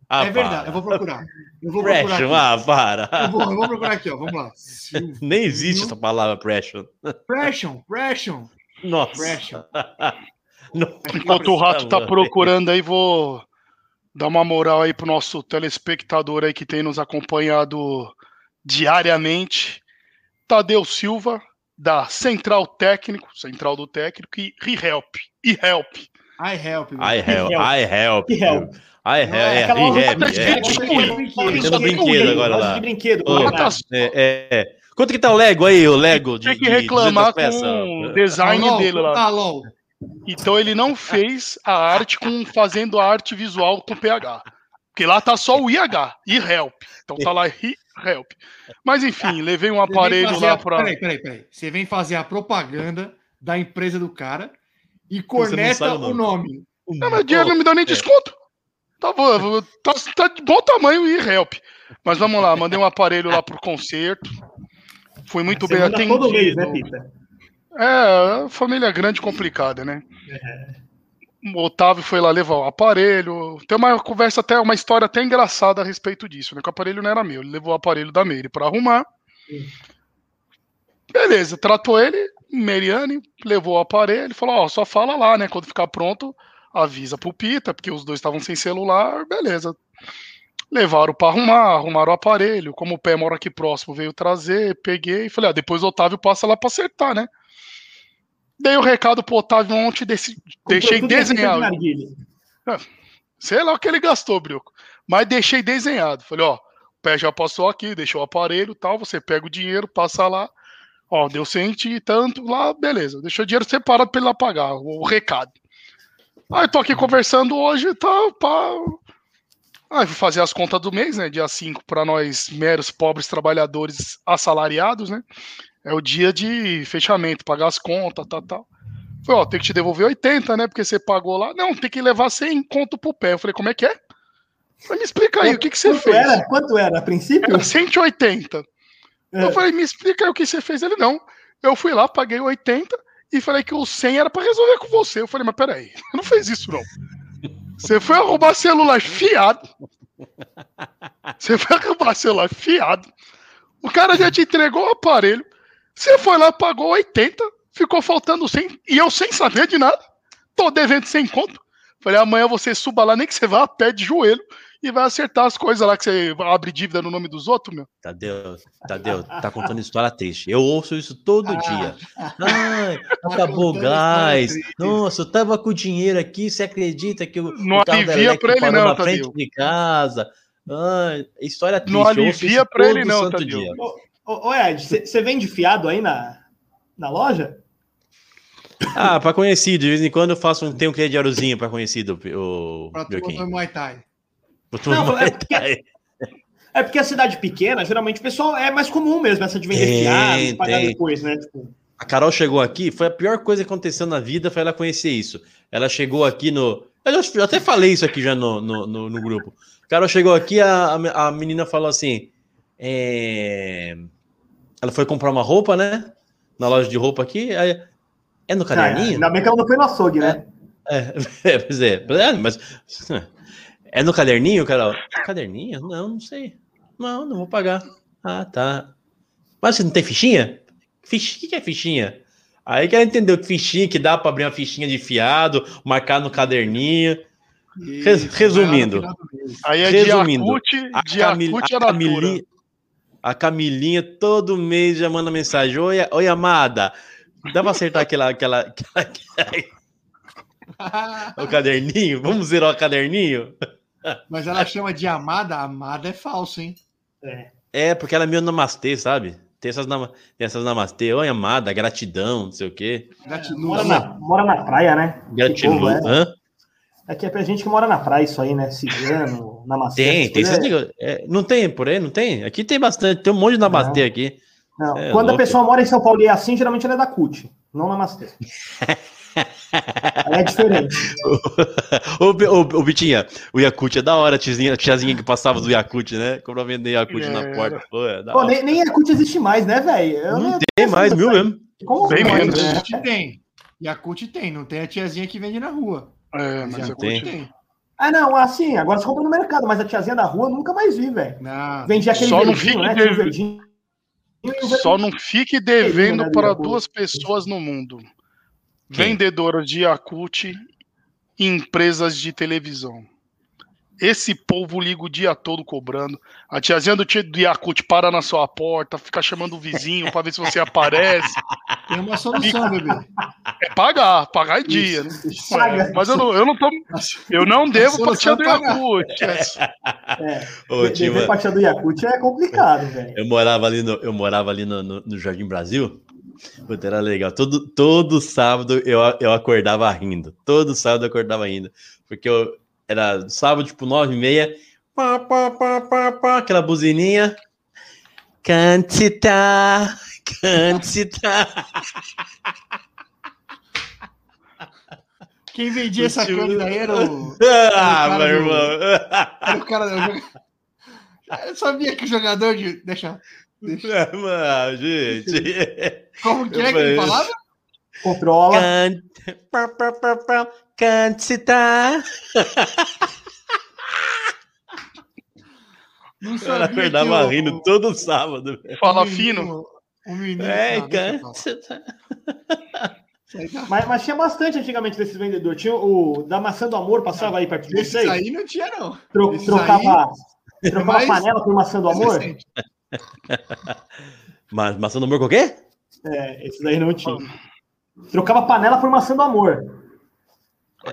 Ah, é verdade, para. eu vou procurar. Eu vou procurar. Pression, ah, para. Eu vou, eu vou procurar aqui, ó. Vamos lá. Silvinho. Nem existe essa palavra Pression. Pression, Pression. Nossa. Pression. Enquanto o rato tá procurando aí, vou, dar uma moral aí pro nosso telespectador aí que tem nos acompanhado diariamente. Tadeu Silva, da Central Técnico, Central do Técnico, e ReHelp. E Help. I help. I help. I help. I help. I help. É, help. É, brinquedo agora lá. De brinquedo. É, é. Quanto que tá o Lego aí, o Lego? De, Tem que reclamar com o design dele lá. Tá então ele não fez a arte com fazendo a arte visual com PH. Porque lá tá só o IH, e help. Então tá lá help. Mas enfim, levei um aparelho lá para. Peraí, peraí, peraí. Você vem fazer a propaganda da empresa do cara e corneta o nome. Não, mas dinheiro não me dá nem é. desconto. Tá bom, tá, tá de bom tamanho e help. Mas vamos lá, mandei um aparelho lá pro concerto. Fui muito Você bem atendido. Todo mês, né, Pita? É, família grande complicada, né? É. O Otávio foi lá levar o aparelho. Tem uma conversa até, uma história até engraçada a respeito disso, né? Que o aparelho não era meu. Ele levou o aparelho da Meire para arrumar. Sim. Beleza, tratou ele, Meriane, levou o aparelho, falou: Ó, só fala lá, né? Quando ficar pronto, avisa pro Pita, porque os dois estavam sem celular, beleza. Levaram para arrumar, arrumaram o aparelho. Como o pé mora aqui próximo, veio trazer, peguei e falei: ah, depois o Otávio passa lá para acertar, né? Dei o recado pro Otávio ontem, desse, deixei desenhado. É, sei lá o que ele gastou, Brioco. Mas deixei desenhado. Falei, ó, o pé já passou aqui, deixou o aparelho tal, você pega o dinheiro, passa lá. Ó, deu cento e tanto lá, beleza. Deixou o dinheiro separado para ele pagar, o, o recado. Aí tô aqui conversando hoje e tá, pá. Aí vou fazer as contas do mês, né? Dia 5 para nós meros pobres trabalhadores assalariados, né? É o dia de fechamento, pagar as contas, tal, tal. Falei, ó, tem que te devolver 80, né? Porque você pagou lá. Não, tem que levar 100 conto pro pé. Eu falei, como é que é? Falei, me explica aí, o que, que você quanto fez? Era? Quanto era a princípio? Era 180. É. Eu falei, me explica aí o que você fez. Ele, não. Eu fui lá, paguei 80 e falei que o 100 era para resolver com você. Eu falei, mas peraí, não fez isso não. Você foi arrumar celular fiado. Você foi arrumar celular fiado. O cara já te entregou o aparelho. Você foi lá, pagou 80, ficou faltando 100, e eu sem saber de nada, tô devendo 100 conto. Falei, amanhã você suba lá, nem que você vá a pé de joelho e vai acertar as coisas lá que você abre dívida no nome dos outros, meu. Tadeu, Tadeu, tá contando história triste. Eu ouço isso todo ah, dia. Ai, tá acabou o gás. Nossa, eu tava com dinheiro aqui, você acredita que o, não o carro alivia pra ele não, na frente Tadeu. de casa? Ai, história triste. Não alivia pra ele não, Tadeu. Dia. Ô, ô Ed, você vende fiado aí na, na loja? Ah, para conhecido, de vez em quando eu faço um, tenho um crediáriozinho para conhecido, o Pra tu botar Muay Thai. Não, é porque, é porque a cidade pequena, geralmente o pessoal é mais comum mesmo, essa de vender fiado pagar depois, né? Tipo... A Carol chegou aqui, foi a pior coisa que aconteceu na vida, foi ela conhecer isso. Ela chegou aqui no. Eu até falei isso aqui já no, no, no, no grupo. A Carol chegou aqui, a, a menina falou assim: é... Ela foi comprar uma roupa, né? Na loja de roupa aqui. Aí... É no caderninho? Ah, ainda bem que ela não foi no açougue, né? É, é, pois é. é mas. É no caderninho, Carol? Caderninho? Não, não sei. Não, não vou pagar. Ah, tá. Mas você não tem fichinha? Fichinha? O que é fichinha? Aí que ela entendeu que fichinha, que dá para abrir uma fichinha de fiado, marcar no caderninho. Resumindo. Aí é resumindo, de Acute, de a, Camil, a, Camilinha, a Camilinha todo mês já manda mensagem: Oi, oi amada, dá pra acertar aquela. aquela, aquela... o caderninho? Vamos zerar o caderninho? Mas ela chama de amada, amada é falso, hein? É, é porque ela é meio namastê, sabe? Tem essas, nam... Tem essas namastê, oi amada, gratidão, não sei o quê. Gratidão. Mora na, mora na praia, né? Gratidão. É. Hã? É que é pra gente que mora na praia isso aí, né? Cigano, namastê. Tem, tem. É... É, não tem por aí? Não tem? Aqui tem bastante. Tem um monte de namastê não. aqui. Não. É, Quando louco. a pessoa mora em São Paulo e é assim, geralmente ela é da CUT, não namastê. é diferente. ô, ô, ô, Bitinha, o Yakut é da hora, a tiazinha, a tiazinha que passava do Yakut, né? Como pra vender Yakut é. na porta. Pô, é Pô, nem, nem Yakut existe mais, né, velho? Não tem mais, viu mesmo? Como Bem menos. Né? Tem. Yakut tem, não tem a tiazinha que vende na rua. É, mas a tem. tem. Ah, não, assim, agora você compra no mercado, mas a tiazinha da rua eu nunca mais vi, velho. Vendia aquele só verdinho, né? Verdinho, só não fique devendo para duas pessoas no mundo. Quem? Vendedoras de Yakult e empresas de televisão. Esse povo liga o dia todo cobrando. A tiazinha do tio do Yakut para na sua porta, fica chamando o vizinho para ver se você aparece. Tem uma solução, bebê. É pagar, pagar em dia, né? Paga. Mas eu não, eu não tô. Eu não devo pra tia do Yakut. É. Ô, dever pra tia do Yakut é complicado, velho. Eu morava ali no, eu morava ali no, no, no Jardim Brasil. Puta, era legal. Todo, todo sábado eu, eu acordava rindo. Todo sábado eu acordava rindo. Porque eu, era sábado, tipo, nove e meia. Pá, pá, pá, pá, pá, aquela buzininha. Cantita, cantita. Quem vendia essa câmera aí era o. Ah, meu irmão. Era o cara. Eu sabia que o jogador de. Deixa. Deixa. Mano, gente. Como que é que ele falava? Controla. Cantita. Não Ela acordava rindo todo sábado. Fala fino. O menino. É, cantita. Mas, mas, tinha bastante antigamente desses vendedores. Tinha o da maçã do amor, passava aí perto de vocês. aí não tinha, não. Tro, trocava, aí... trocava mais... panela por maçã do amor? Mas maçã do amor com o quê? É, esse daí não tinha. Trocava panela por maçã do amor.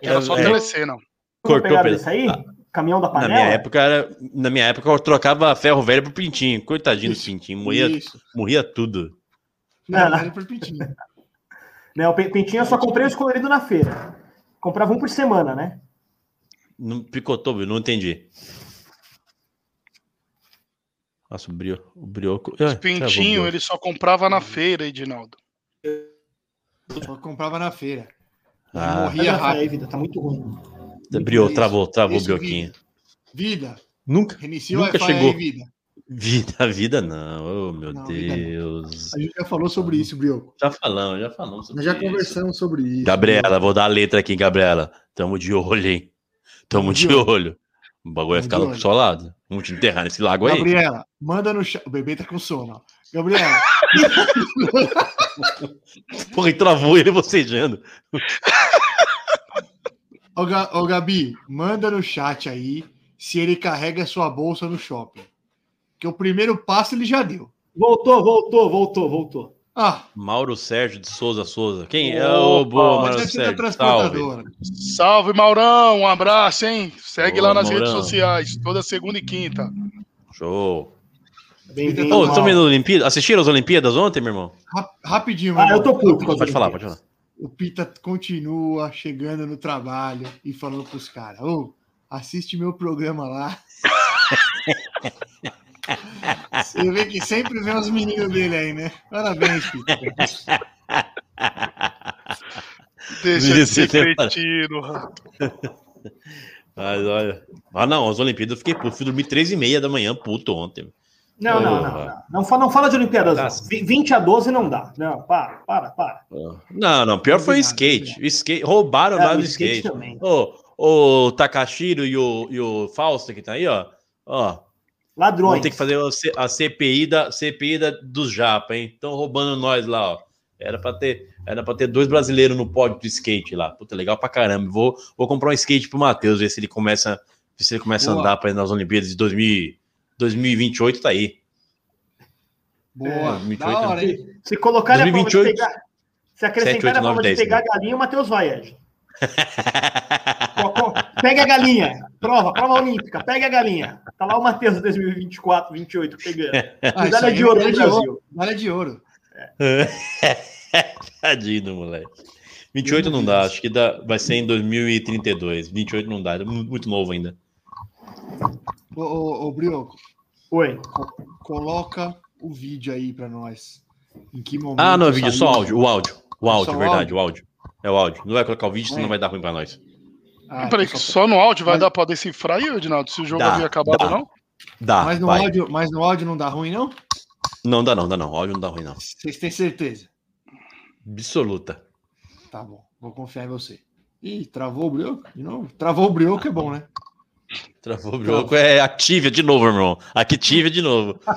Era só é, não. Cortou isso aí? Ah, Caminhão da panela? Na minha época, era, na minha época eu trocava ferro velho por pintinho. Coitadinho do pintinho. Morria, morria tudo. Não, não, não. por pintinho. Não, pintinho eu só comprei o escolhido na feira. Comprava um por semana, né? Não picotou, não entendi. Nossa, o, brio, o brioco. Os pintinho ele só comprava na feira, Edinaldo. Só comprava na feira. Ah. Morria rápido. Vida, tá muito ruim. Brio, travou, travou o brioquinho. Vida. Nunca, Reinicia nunca chegou. Aí, vida. Vida, vida não, oh meu não, Deus. A gente já falou sobre isso, Brioco. Já falamos, já falamos sobre Nós já isso. conversamos sobre isso. Gabriela, vou dar a letra aqui, Gabriela. Tamo de olho, hein? Tamo de, de olho. olho. O bagulho vai ficar pro seu lado. Vamos te enterrar nesse lago aí. Gabriela, manda no chat. O bebê tá com sono. Gabriela. Porra, e travou ele bocejando. Ô, ô, Gabi, manda no chat aí se ele carrega sua bolsa no shopping. Que o primeiro passo ele já deu. Voltou, voltou, voltou, voltou. Ah. Mauro Sérgio de Souza Souza. Quem é o boa, Mauro Sérgio? Salve. Salve, Maurão. Um abraço, hein? Segue boa, lá nas Maurão. redes sociais, toda segunda e quinta. Show. Bem-vindo. Oh, estão vendo Olimpíadas? Assistiram as Olimpíadas ontem, meu irmão? Rapidinho, Ah, eu tô puto. Pode falar, pode falar. O Pita continua chegando no trabalho e falando pros caras: Ô, oh, assiste meu programa lá. Você vê que sempre vem os meninos dele aí, né? Parabéns, Pita. Deixa de ser cretino, rato. Mas olha. Ah, não, as Olimpíadas eu fiquei puto. Fui dormir três e meia da manhã, puto, ontem. Não, não, não, não. Não, fala, não fala de Olimpíadas. Tá. 20 a 12 não dá. Não, para, para, para. Não, não. Pior foi o skate. O skate. Roubaram é, lá no skate. skate. O, o Takashiro e o, e o Fausto que tá aí, ó. Ó. Ladrões. Vamos ter que fazer a CPI, da, CPI da, dos Japa, hein? Estão roubando nós lá, ó. Era para ter, era pra ter dois brasileiros no pódio do skate lá. Puta, legal pra caramba. Vou, vou comprar um skate pro Matheus, ver se ele começa, ver se ele começa a andar para ir nas Olimpíadas de 2000, 2028 tá aí. Boa, é, 2028, da hora, hein? Se colocar 2028, a pegar, se acrescentar 7, 8, 9, a prova 10, de pegar né? a galinha, o Matheus vai, Ed. pega a galinha, prova, prova olímpica, pega a galinha. Tá lá o Matheus 2024, 28 pegando. Ah, medalha de ouro do Brasil. Medalha de ouro. É. Tadinho do moleque. 28 não dá, acho que dá, vai ser em 2032. 28 não dá, é muito novo ainda. Ô, ô, ô Brioco. Oi. Coloca o vídeo aí para nós. Em que momento? Ah, não, é vídeo, só áudio, o áudio. O áudio, só verdade, áudio? o áudio. É o áudio. Não vai colocar o vídeo, senão é. vai dar ruim para nós. Ah, peraí, então só... só no áudio vai mas... dar para decifrar aí, Edinaldo? Se o jogo dá, havia acabado, dá. não? Dá. Mas no, áudio, mas no áudio não dá ruim, não? Não dá, não, dá não. O áudio não dá ruim, não. Vocês têm certeza? Absoluta. Tá bom, vou confiar em você. Ih, travou o brioco? De novo? Travou o brioco é bom, né? Travou o brioco é Activia de novo, irmão. Activia de novo.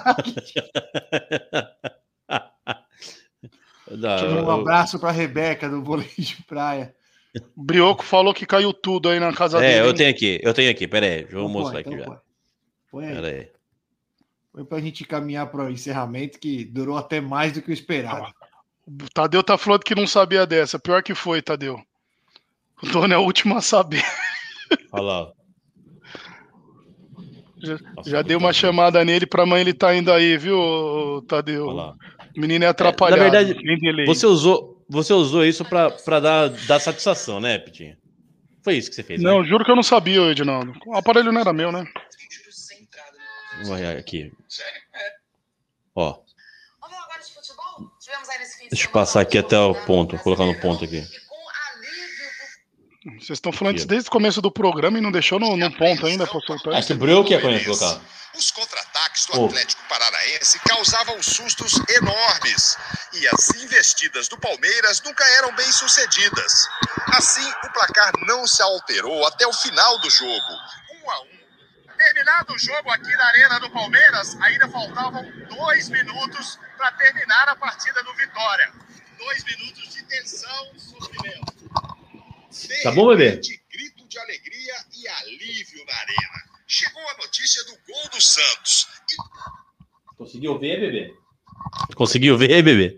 um abraço para Rebeca do vôlei de praia. Brioco falou que caiu tudo aí na casa é, dele. É, eu tenho aqui, eu tenho aqui, pera aí, vou mostrar aqui então já. Põe aí. Pera aí. Foi pra gente caminhar para o encerramento que durou até mais do que o esperado. O Tadeu tá falando que não sabia dessa. Pior que foi, Tadeu. O dono é o último a saber. Olha lá. Já, já dei uma chamada nele pra mãe ele tá indo aí, viu, Tadeu? Olha lá. O menino é atrapalhado. É, na verdade, você usou, você usou isso pra, pra dar, dar satisfação, né, Pitinho? Foi isso que você fez. Não, né? juro que eu não sabia, Edinaldo. O aparelho não era meu, né? Olhar aqui. Ó. Deixa eu passar aqui até o ponto, vou colocar no ponto aqui. Vocês estão falando isso desde o começo do programa e não deixou no, no ponto ainda para soltar. É que o que é conhece colocar. Os contra-ataques do Atlético Paranaense causavam sustos enormes e as investidas do Palmeiras nunca eram bem sucedidas. Assim, o placar não se alterou até o final do jogo, um a um. Terminado o jogo aqui na Arena do Palmeiras, ainda faltavam dois minutos para terminar a partida do Vitória. Dois minutos de tensão e sofrimento. De tá bom, bebê? grito de alegria e alívio na arena. Chegou a notícia do gol do Santos. E... Conseguiu ver, bebê? Conseguiu ver, bebê?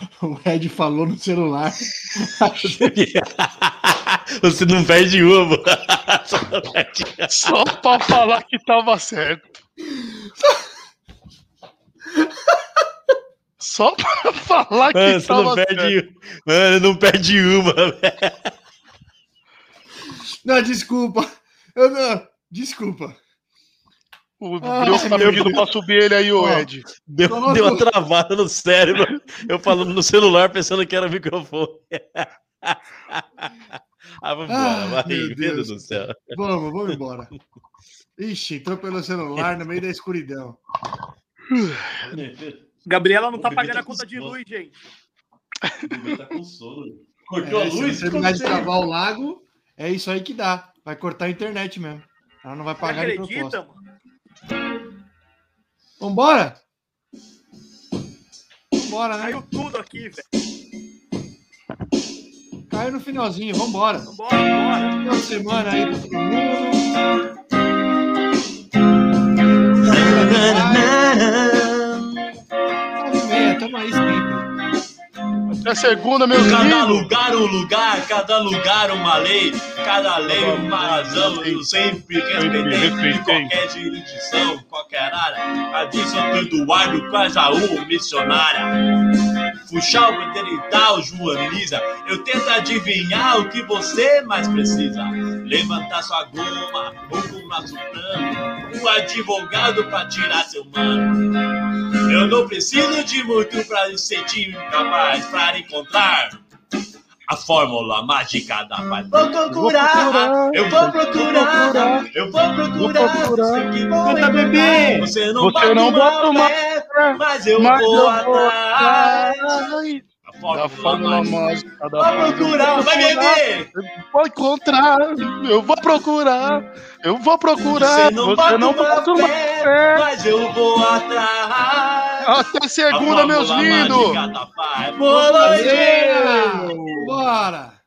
O Ed falou no celular. Você não perde uma. Só pra falar que tava certo. Só pra falar que Mano, tava não perde, certo. Mano, não perde uma, velho. Não, desculpa. Eu não. Desculpa. O ah, Brioco tá pedindo pra subir ele aí, o Ed. Deu, deu uma travada no cérebro. Eu falando no celular pensando que era microfone. ah, vamos embora. Ah, vai, meu Deus do céu. Vamos, vamos embora. Ixi, entrou pelo celular no meio da escuridão. Gabriela não tá pagando tá a conta de luz, gente. tá com sono. Cortou é, a luz? Se terminar de travar o lago, é isso aí que dá. Vai cortar a internet mesmo. Ela não vai pagar de proposta. Mano. Vambora? Vambora, né? Caiu tudo aqui, velho. Caiu no finalzinho, vambora. Vambora, vambora. Final de semana aí pra todo mundo. Tamo aí sempre. É segunda, meus cada amigos. Cada lugar um lugar, cada lugar uma lei, cada lei uma razão. Eu sempre respeitei qualquer jurisdição, qualquer área. A de Santo Eduardo Jaú missionária. Fuxal, Benterital, Joaniza. Eu tento adivinhar o que você mais precisa. Levantar sua goma, ou com nosso plano. Um advogado pra tirar seu mano. Eu não preciso de muito pra sentir capaz pra encontrar a fórmula mágica da paz. Vou procurar, eu vou procurar, eu vou procurar. vou bebê. Você não Você não bota uma pé, mas eu vou atrás da fórmula mágica da Vai procurar, vai beber! Vou encontrar, eu vou procurar, eu vou procurar. Você não, você não bota uma fé, mas eu vou atrás. Até segunda, meus lindos! Bora! Bora!